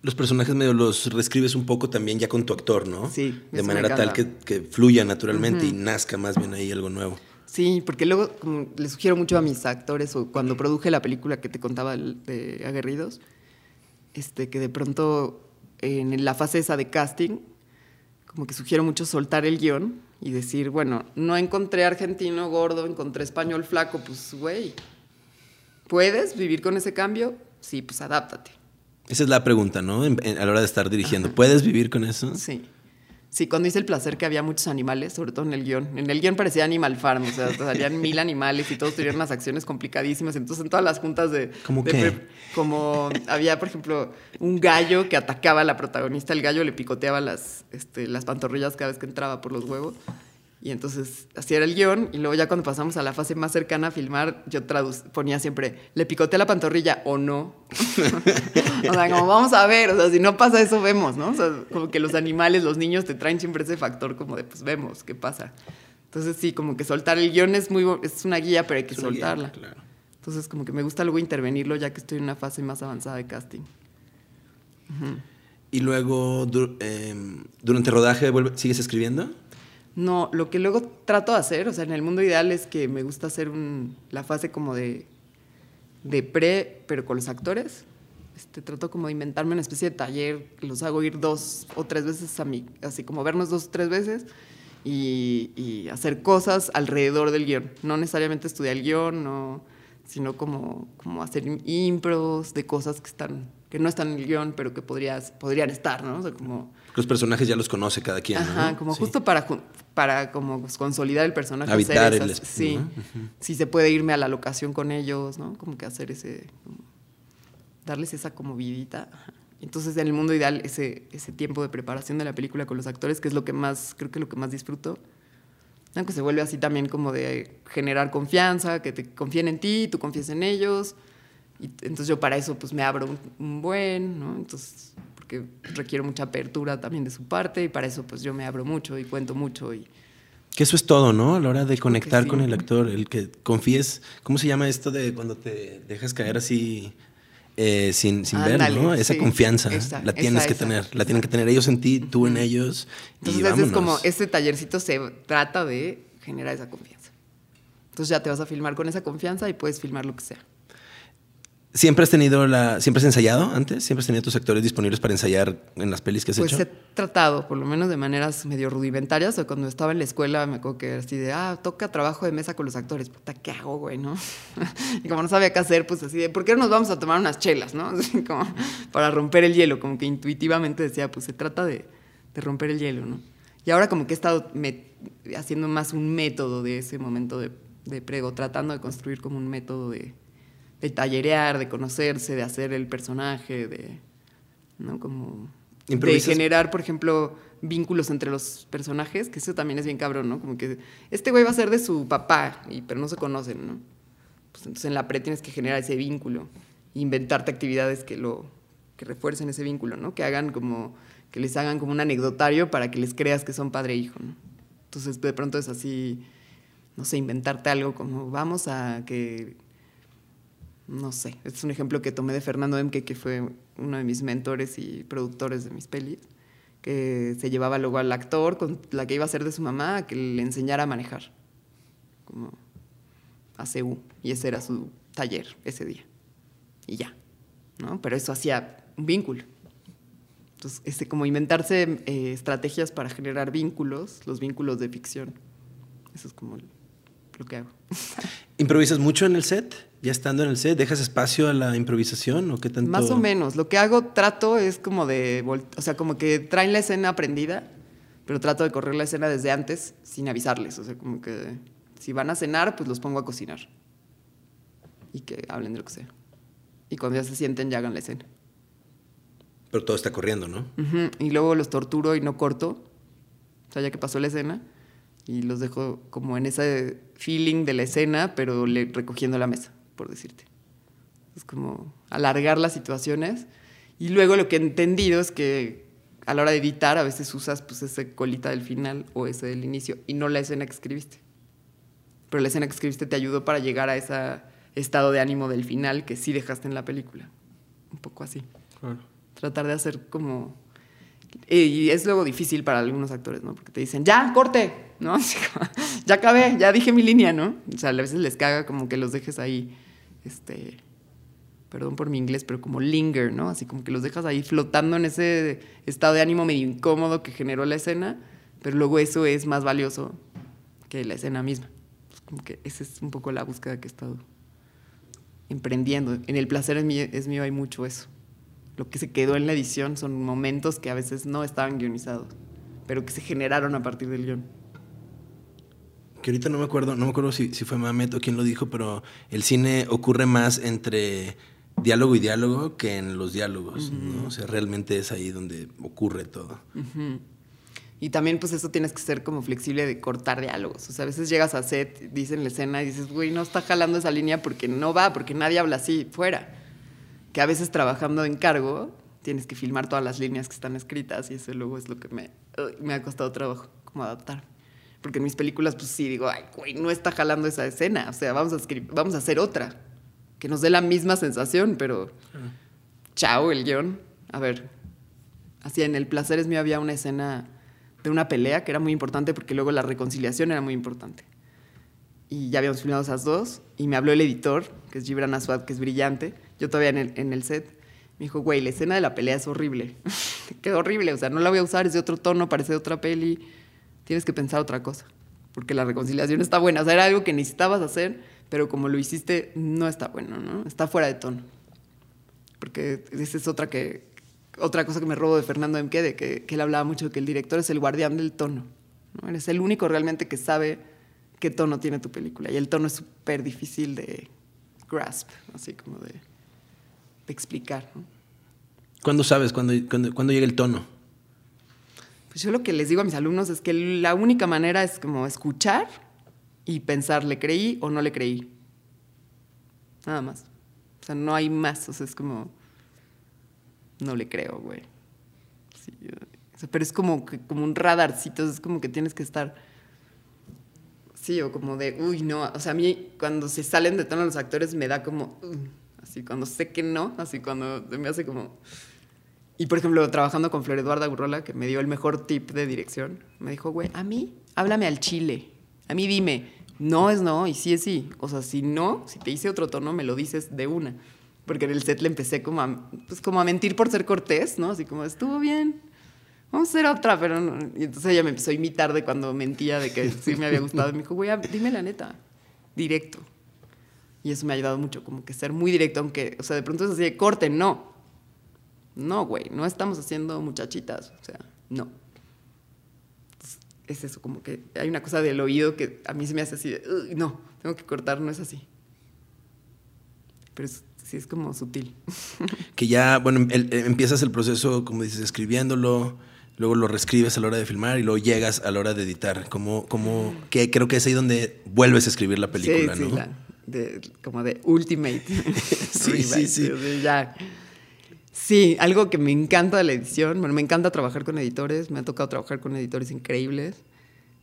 Los personajes medio los reescribes un poco también ya con tu actor, ¿no? Sí. De manera tal que, que, fluya naturalmente uh -huh. y nazca más bien ahí algo nuevo. Sí, porque luego como, le sugiero mucho a mis actores, o cuando produje la película que te contaba de Aguerridos, este, que de pronto en la fase esa de casting, como que sugiero mucho soltar el guion y decir, bueno, no encontré argentino gordo, encontré español flaco, pues güey, ¿puedes vivir con ese cambio? Sí, pues adáptate. Esa es la pregunta, ¿no? a la hora de estar dirigiendo. ¿Puedes vivir con eso? Sí. Sí, cuando hice el placer que había muchos animales, sobre todo en el guion. En el guion parecía Animal Farm, o sea, <laughs> salían mil animales y todos tenían unas acciones complicadísimas. Entonces, en todas las juntas de. ¿Cómo qué? Como había, por ejemplo, un gallo que atacaba a la protagonista, el gallo le picoteaba las, este, las pantorrillas cada vez que entraba por los huevos. Y entonces así era el guion. Y luego ya cuando pasamos a la fase más cercana a filmar, yo ponía siempre, ¿le picoteé la pantorrilla o no? <laughs> o sea, como vamos a ver, o sea, si no pasa eso, vemos, ¿no? O sea, como que los animales, los niños te traen siempre ese factor como de, pues vemos, ¿qué pasa? Entonces sí, como que soltar el guion es muy, es una guía, pero hay que soltarla. claro. Entonces como que me gusta luego intervenirlo ya que estoy en una fase más avanzada de casting. Y luego, em, durante el rodaje, ¿sigues escribiendo? No, lo que luego trato de hacer, o sea, en el mundo ideal es que me gusta hacer la fase como de, de pre, pero con los actores. Este, trato como de inventarme una especie de taller, los hago ir dos o tres veces a mí, así como vernos dos o tres veces y, hacer cosas alrededor del guion. No necesariamente estudiar el guion, no, sino como, como hacer impros de cosas que están que no están en el guion, pero que podrías, podrían estar, ¿no? O sea, como... Los personajes ya los conoce cada quien, Ajá, como justo para, para como consolidar el personaje. Habitar el Sí, sí se puede irme a la locación con ellos, ¿no? Como que hacer ese... darles esa como vidita. Entonces, en el mundo ideal, ese, ese tiempo de preparación de la película con los actores, que es lo que más, creo que lo que más disfruto, aunque se vuelve así también como de generar confianza, que te confíen en ti, tú confíes en ellos, y entonces yo para eso pues me abro un, buen, ¿no? Entonces, porque requiero mucha apertura también de su parte y para eso pues yo me abro mucho y cuento mucho y... Que eso es todo, ¿no? A la hora de conectar con el actor, el que confíes, ¿cómo se llama esto de cuando te dejas caer así eh, sin, sin ver, ¿no? Esa confianza la tienes que tener, la tienen que tener ellos en ti, tú en ellos. Entonces es como, este tallercito se trata de generar esa confianza. Entonces ya te vas a filmar con esa confianza y puedes filmar lo que sea. ¿Siempre has tenido la. ¿Siempre has ensayado antes? ¿Siempre has tenido tus actores disponibles para ensayar en las pelis que has pues hecho? Pues he tratado, por lo menos de maneras medio rudimentarias. O cuando estaba en la escuela me acuerdo que así de, ah, toca trabajo de mesa con los actores. Puta, ¿qué hago, güey, no? <laughs> y como no sabía qué hacer, pues así de, ¿por qué no nos vamos a tomar unas chelas, no? <laughs> Así como para romper el hielo. Como que intuitivamente decía, pues se trata de, de romper el hielo, ¿no? Y ahora como que he estado haciendo más un método de ese momento de, de prego, tratando de construir como un método de de tallerear, de conocerse, de hacer el personaje, de, ¿no? Como de generar, por ejemplo, vínculos entre los personajes, que eso también es bien cabrón, ¿no? Como que este güey va a ser de su papá, y, pero no se conocen, ¿no? Pues entonces en la pre tienes que generar ese vínculo, inventarte actividades que lo que refuercen ese vínculo, ¿no? Que hagan como que les hagan como un anecdotario para que les creas que son padre e hijo, ¿no? Entonces de pronto es así, no sé, inventarte algo como vamos a que no sé, es un ejemplo que tomé de Fernando Emke, que fue uno de mis mentores y productores de mis pelis, que se llevaba luego al actor con la que iba a ser de su mamá a que le enseñara a manejar, como a CU, y ese era su taller ese día. Y ya, ¿no? Pero eso hacía un vínculo. Entonces, este, como inventarse eh, estrategias para generar vínculos, los vínculos de ficción. Eso es como lo que hago. <laughs> ¿Improvisas mucho en el set? ya estando en el set, ¿dejas espacio a la improvisación o qué tanto? Más o menos. Lo que hago, trato es como de, o sea, como que traen la escena aprendida, pero trato de correr la escena desde antes sin avisarles. O sea, como que si van a cenar, pues los pongo a cocinar. Y que hablen de lo que sea. Y cuando ya se sienten, ya hagan la escena. Pero todo está corriendo, ¿no? Y luego los torturo y no corto. O sea, ya que pasó la escena. Y los dejo como en ese feeling de la escena, pero le, recogiendo la mesa por decirte. Es como alargar las situaciones. Y luego lo que he entendido es que a la hora de editar a veces usas pues ese colita del final o ese del inicio y no la escena que escribiste. Pero la escena que escribiste te ayudó para llegar a ese estado de ánimo del final que sí dejaste en la película. Un poco así. Tratar de hacer como... Y es luego difícil para algunos actores, ¿no? Porque te dicen, ya, corte, ¿no? <laughs> ya acabé, ya dije mi línea, ¿no? O sea, a veces les caga como que los dejes ahí este, perdón por mi inglés, pero como linger, ¿no? Así como que los dejas ahí flotando en ese estado de ánimo medio incómodo que generó la escena, pero luego eso es más valioso que la escena misma. Como que esa es un poco la búsqueda que he estado emprendiendo. En el placer es mío, es mío hay mucho eso. Lo que se quedó en la edición son momentos que a veces no estaban guionizados, pero que se generaron a partir del guion. Que ahorita no me acuerdo, no me acuerdo si, si fue Mamet o quién lo dijo, pero el cine ocurre más entre diálogo y diálogo que en los diálogos, ¿no? O sea, realmente es ahí donde ocurre todo. Y también, pues eso tienes que ser como flexible de cortar diálogos. O sea, a veces llegas a set, dicen la escena y dices, güey, no está jalando esa línea porque no va, porque nadie habla así, fuera. Que a veces trabajando en cargo tienes que filmar todas las líneas que están escritas y eso luego es lo que me, me ha costado trabajo, como adaptar. Porque en mis películas, pues sí, digo, ay, güey, no está jalando esa escena. O sea, vamos a, vamos a hacer otra. Que nos dé la misma sensación, pero... Chao, el guion. A ver. Así, en El placer es mío había una escena de una pelea que era muy importante porque luego la reconciliación era muy importante. Y ya habíamos filmado esas dos y me habló el editor, que es Gibran Aswad, que es brillante. Yo todavía en el, en el set. Me dijo, güey, la escena de la pelea es horrible. <laughs> Quedó horrible, o sea, no la voy a usar, es de otro tono, parece de otra peli. Tienes que pensar otra cosa, porque la reconciliación está buena. O sea, era algo que necesitabas hacer, pero como lo hiciste, no está bueno, ¿no? Está fuera de tono. Porque esa es otra que, otra cosa que me robo de Fernando M. de que, que, él hablaba mucho de que el director es el guardián del tono. ¿no? Eres el único realmente que sabe qué tono tiene tu película. Y el tono es súper difícil de grasp, así como de, de explicar. ¿no? ¿Cuándo sabes? ¿Cuándo, cuándo, cuándo llega el tono? Pues yo lo que les digo a mis alumnos es que la única manera es como escuchar y pensar, ¿le creí o no le creí? Nada más. O sea, no hay más. O sea, es como no le creo, güey. Sí, pero es como, como un radarcito, es como que tienes que estar... Sí, o como de, uy, no. O sea, a mí cuando se salen de tono los actores me da como, uh, así cuando sé que no, así cuando me hace como... Y por ejemplo, trabajando con Flor Eduarda Gurrola, que me dio el mejor tip de dirección, me dijo, güey, a mí, háblame al chile. A mí dime, no es no y sí es sí. O sea, si no, si te hice otro tono, me lo dices de una porque en el set le empecé como a, pues como a mentir por ser cortés, ¿no? Así como, estuvo bien, vamos a hacer otra, pero no. Y entonces ella me empezó a imitar de cuando mentía de que sí me había gustado. Y me dijo, güey, dime la neta, directo. Y eso me ha ayudado mucho, como que ser muy directo, aunque, o sea, de pronto es así de corte, no. No, güey, no estamos haciendo muchachitas, o sea, no. Es eso, como que hay una cosa del oído que a mí se me hace así de, no, tengo que cortar, no es así. Pero es, sí es como sutil. <laughs> Que ya, bueno, el, eh, empiezas el proceso, como dices, escribiéndolo, luego lo reescribes a la hora de filmar y luego llegas a la hora de editar. Como, como que creo que es ahí donde vuelves a escribir la película, sí, ¿no? La, de, como de ultimate. <laughs> <laughs> sí, sí, sí. ya. Sí, algo que me encanta de la edición. Bueno, me encanta trabajar con editores. Me ha tocado trabajar con editores increíbles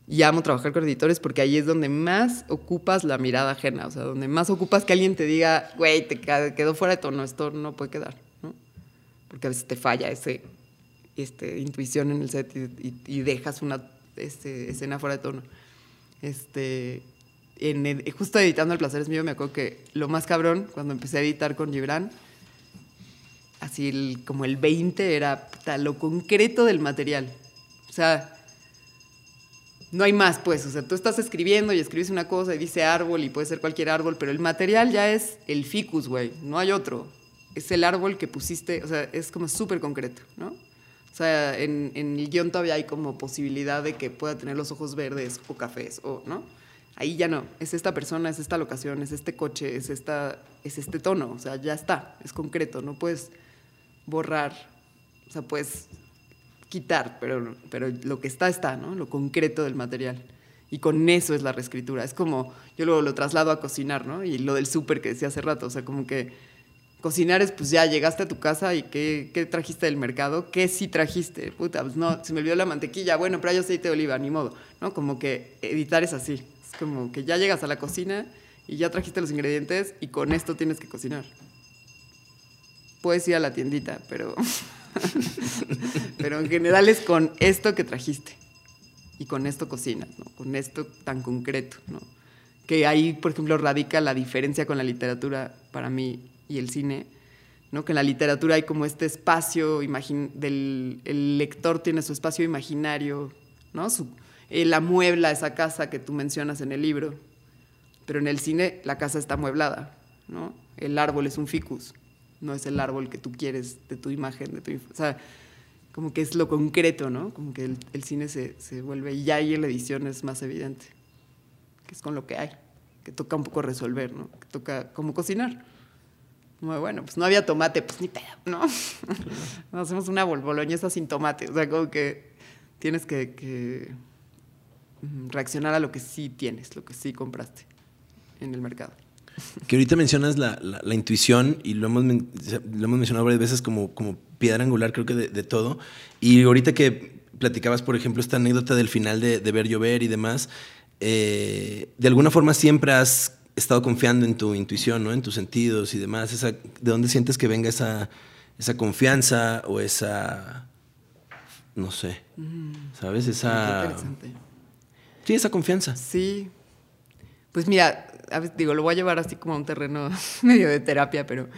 y amo trabajar con editores porque ahí es donde más ocupas la mirada ajena, o sea, donde más ocupas que alguien te diga, güey, te quedó fuera de tono, esto no puede quedar, ¿no? Porque a veces te falla ese este, intuición en el set y, y, dejas una este, escena fuera de tono. Este, en justo editando El placer es mío, me acuerdo que lo más cabrón, cuando empecé a editar con Gibran, así el, como el 20 era puta, lo concreto del material. O sea, no hay más, pues. O sea, tú estás escribiendo y escribes una cosa y dice árbol y puede ser cualquier árbol, pero el material ya es el ficus, güey. No hay otro. Es el árbol que pusiste, o sea, es como súper concreto, ¿no? O sea, en, en, el guion todavía hay como posibilidad de que pueda tener los ojos verdes o cafés, o, ¿no? Ahí ya no. Es esta persona, es esta locación, es este coche, es, esta, es este tono. O sea, ya está. Es concreto. No puedes borrar. O sea, puedes quitar, pero, pero lo que está, está, ¿no? Lo concreto del material. Y con eso es la reescritura. Es como, yo lo, lo traslado a cocinar, ¿no? Y lo del súper que decía hace rato, o sea, como que cocinar es, pues ya llegaste a tu casa y ¿qué, qué trajiste del mercado? ¿Qué sí trajiste? Puta, pues no, se me olvidó la mantequilla, bueno, pero hay aceite de oliva, ni modo, ¿no? Como que editar es así. Como que ya llegas a la cocina y ya trajiste los ingredientes y con esto tienes que cocinar. Puedes ir a la tiendita, pero <laughs> Pero en general es con esto que trajiste. Y con esto cocinas, ¿no? Con esto tan concreto, ¿no? Que ahí, por ejemplo, radica la diferencia con la literatura para mí y el cine. ¿no? Que en la literatura hay como este espacio del el lector tiene su espacio imaginario, ¿no? Su, él amuebla esa casa que tú mencionas en el libro. Pero en el cine la casa está amueblada, ¿no? El árbol es un ficus, no es el árbol que tú quieres de tu imagen, de tu, o sea, como que es lo concreto, ¿no? Como que el, cine se, se, vuelve, y ahí en la edición es más evidente, que es con lo que hay, que toca un poco resolver, ¿no? Que toca como cocinar. Bueno, pues no había tomate, pues ni pedo, ¿no? <laughs> hacemos una boloñesa sin tomate, o sea, como que tienes que, que reaccionar a lo que sí tienes, lo que sí compraste en el mercado. Que ahorita mencionas la, la, intuición y lo hemos, lo hemos mencionado varias veces como, como piedra angular, creo que de, todo. Y ahorita que platicabas, por ejemplo, esta anécdota del final de, de ver llover y demás, eh, de alguna forma siempre has estado confiando en tu intuición, ¿no? En tus sentidos y demás. Esa, ¿De dónde sientes que venga esa, esa confianza o esa, no sé, mm. ¿sabes? Esa... Interesante. Sí, esa confianza. Sí. Pues mira, digo, lo voy a llevar así como a un terreno <laughs> medio de terapia, pero,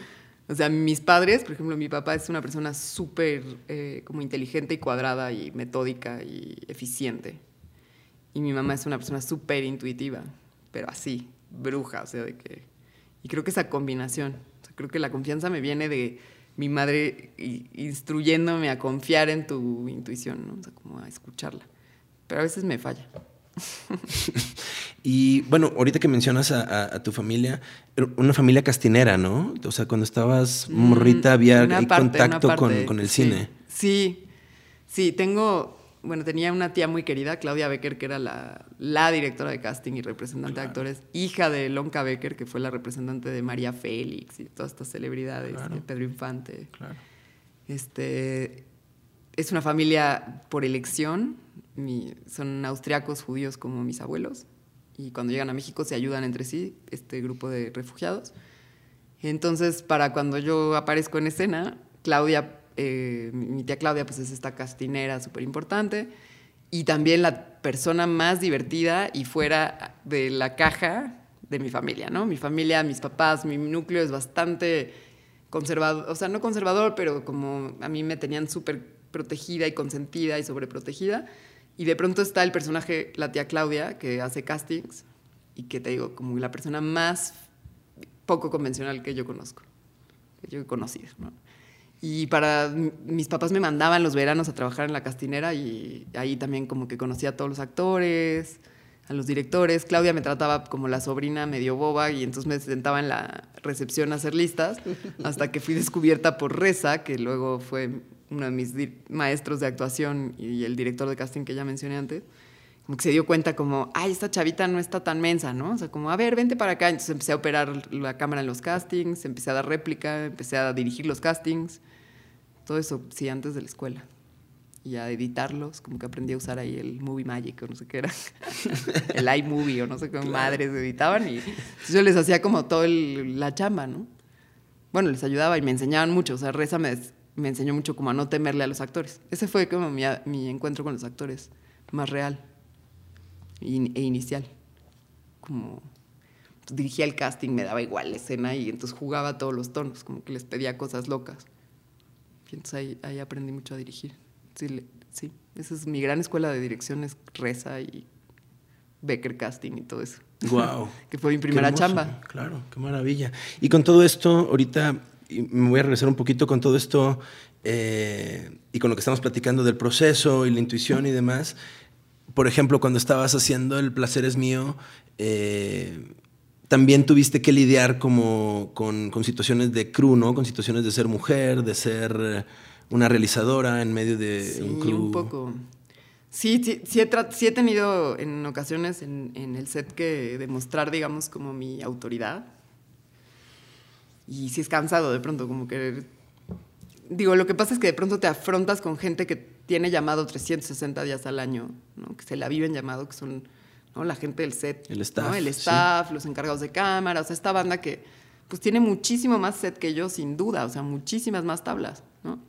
o sea, mis padres, por ejemplo, mi papá es una persona súper eh, como inteligente y cuadrada y metódica y eficiente. Y mi mamá es una persona súper intuitiva, pero así, bruja, o sea, de que... Y creo que esa combinación, creo que la confianza me viene de mi madre instruyéndome a confiar en tu intuición, ¿no? O sea, como a escucharla. Pero a veces me falla. <laughs> y bueno, ahorita que mencionas a, tu familia, una familia castinera, ¿no? O sea, cuando estabas mm, morrita había contacto con, el cine. Sí, sí, tengo, bueno, tenía una tía muy querida, Claudia Becker, que era la, la directora de casting y representante de actores, hija de Lonca Becker, que fue la representante de María Félix y todas estas celebridades, de Pedro Infante. Claro. Este, es una familia por elección, son austriacos judíos como mis abuelos, y cuando llegan a México se ayudan entre sí, este grupo de refugiados. Entonces, para cuando yo aparezco en escena, Claudia, eh, mi tía Claudia, pues es esta castinera súper importante, y también la persona más divertida y fuera de la caja de mi familia, ¿no? Mi familia, mis papás, mi núcleo es bastante conservador, o sea, no conservador, pero como a mí me tenían súper protegida y consentida y sobreprotegida. Y de pronto está el personaje, la tía Claudia, que hace castings y que te digo, como la persona más poco convencional que yo conozco, que yo he. Y para mis papás me mandaban los veranos a trabajar en la castinera y ahí también como que conocía a todos los actores, a los directores. Claudia me trataba como la sobrina medio boba y entonces me sentaba en la recepción a hacer listas hasta que fui descubierta por Reza, que luego fue uno de mis maestros de actuación y el director de casting que ya mencioné antes, como que se dio cuenta como, ay, esta chavita no está tan mensa, ¿no? O sea, como, a ver, vente para acá. Entonces empecé a operar la cámara en los castings, empecé a dar réplica, empecé a dirigir los castings. Todo eso, sí, antes de la escuela. Y a editarlos, como que aprendí a usar ahí el Movie Magic o no sé qué era. <laughs> el iMovie o no sé qué madres editaban. Y yo les hacía como todo la chamba, ¿no? Bueno, les ayudaba y me enseñaban mucho. O sea, Reza me me enseñó mucho como a no temerle a los actores. Ese fue como mi, mi encuentro con los actores más real e inicial. Como pues, dirigía el casting, me daba igual la escena y entonces jugaba todos los tonos, como que les pedía cosas locas. Y entonces ahí, aprendí mucho a dirigir. Sí, sí, esa es mi gran escuela de dirección, es Reza y Becker Casting y todo eso. Wow. <laughs> que fue mi primera chamba. Claro, qué maravilla. Y con todo esto, ahorita y me voy a regresar un poquito con todo esto eh, y con lo que estamos platicando del proceso y la intuición y demás. Por ejemplo, cuando estabas haciendo El placer es mío, eh, también tuviste que lidiar como con, con, situaciones de crew, ¿no? Con situaciones de ser mujer, de ser una realizadora en medio de un crew. un poco. Sí, sí, sí, he, sí he, tenido en ocasiones en, en el set que demostrar, digamos, como mi autoridad y si es cansado de pronto, como que... Digo, lo que pasa es que de pronto te afrontas con gente que tiene llamado 360 días al año, ¿no? que se la viven llamado, que son ¿no? la gente del set, el staff, el staff los encargados de cámara, o sea, esta banda que pues tiene muchísimo más set que yo, sin duda, o sea, muchísimas más tablas, ¿no?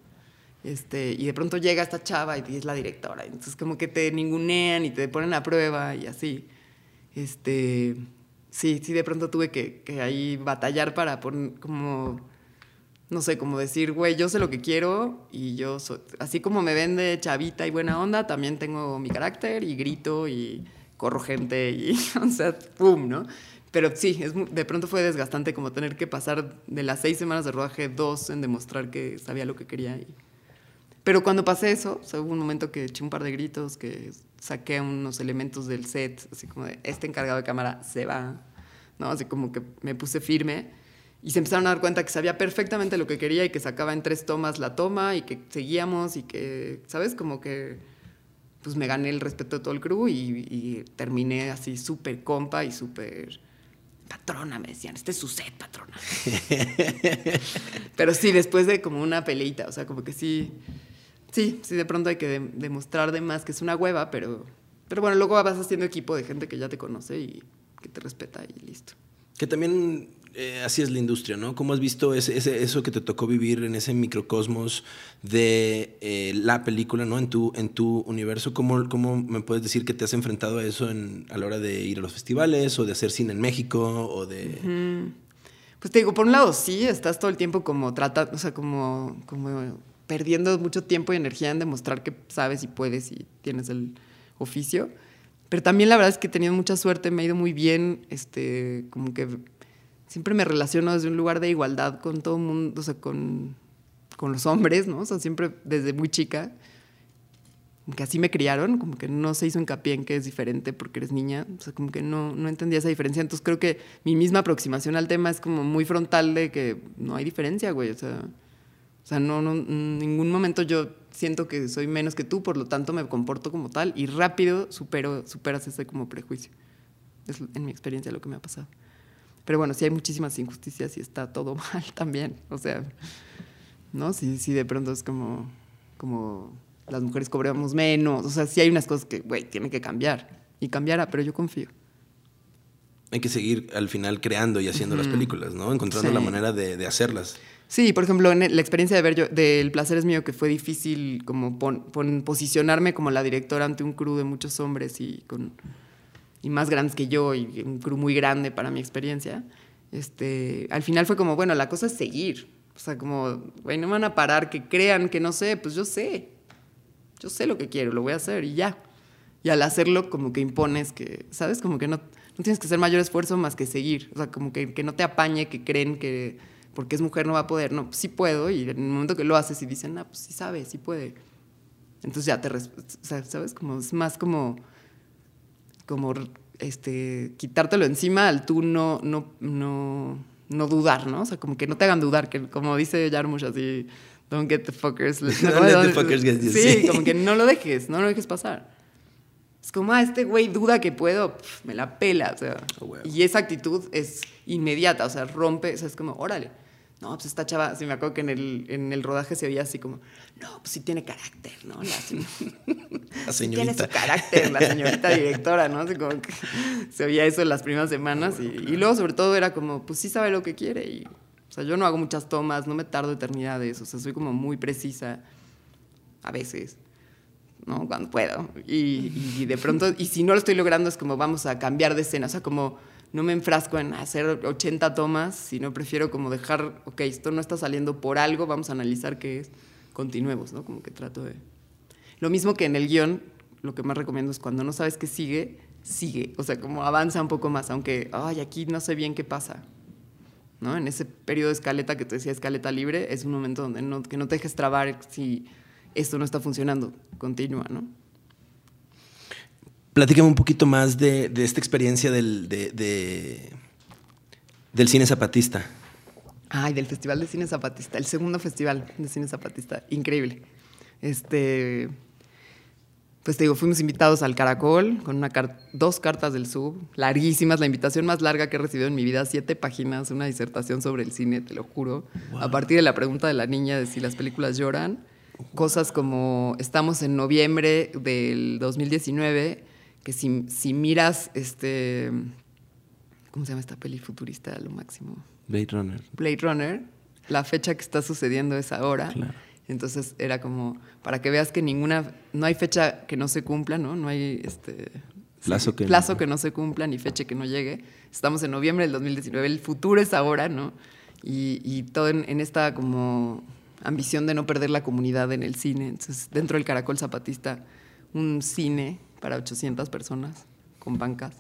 Este, y de pronto llega esta chava y es la directora, entonces como que te ningunean y te ponen a prueba y así. Este, sí, sí, de pronto tuve que, ahí batallar para como no sé, como decir, güey, yo sé lo que quiero y yo soy, así como me vende chavita y buena onda, también tengo mi carácter y grito y corro gente y, <laughs> o sea, pum, ¿no? Pero sí, es, de pronto fue desgastante como tener que pasar de las seis semanas de rodaje dos en demostrar que sabía lo que quería. Y... Pero cuando pasé eso, o hubo un momento que eché un par de gritos, que saqué unos elementos del set, así como de, este encargado de cámara se va, ¿no? Así como que me puse firme y se empezaron a dar cuenta que sabía perfectamente lo que quería y que sacaba en tres tomas la toma y que seguíamos y que, ¿sabes? Como que pues me gané el respeto de todo el crew y, y terminé así súper compa y súper patrona, me decían, este es su set, patrona. <laughs> Pero sí, después de como una peleita, o sea, como que sí, sí, sí, de pronto hay que demostrar de más que es una hueva, pero, pero bueno, luego vas haciendo equipo de gente que ya te conoce y que te respeta y listo. Que también eh, así es la industria, ¿no? ¿Cómo has visto ese, eso que te tocó vivir en ese microcosmos de eh, la película, ¿no? En tu, en tu universo, ¿Cómo, ¿cómo me puedes decir que te has enfrentado a eso en, a la hora de ir a los festivales o de hacer cine en México o de... Pues te digo, por un lado sí, estás todo el tiempo como tratando, o sea, como, como perdiendo mucho tiempo y energía en demostrar que sabes y puedes y tienes el oficio. Pero también la verdad es que he tenido mucha suerte, me ha ido muy bien, este, como que siempre me relaciono desde un lugar de igualdad con todo el mundo, o sea, con, con los hombres, ¿no? O sea, siempre desde muy chica, que así me criaron, como que no se hizo hincapié en que es diferente porque eres niña, o sea, como que no, no entendía esa diferencia. Entonces creo que mi misma aproximación al tema es como muy frontal de que no hay diferencia, güey, o sea, sea no, no, en ningún momento yo siento que soy menos que tú, por lo tanto me comporto como tal y rápido supero, superas ese como prejuicio. Es en mi experiencia lo que me ha pasado. Pero bueno, sí hay muchísimas injusticias y está todo <laughs> mal también. O sea, ¿no? Sí, sí, de pronto es como, como las mujeres cobramos menos. O sea, sí hay unas cosas que, güey, tienen que cambiar. Y cambiará, pero yo confío. Hay que seguir al final creando y haciendo las películas, ¿no? Encontrando la manera de, hacerlas. Sí, por ejemplo, en la experiencia de ver yo, del placer es mío, que fue difícil como posicionarme como la directora ante un crew de muchos hombres y con y más grandes que yo y un crew muy grande para mi experiencia, este, al final fue como, bueno, la cosa es seguir. O sea, como, güey, no me van a parar, que crean que no sé, pues yo sé. Yo sé lo que quiero, lo voy a hacer y ya. Y al hacerlo, como que impones que, ¿sabes? Como que no, no tienes que hacer mayor esfuerzo más que seguir. O sea, como que, que no te apañe, que creen que porque es mujer no va a poder. No, sí puedo. Y en el momento que lo haces y dicen, ah, pues sí sabe, sí puede. Entonces ya te, ¿sabes? Como es más como como este, quitártelo encima al tú no, no, no, no dudar, ¿no? O sea, como que no te hagan dudar, que como dice Jarmusch así, don't get the fuckers. <laughs> Don't let the fuckers get you. Sí, como que no lo dejes, no lo dejes pasar. Es como, ah, este güey duda que puedo, me la pela, o sea. Oh, y esa actitud es inmediata, o sea, rompe, o sea, es como, órale no, pues esta chava, sí me acuerdo que en el, en el rodaje se oía así como, no, pues sí tiene carácter, ¿no? La, señorita. Sí tiene su carácter, la señorita <laughs> directora, ¿no? Así como que se oía eso en las primeras semanas y, y, luego sobre todo era como, pues sí sabe lo que quiere y, o sea, yo no hago muchas tomas, no me tardo eternidades, o sea, soy como muy precisa a veces. ¿no? Cuando puedo. Y, y de pronto, y si no lo estoy logrando, es como vamos a cambiar de escena. O sea, como no me enfrasco en hacer 80 tomas, sino prefiero como dejar, ok, esto no está saliendo por algo, vamos a analizar qué es, continuemos, ¿no? Como que trato de... Lo mismo que en el guion, lo que más recomiendo es cuando no sabes qué sigue, sigue, o sea, como avanza un poco más, aunque, ay, aquí no sé bien qué pasa, ¿no? En ese periodo de escaleta que te decía, escaleta libre, es un momento donde no, que no te dejes trabar si esto no está funcionando, continúa, ¿no? Platícame un poquito más de, esta experiencia del, del cine zapatista. Ay, del Festival de Cine Zapatista, el segundo festival de cine zapatista, increíble. Este, pues te digo, fuimos invitados al Caracol con una dos cartas del sub, larguísimas, la invitación más larga que he recibido en mi vida, siete páginas, una disertación sobre el cine, te lo juro, a partir de la pregunta de la niña de si las películas lloran, cosas como estamos en noviembre del 2019 que si, miras este. ¿Cómo se llama esta peli futurista lo máximo? Blade Runner. Blade Runner, la fecha que está sucediendo es ahora. Entonces era como, para que veas que ninguna, no hay fecha que no se cumpla, ¿no? No hay este, plazo, que, plazo no. que no se cumpla ni fecha que no llegue. Estamos en noviembre del 2019, el futuro es ahora, ¿no? Y, y todo en, en esta como ambición de no perder la comunidad en el cine. Entonces, dentro del Caracol Zapatista, un cine para 800 personas con bancas.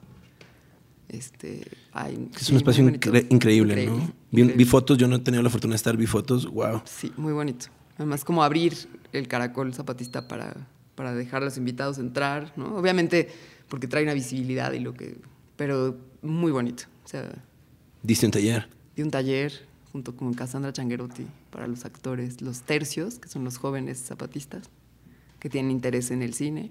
Este, hay, Es sí, un espacio incre- increíble, ¿no? Increíble, Vi, increíble. vi fotos, yo no he tenido la fortuna de estar, vi fotos, wow. Sí, muy bonito. Además, como abrir el caracol zapatista para, para dejar a los invitados entrar, ¿no? Obviamente, porque trae una visibilidad y lo que. Pero muy bonito. O sea, Diste un taller. di un taller junto con Cassandra Changuerotti para los actores, los tercios, que son los jóvenes zapatistas que tienen interés en el cine.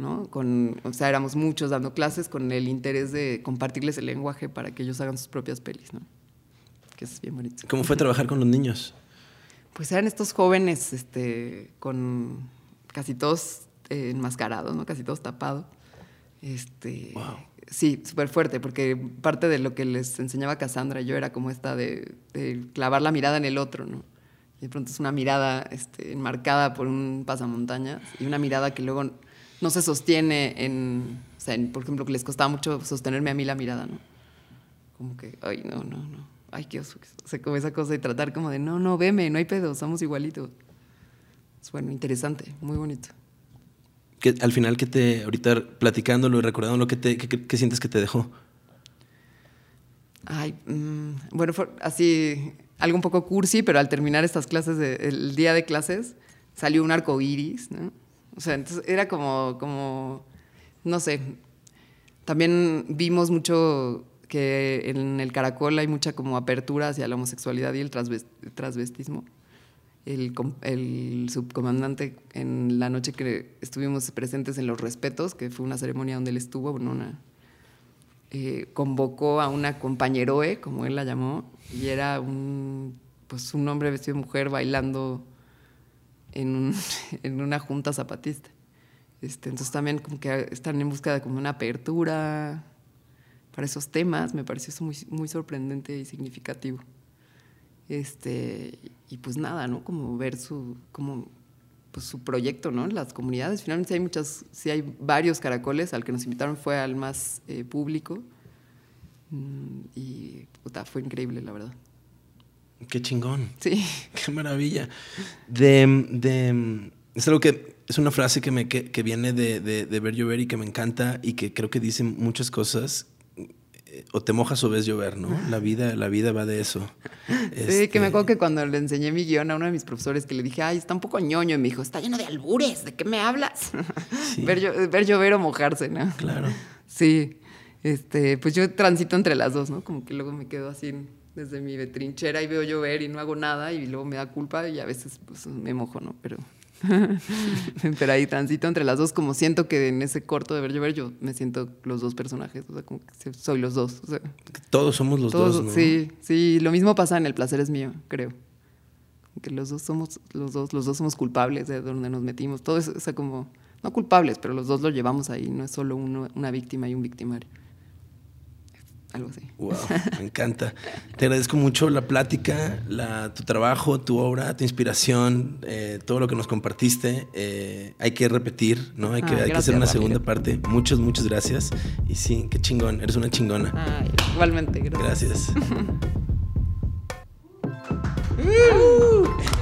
¿No? Con, o sea, éramos muchos dando clases con el interés de compartirles el lenguaje para que ellos hagan sus propias pelis, ¿no? Que es bien bonito. ¿Cómo fue trabajar con los niños? Pues eran estos jóvenes este, con casi todos eh, enmascarados, ¿no? casi todos tapados. Este, Wow. Sí, súper fuerte, porque parte de lo que les enseñaba Cassandra yo era como esta de, de clavar la mirada en el otro, ¿no? Y de pronto es una mirada este, enmarcada por un pasamontañas y una mirada que luego no se sostiene en, o sea, en, por ejemplo, que les costaba mucho sostenerme a mí la mirada, ¿no? Como que, ay, no, no, no, ay, qué oso. O sea, como esa cosa de tratar como de, no, no, veme, no hay pedo, somos igualitos. Es bueno, interesante, muy bonito. Que al final que te, ahorita platicándolo y recordándolo, ¿qué, te, qué, qué- sientes que te dejó? Ay, mm, bueno, fue así, algo un poco cursi, pero al terminar estas clases, de- el día de clases, salió un arco iris, ¿no? O sea, entonces era como, como, no sé, también vimos mucho que en el caracol hay mucha como apertura hacia la homosexualidad y el transves- transvestismo. El, com- el subcomandante en la noche que estuvimos presentes en los respetos, que fue una ceremonia donde él estuvo, eh, convocó a una compañeroe, como él la llamó, y era un, pues, un hombre vestido de mujer bailando en, un- <laughs> en una junta zapatista. Este, entonces también como que están en busca de como una apertura para esos temas, me pareció eso muy, muy sorprendente y significativo. Este, y pues nada, ¿no? Como ver su, como, pues su proyecto, ¿no? Las comunidades. Finalmente hay muchas, sí hay varios caracoles. Al que nos invitaron fue al más eh, público. Mm, Y puta, fue increíble, la verdad. Qué chingón. Sí. <laughs> Qué maravilla. De, de- es algo que es una frase que, me, que, que viene de, de, de ver llover y que me encanta y que creo que dice muchas cosas. Eh, O te mojas o ves llover, ¿no? La vida, la vida va de eso. <laughs> Sí, que me acuerdo Este, que cuando le enseñé mi guion a uno de mis profesores, que le dije, ay, está un poco ñoño, y me dijo, está lleno de albures, ¿de qué me hablas? <laughs> Sí. ver, llo- ver llover o mojarse, ¿no? Claro. Sí, este, pues yo transito entre las dos, ¿no? Como que luego me quedo así desde mi trinchera y veo llover y no hago nada y luego me da culpa y a veces pues, me mojo, ¿no? Pero, <laughs> pero ahí transito entre las dos, como siento que en ese corto de ver llover yo me siento los dos personajes, o sea, como que soy los dos. O sea, Todos somos los todos, dos, ¿no? Sí, sí, lo mismo pasa en El placer es mío, creo. Que los dos somos, los dos, los dos somos culpables de donde nos metimos. Todo eso, o sea, como, no culpables, pero los dos lo llevamos ahí, no es solo uno, una víctima y un victimario. Algo así. Wow, <laughs> me encanta. Te agradezco mucho la plática, la, tu trabajo, tu obra, tu inspiración, eh, todo lo que nos compartiste. Eh, hay que repetir, ¿no? Hay que, Ah, hay que gracias, hacer una Ramiro. segunda parte. Muchas, muchas gracias. Y sí, qué chingón. Eres una chingona. Ay, igualmente, gracias. Gracias.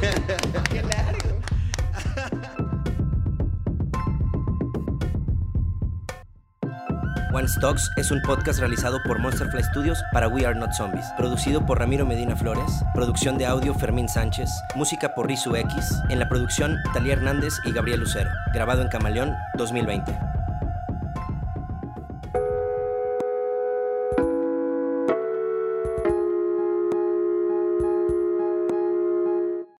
Qué <laughs> <laughs> One Stocks es un podcast realizado por Monsterfly Studios para We Are Not Zombies, producido por Ramiro Medina Flores, producción de audio Fermín Sánchez, música por Rizu X, en la producción Talía Hernández y Gabriel Lucero, grabado en Camaleón 2020.